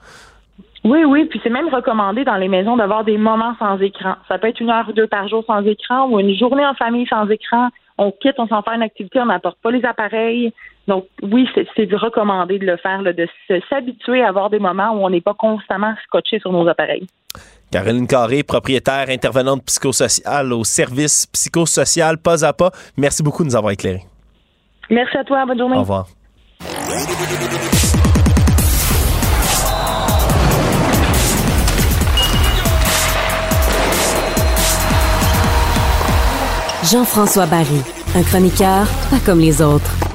Oui, oui, puis c'est même recommandé dans les maisons d'avoir des moments sans écran. Ça peut être une heure ou deux par jour sans écran ou une journée en famille sans écran. On quitte, on s'en fait une activité, on n'apporte pas les appareils. Donc, oui, c'est recommandé de le faire, de s'habituer à avoir des moments où on n'est pas constamment scotché sur nos appareils. Caroline Carré, propriétaire, intervenante psychosociale au service psychosocial pas à pas. Merci beaucoup de nous avoir éclairés. Merci à toi. Bonne journée. Au revoir. Jean-François Barry, un chroniqueur pas comme les autres.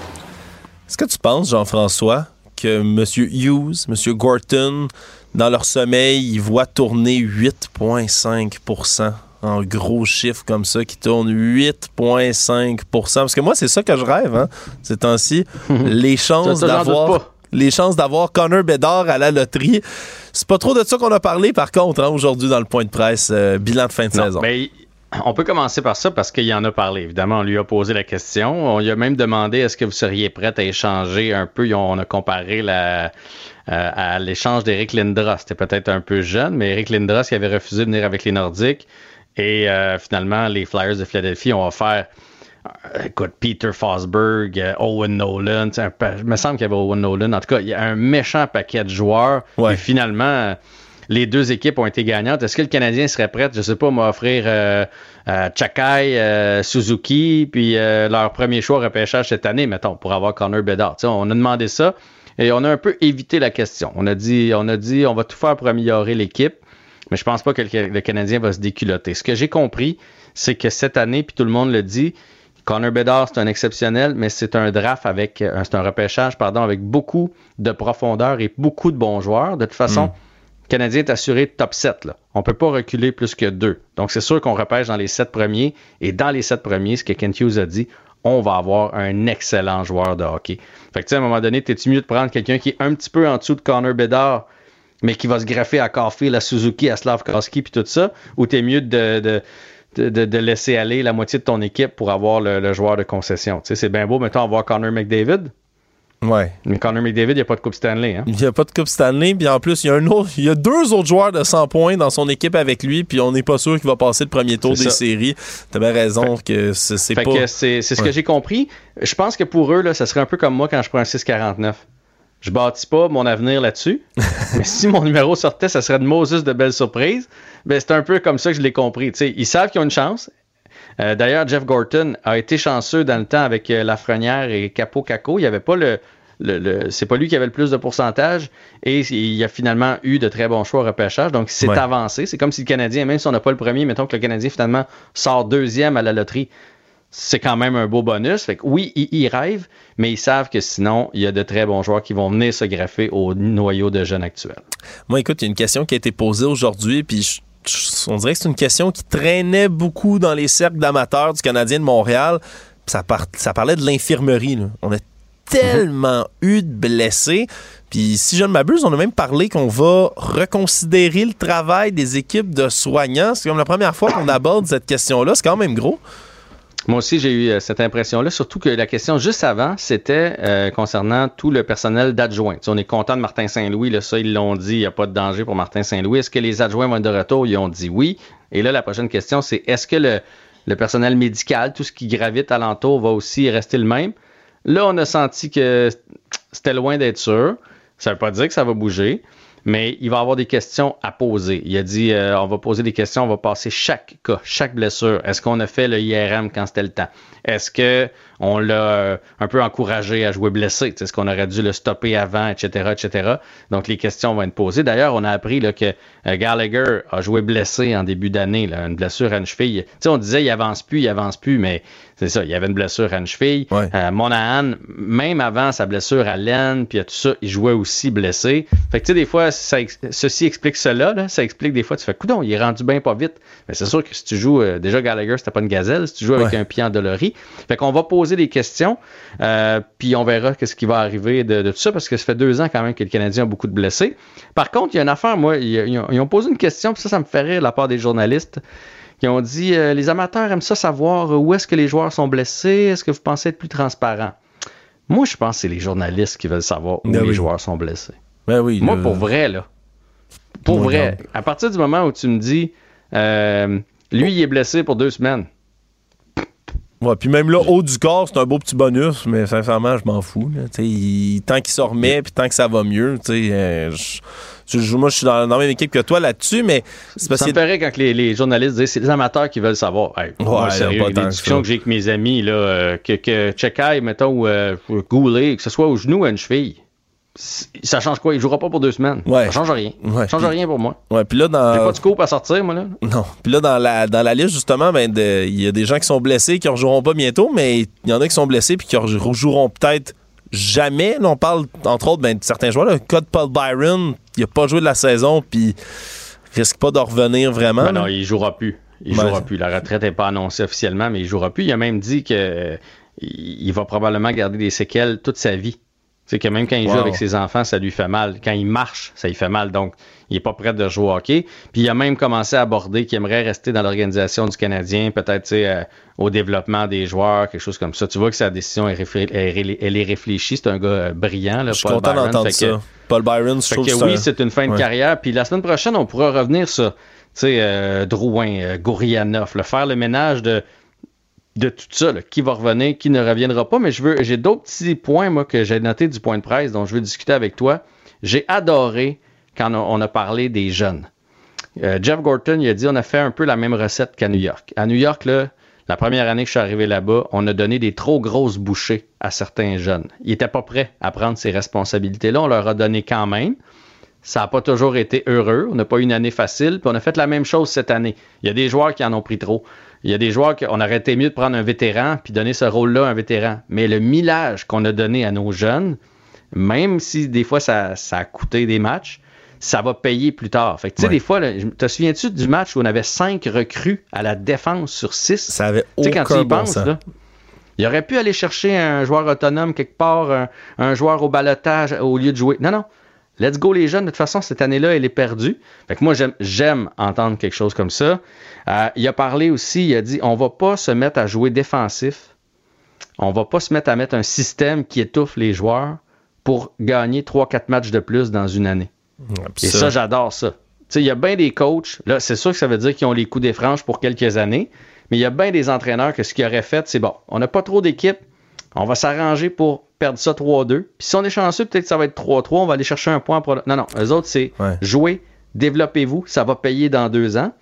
Est-ce que tu penses, Jean-François, que M. Hughes, M. Gorton, dans leur sommeil, ils voient tourner 8,5% en gros chiffres comme ça qui tournent 8,5% Parce que moi, c'est ça que je rêve, hein, ces temps-ci. les chances d'avoir les chances d'avoir Connor Bedard à la loterie. C'est pas trop de ça qu'on a parlé, par contre, hein, aujourd'hui dans le point de presse, euh, bilan de fin de saison. Mais on peut commencer par ça parce qu'il en a parlé. Évidemment, on lui a posé la question. On lui a même demandé est-ce que vous seriez prête à échanger un peu? On a comparé la, euh, à l'échange d'Eric Lindros. C'était peut-être un peu jeune, mais Eric Lindros qui avait refusé de venir avec les Nordiques. Et euh, finalement, les Flyers de Philadelphie ont offert euh, écoute, Peter Fosberg, Owen Nolan, il me semble qu'il y avait Owen Nolan. En tout cas, il y a un méchant paquet de joueurs. Et finalement, les deux équipes ont été gagnantes. Est-ce que le Canadien serait prêt, je sais pas, à m'offrir euh, euh, Chakai, euh, Suzuki, puis leur premier choix repêchage cette année, mettons, pour avoir Connor Bedard? on a demandé ça et on a un peu évité la question. On a dit, on a dit, on va tout faire pour améliorer l'équipe, mais je pense pas que le, Canadien va se déculoter. Ce que j'ai compris, c'est que cette année, puis tout le monde le dit, Connor Bedard, c'est un exceptionnel, mais c'est un draft avec, c'est un repêchage, pardon, avec beaucoup de profondeur et beaucoup de bons joueurs. De toute façon, hmm. Canadien est assuré top 7. Là. On ne peut pas reculer plus que deux. Donc, c'est sûr qu'on repêche dans les sept premiers. Et dans les sept premiers, ce que Kent Hughes a dit, on va avoir un excellent joueur de hockey. Fait que, à un moment donné, t'es-tu mieux de prendre quelqu'un qui est un petit peu en dessous de Connor Bedard, mais qui va se greffer à Caulfield, à Suzuki, à Slavkowski, puis tout ça, ou t'es mieux de, laisser aller la moitié de ton équipe pour avoir le, joueur de concession? Tu sais, c'est bien beau, mettons, avoir Connor McDavid, Ouais. Mais Connor McDavid, il n'y a pas de Coupe Stanley. Hein? Il n'y a pas de Coupe Stanley. Puis en plus, il y, a un autre, il y a deux autres joueurs de 100 points dans son équipe avec lui. Puis on n'est pas sûr qu'il va passer le premier tour des séries. Tu bien raison que c'est pas. C'est ce que j'ai compris. Je pense que pour eux, là, ça serait un peu comme moi quand je prends un 649. Je bâtis pas mon avenir là-dessus. mais si mon numéro sortait, ça serait de Moses de belles surprises. Ben, c'est un peu comme ça que je l'ai compris. ils savent qu'ils ont une chance. Euh, d'ailleurs, Jeff Gorton a été chanceux dans le temps avec euh, Lafrenière et Capo Caco. Il n'y avait pas le, c'est pas lui qui avait le plus de pourcentage et il a finalement eu de très bons choix au repêchage. Donc, c'est avancé. C'est comme si le Canadien, même si on n'a pas le premier, mettons que le Canadien finalement sort deuxième à la loterie, c'est quand même un beau bonus. Fait que oui, ils, rêvent, mais ils savent que sinon, il y a de très bons joueurs qui vont venir se greffer au noyau de jeunes actuels. Moi, écoute, il y a une question qui a été posée aujourd'hui, puis je on dirait que c'est une question qui traînait beaucoup dans les cercles d'amateurs du Canadien de Montréal. Ça, parlait de l'infirmerie. On a tellement eu de blessés. Puis si je ne m'abuse, on a même parlé qu'on va reconsidérer le travail des équipes de soignants. C'est comme la première fois qu'on aborde cette question-là. C'est quand même gros. Moi aussi, j'ai eu euh, cette impression-là, surtout que la question juste avant, c'était euh, concernant tout le personnel d'adjoint. on est content de Martin Saint-Louis, ça, ils l'ont dit, il n'y a pas de danger pour Martin Saint-Louis. Est-ce que les adjoints vont être de retour? Ils ont dit oui. Et là, la prochaine question, c'est est-ce que le, le, personnel médical, tout ce qui gravite alentour, va aussi rester le même? Là, on a senti que c'était loin d'être sûr. Ça ne veut pas dire que ça va bouger mais il va avoir des questions à poser. Il a dit euh, on va poser des questions, on va passer chaque cas, chaque blessure. Est-ce qu'on a fait le IRM quand c'était le temps? Est-ce on l'a euh, un peu encouragé à jouer blessé. C'est ce qu'on aurait dû le stopper avant, etc., etc. Donc, les questions vont être posées. D'ailleurs, on a appris là, que euh, Gallagher a joué blessé en début d'année, une blessure à une cheville. sais, on disait il avance plus, il avance plus, mais c'est ça, il y avait une blessure à une cheville. Euh, Monahan, même avant sa blessure à l'aine, puis tout ça, il jouait aussi blessé. Fait que tu sais, des fois, ça, ceci explique cela, là, ça explique des fois, tu fais, coudon, il est rendu bien pas vite. Mais c'est sûr que si tu joues, euh, déjà Gallagher, c'était pas une gazelle, si tu joues avec un pied endolori. Fait qu'on va poser des questions, euh, puis on verra qu'est-ce qui va arriver de, tout ça, parce que ça fait deux ans quand même que les Canadiens ont beaucoup de blessés. Par contre, il y a une affaire, moi, ils, ont, posé une question, puis ça, ça me fait rire de la part des journalistes qui ont dit euh, les amateurs aiment ça savoir où est-ce que les joueurs sont blessés, est-ce que vous pensez être plus transparent? Moi, je pense que c'est les journalistes qui veulent savoir où ben les joueurs sont blessés. Ben oui, Moi, pour vrai, là. Pour vrai, à partir du moment où tu me dis euh, lui, il est blessé pour deux semaines. Ouais, puis même là, haut du corps, c'est un beau petit bonus, mais sincèrement, je m'en fous. tant qu'il se remet, puis tant que ça va mieux, tu sais, euh, moi, je suis dans, la même équipe que toi là-dessus, mais c'est parce. Ça me ferait quand les, journalistes disent c'est les amateurs qui veulent savoir. ouais, sérieux, des discussions que j'ai avec mes amis, là, euh, que, que mettons, ou euh, Goulet, que ce soit au genou ou à une cheville ça change quoi? Il jouera pas pour deux semaines. Ouais. Ça change rien. Ça change rien pour moi. Ouais, puis là, dans... J'ai pas de scope à sortir, moi, là. Non. Puis là, dans la, dans la liste, justement, ben, il y a des gens qui sont blessés, qui ne rejoueront pas bientôt, mais il y en a qui sont blessés puis qui rejoueront peut-être jamais. on parle, entre autres, ben, de certains joueurs. Le cas de Paul Byron, il a pas joué de la saison, puis risque pas de revenir vraiment. Ben non, il jouera plus. Il jouera plus. La retraite n'est pas annoncée officiellement, mais il jouera plus. Il a même dit que il va probablement garder des séquelles toute sa vie. C'est que même quand il joue avec ses enfants, ça lui fait mal. Quand il marche, ça lui fait mal. Donc, il n'est pas prêt de jouer au hockey. Puis, il a même commencé à aborder qu'il aimerait rester dans l'organisation du Canadien, peut-être euh, au développement des joueurs, quelque chose comme ça. Tu vois que sa décision, est elle est réfléchie. C'est un gars euh, brillant. Là, je suis content d'entendre ça. Paul Byron, je trouve que oui, c'est une fin de carrière. Puis, la semaine prochaine, on pourra revenir sur, tu sais, euh, Drouin, Gourianov, faire le ménage de de tout ça, qui va revenir, qui ne reviendra pas. Mais j'ai d'autres petits points, que j'ai notés du point de presse dont je veux discuter avec toi. J'ai adoré quand on a parlé des jeunes. Euh, Jeff Gorton, il a dit on a fait un peu la même recette qu'à New York. À New York, la première année que je suis arrivé là-bas, on a donné des trop grosses bouchées à certains jeunes. Ils n'étaient pas prêts à prendre ces responsabilités-là. On leur a donné quand même. Ça n'a pas toujours été heureux. On n'a pas eu une année facile. Puis on a fait la même chose cette année. Il y a des joueurs qui en ont pris trop. Il y a des joueurs qu'on aurait été mieux de prendre un vétéran puis donner ce rôle-là à un vétéran. Mais le millage qu'on a donné à nos jeunes, même si des fois ça, a coûté des matchs, ça va payer plus tard. Fait tu sais, des fois, te souviens-tu du match où on avait cinq recrues à la défense sur six? Ça avait aucun quand tu y penses, là, il aurait pu aller chercher un joueur autonome quelque part, un, un joueur au balotage au lieu de jouer. Non, non. Let's go les jeunes. De toute façon, cette année-là, elle est perdue. Fait que moi, j'aime entendre quelque chose comme ça. Euh, il a parlé aussi, il a dit, on va pas se mettre à jouer défensif. On va pas se mettre à mettre un système qui étouffe les joueurs pour gagner 3-4 matchs de plus dans une année. Et ça, j'adore ça. Il y a bien des coachs, là, c'est sûr que ça veut dire qu'ils ont les coups des franges pour quelques années, mais il y a bien des entraîneurs que ce qu'ils auraient fait, c'est bon, on n'a pas trop d'équipe, on va s'arranger pour perdre ça 3-2. Puis si on est chanceux, peut-être que ça va être 3-3, on va aller chercher un point. Pour... Non, non, eux autres, c'est jouer, développez-vous, ça va payer dans deux ans.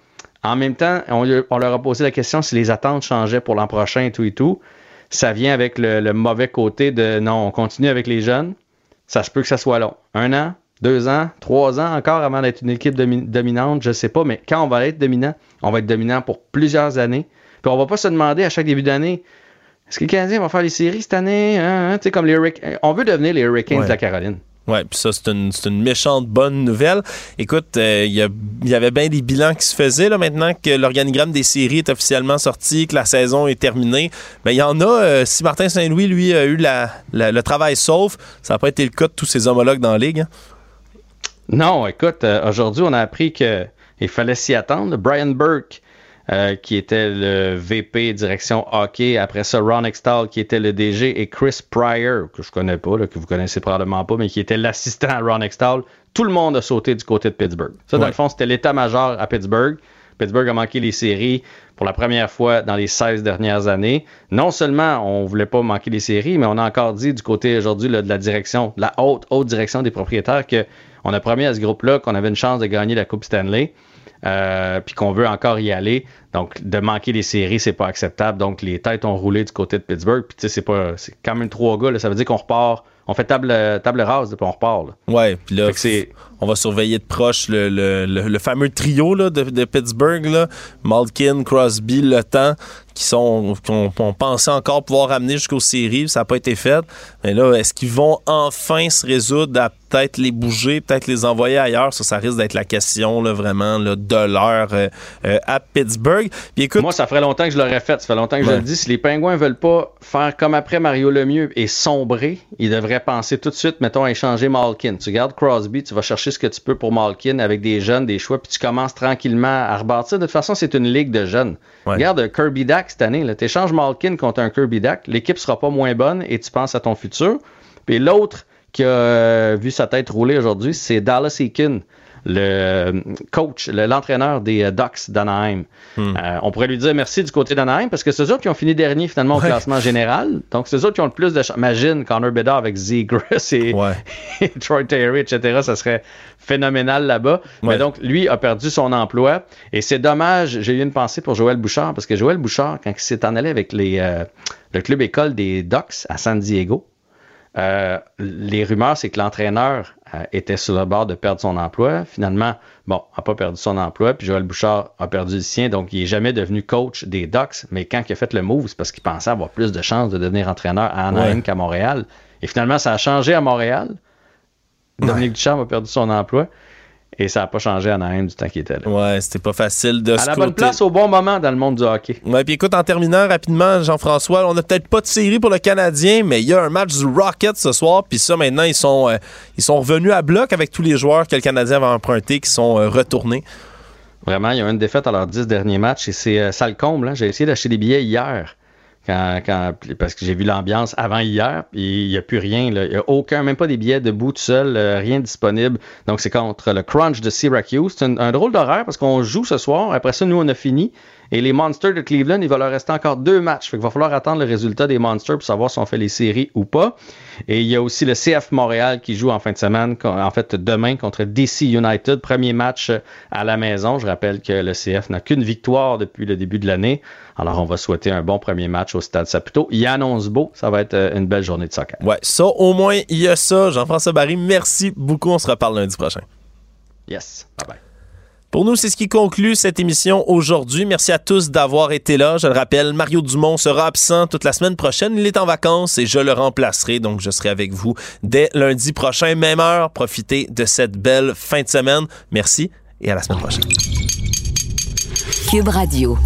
En même temps, on, leur a posé la question si les attentes changeaient pour l'an prochain et tout et tout. Ça vient avec le, mauvais côté de non, on continue avec les jeunes. Ça se peut que ça soit long. Un an, deux ans, trois ans encore avant d'être une équipe dominante, je sais pas, mais quand on va être dominant, on va être dominant pour plusieurs années. Puis on va pas se demander à chaque début d'année, est-ce que les Canadiens vont faire les séries cette année? Hein, hein? comme les On veut devenir les Hurricanes de la Caroline. Oui, puis ça, c'est une, une, méchante bonne nouvelle. Écoute, euh, il y, avait bien des bilans qui se faisaient là, maintenant que l'organigramme des séries est officiellement sorti, que la saison est terminée. Ben, il y en a, euh, si Martin Saint-Louis, lui, a eu le travail sauf, ça n'a pas été le cas de tous ses homologues dans la Ligue. Hein? Non, écoute, euh, aujourd'hui, on a appris qu'il fallait s'y attendre. Brian Burke euh, qui était le VP direction hockey. Après ça, Ron Extall, qui était le DG, et Chris Pryor, que je connais pas, que vous connaissez probablement pas, mais qui était l'assistant à Ron Extall. Tout le monde a sauté du côté de Pittsburgh. Ça, dans le fond, c'était l'état-major à Pittsburgh. Pittsburgh a manqué les séries pour la première fois dans les 16 dernières années. Non seulement on voulait pas manquer les séries, mais on a encore dit du côté aujourd'hui de la direction, de la haute, haute direction des propriétaires que on a promis à ce groupe-là qu'on avait une chance de gagner la Coupe Stanley. Euh, puis qu'on veut encore y aller. Donc, de manquer les séries, c'est pas acceptable. Donc, les têtes ont roulé du côté de Pittsburgh. Puis, tu sais, c'est pas, c'est quand même trois gars. Là. Ça veut dire qu'on repart, on fait table, table rase, puis on repart. Là. Ouais, puis là, on va surveiller de proche le, le, le, fameux trio là, de, de, Pittsburgh, là. Malkin, Crosby, Le Temps, qui sont qu'on pensait encore pouvoir amener jusqu'aux séries, ça n'a pas été fait. Mais là, est-ce qu'ils vont enfin se résoudre à peut-être les bouger, peut-être les envoyer ailleurs? Ça, ça risque d'être la question là, vraiment là, de l'heure euh, euh, à Pittsburgh. Puis écoute, Moi, ça ferait longtemps que je l'aurais fait. Ça fait longtemps que je le dis. Si les Pingouins veulent pas faire comme après Mario Lemieux et sombrer, ils devraient penser tout de suite, mettons, à échanger Malkin. Tu gardes Crosby, tu vas chercher ce que tu peux pour Malkin avec des jeunes, des choix, puis tu commences tranquillement à rebâtir. De toute façon, c'est une ligue de jeunes. Regarde Kirby Dack cette année. Tu échanges Malkin contre un Kirby Dack, l'équipe sera pas moins bonne et tu penses à ton futur. Puis l'autre qui a euh, vu sa tête rouler aujourd'hui, c'est Dallas Eakin le coach, l'entraîneur des euh, Ducks d'Anaheim. Hmm. Euh, on pourrait lui dire merci du côté d'Anaheim parce que c'est eux autres qui ont fini dernier finalement au classement général. Donc c'est eux autres qui ont le plus de chance. Imagine Connor Bedard avec Z et, et, Troy Terry, etc. Ça serait phénoménal là-bas. Mais donc lui a perdu son emploi et c'est dommage. J'ai eu une pensée pour Joël Bouchard parce que Joël Bouchard, quand il s'est en allé avec les, euh, le club école des Ducks à San Diego, les rumeurs, c'est que l'entraîneur euh, était sur le bord de perdre son emploi. Finalement, bon, n'a pas perdu son emploi, puis Joël Bouchard a perdu le sien, donc il n'est jamais devenu coach des Ducks, mais quand il a fait le move, c'est parce qu'il pensait avoir plus de chances de devenir entraîneur à Anaheim qu'à Montréal. Et finalement, ça a changé à Montréal. Dominique Ducharme a perdu son emploi. Et ça n'a pas changé à Anaheim du temps qu'il était là. Ouais, c'était pas facile de À la bonne place au bon moment dans le monde du hockey. Ouais, puis écoute, en terminant rapidement, Jean-François, on n'a peut-être pas de série pour le Canadien, mais il y a un match du Rocket ce soir, puis ça, maintenant, ils sont, euh, ils sont revenus à bloc avec tous les joueurs que le Canadien avait empruntés qui sont euh, retournés. Vraiment, il y a une défaite à leurs dix derniers matchs et c'est euh, ça le comble. Hein. J'ai essayé d'acheter des billets hier. Parce que j'ai vu l'ambiance avant hier, puis il n'y a plus rien. Il n'y a aucun, même pas des billets debout tout seul, euh, rien disponible. Donc c'est contre le Crunch de Syracuse. C'est un, drôle d'horaire parce qu'on joue ce soir. Après ça, nous, on a fini. Et les Monsters de Cleveland, il va leur rester encore deux matchs. Qu'il va falloir attendre le résultat des Monsters pour savoir si on fait les séries ou pas. Et il y a aussi le CF Montréal qui joue en fin de semaine, en fait demain contre DC United. Premier match à la maison. Je rappelle que le CF n'a qu'une victoire depuis le début de l'année. Alors on va souhaiter un bon premier match au Stade Saputo. Il annonce beau, ça va être euh, une belle journée de soccer. Ouais, ça au moins, il y a ça. Jean-François Barry, merci beaucoup. On se reparle lundi prochain. Yes, bye bye. Pour nous, c'est ce qui conclut cette émission aujourd'hui. Merci à tous d'avoir été là. Je le rappelle, Mario Dumont sera absent toute la semaine prochaine. Il est en vacances et je le remplacerai. Donc, je serai avec vous dès lundi prochain, même heure. Profitez de cette belle fin de semaine. Merci et à la semaine prochaine. Cube Radio.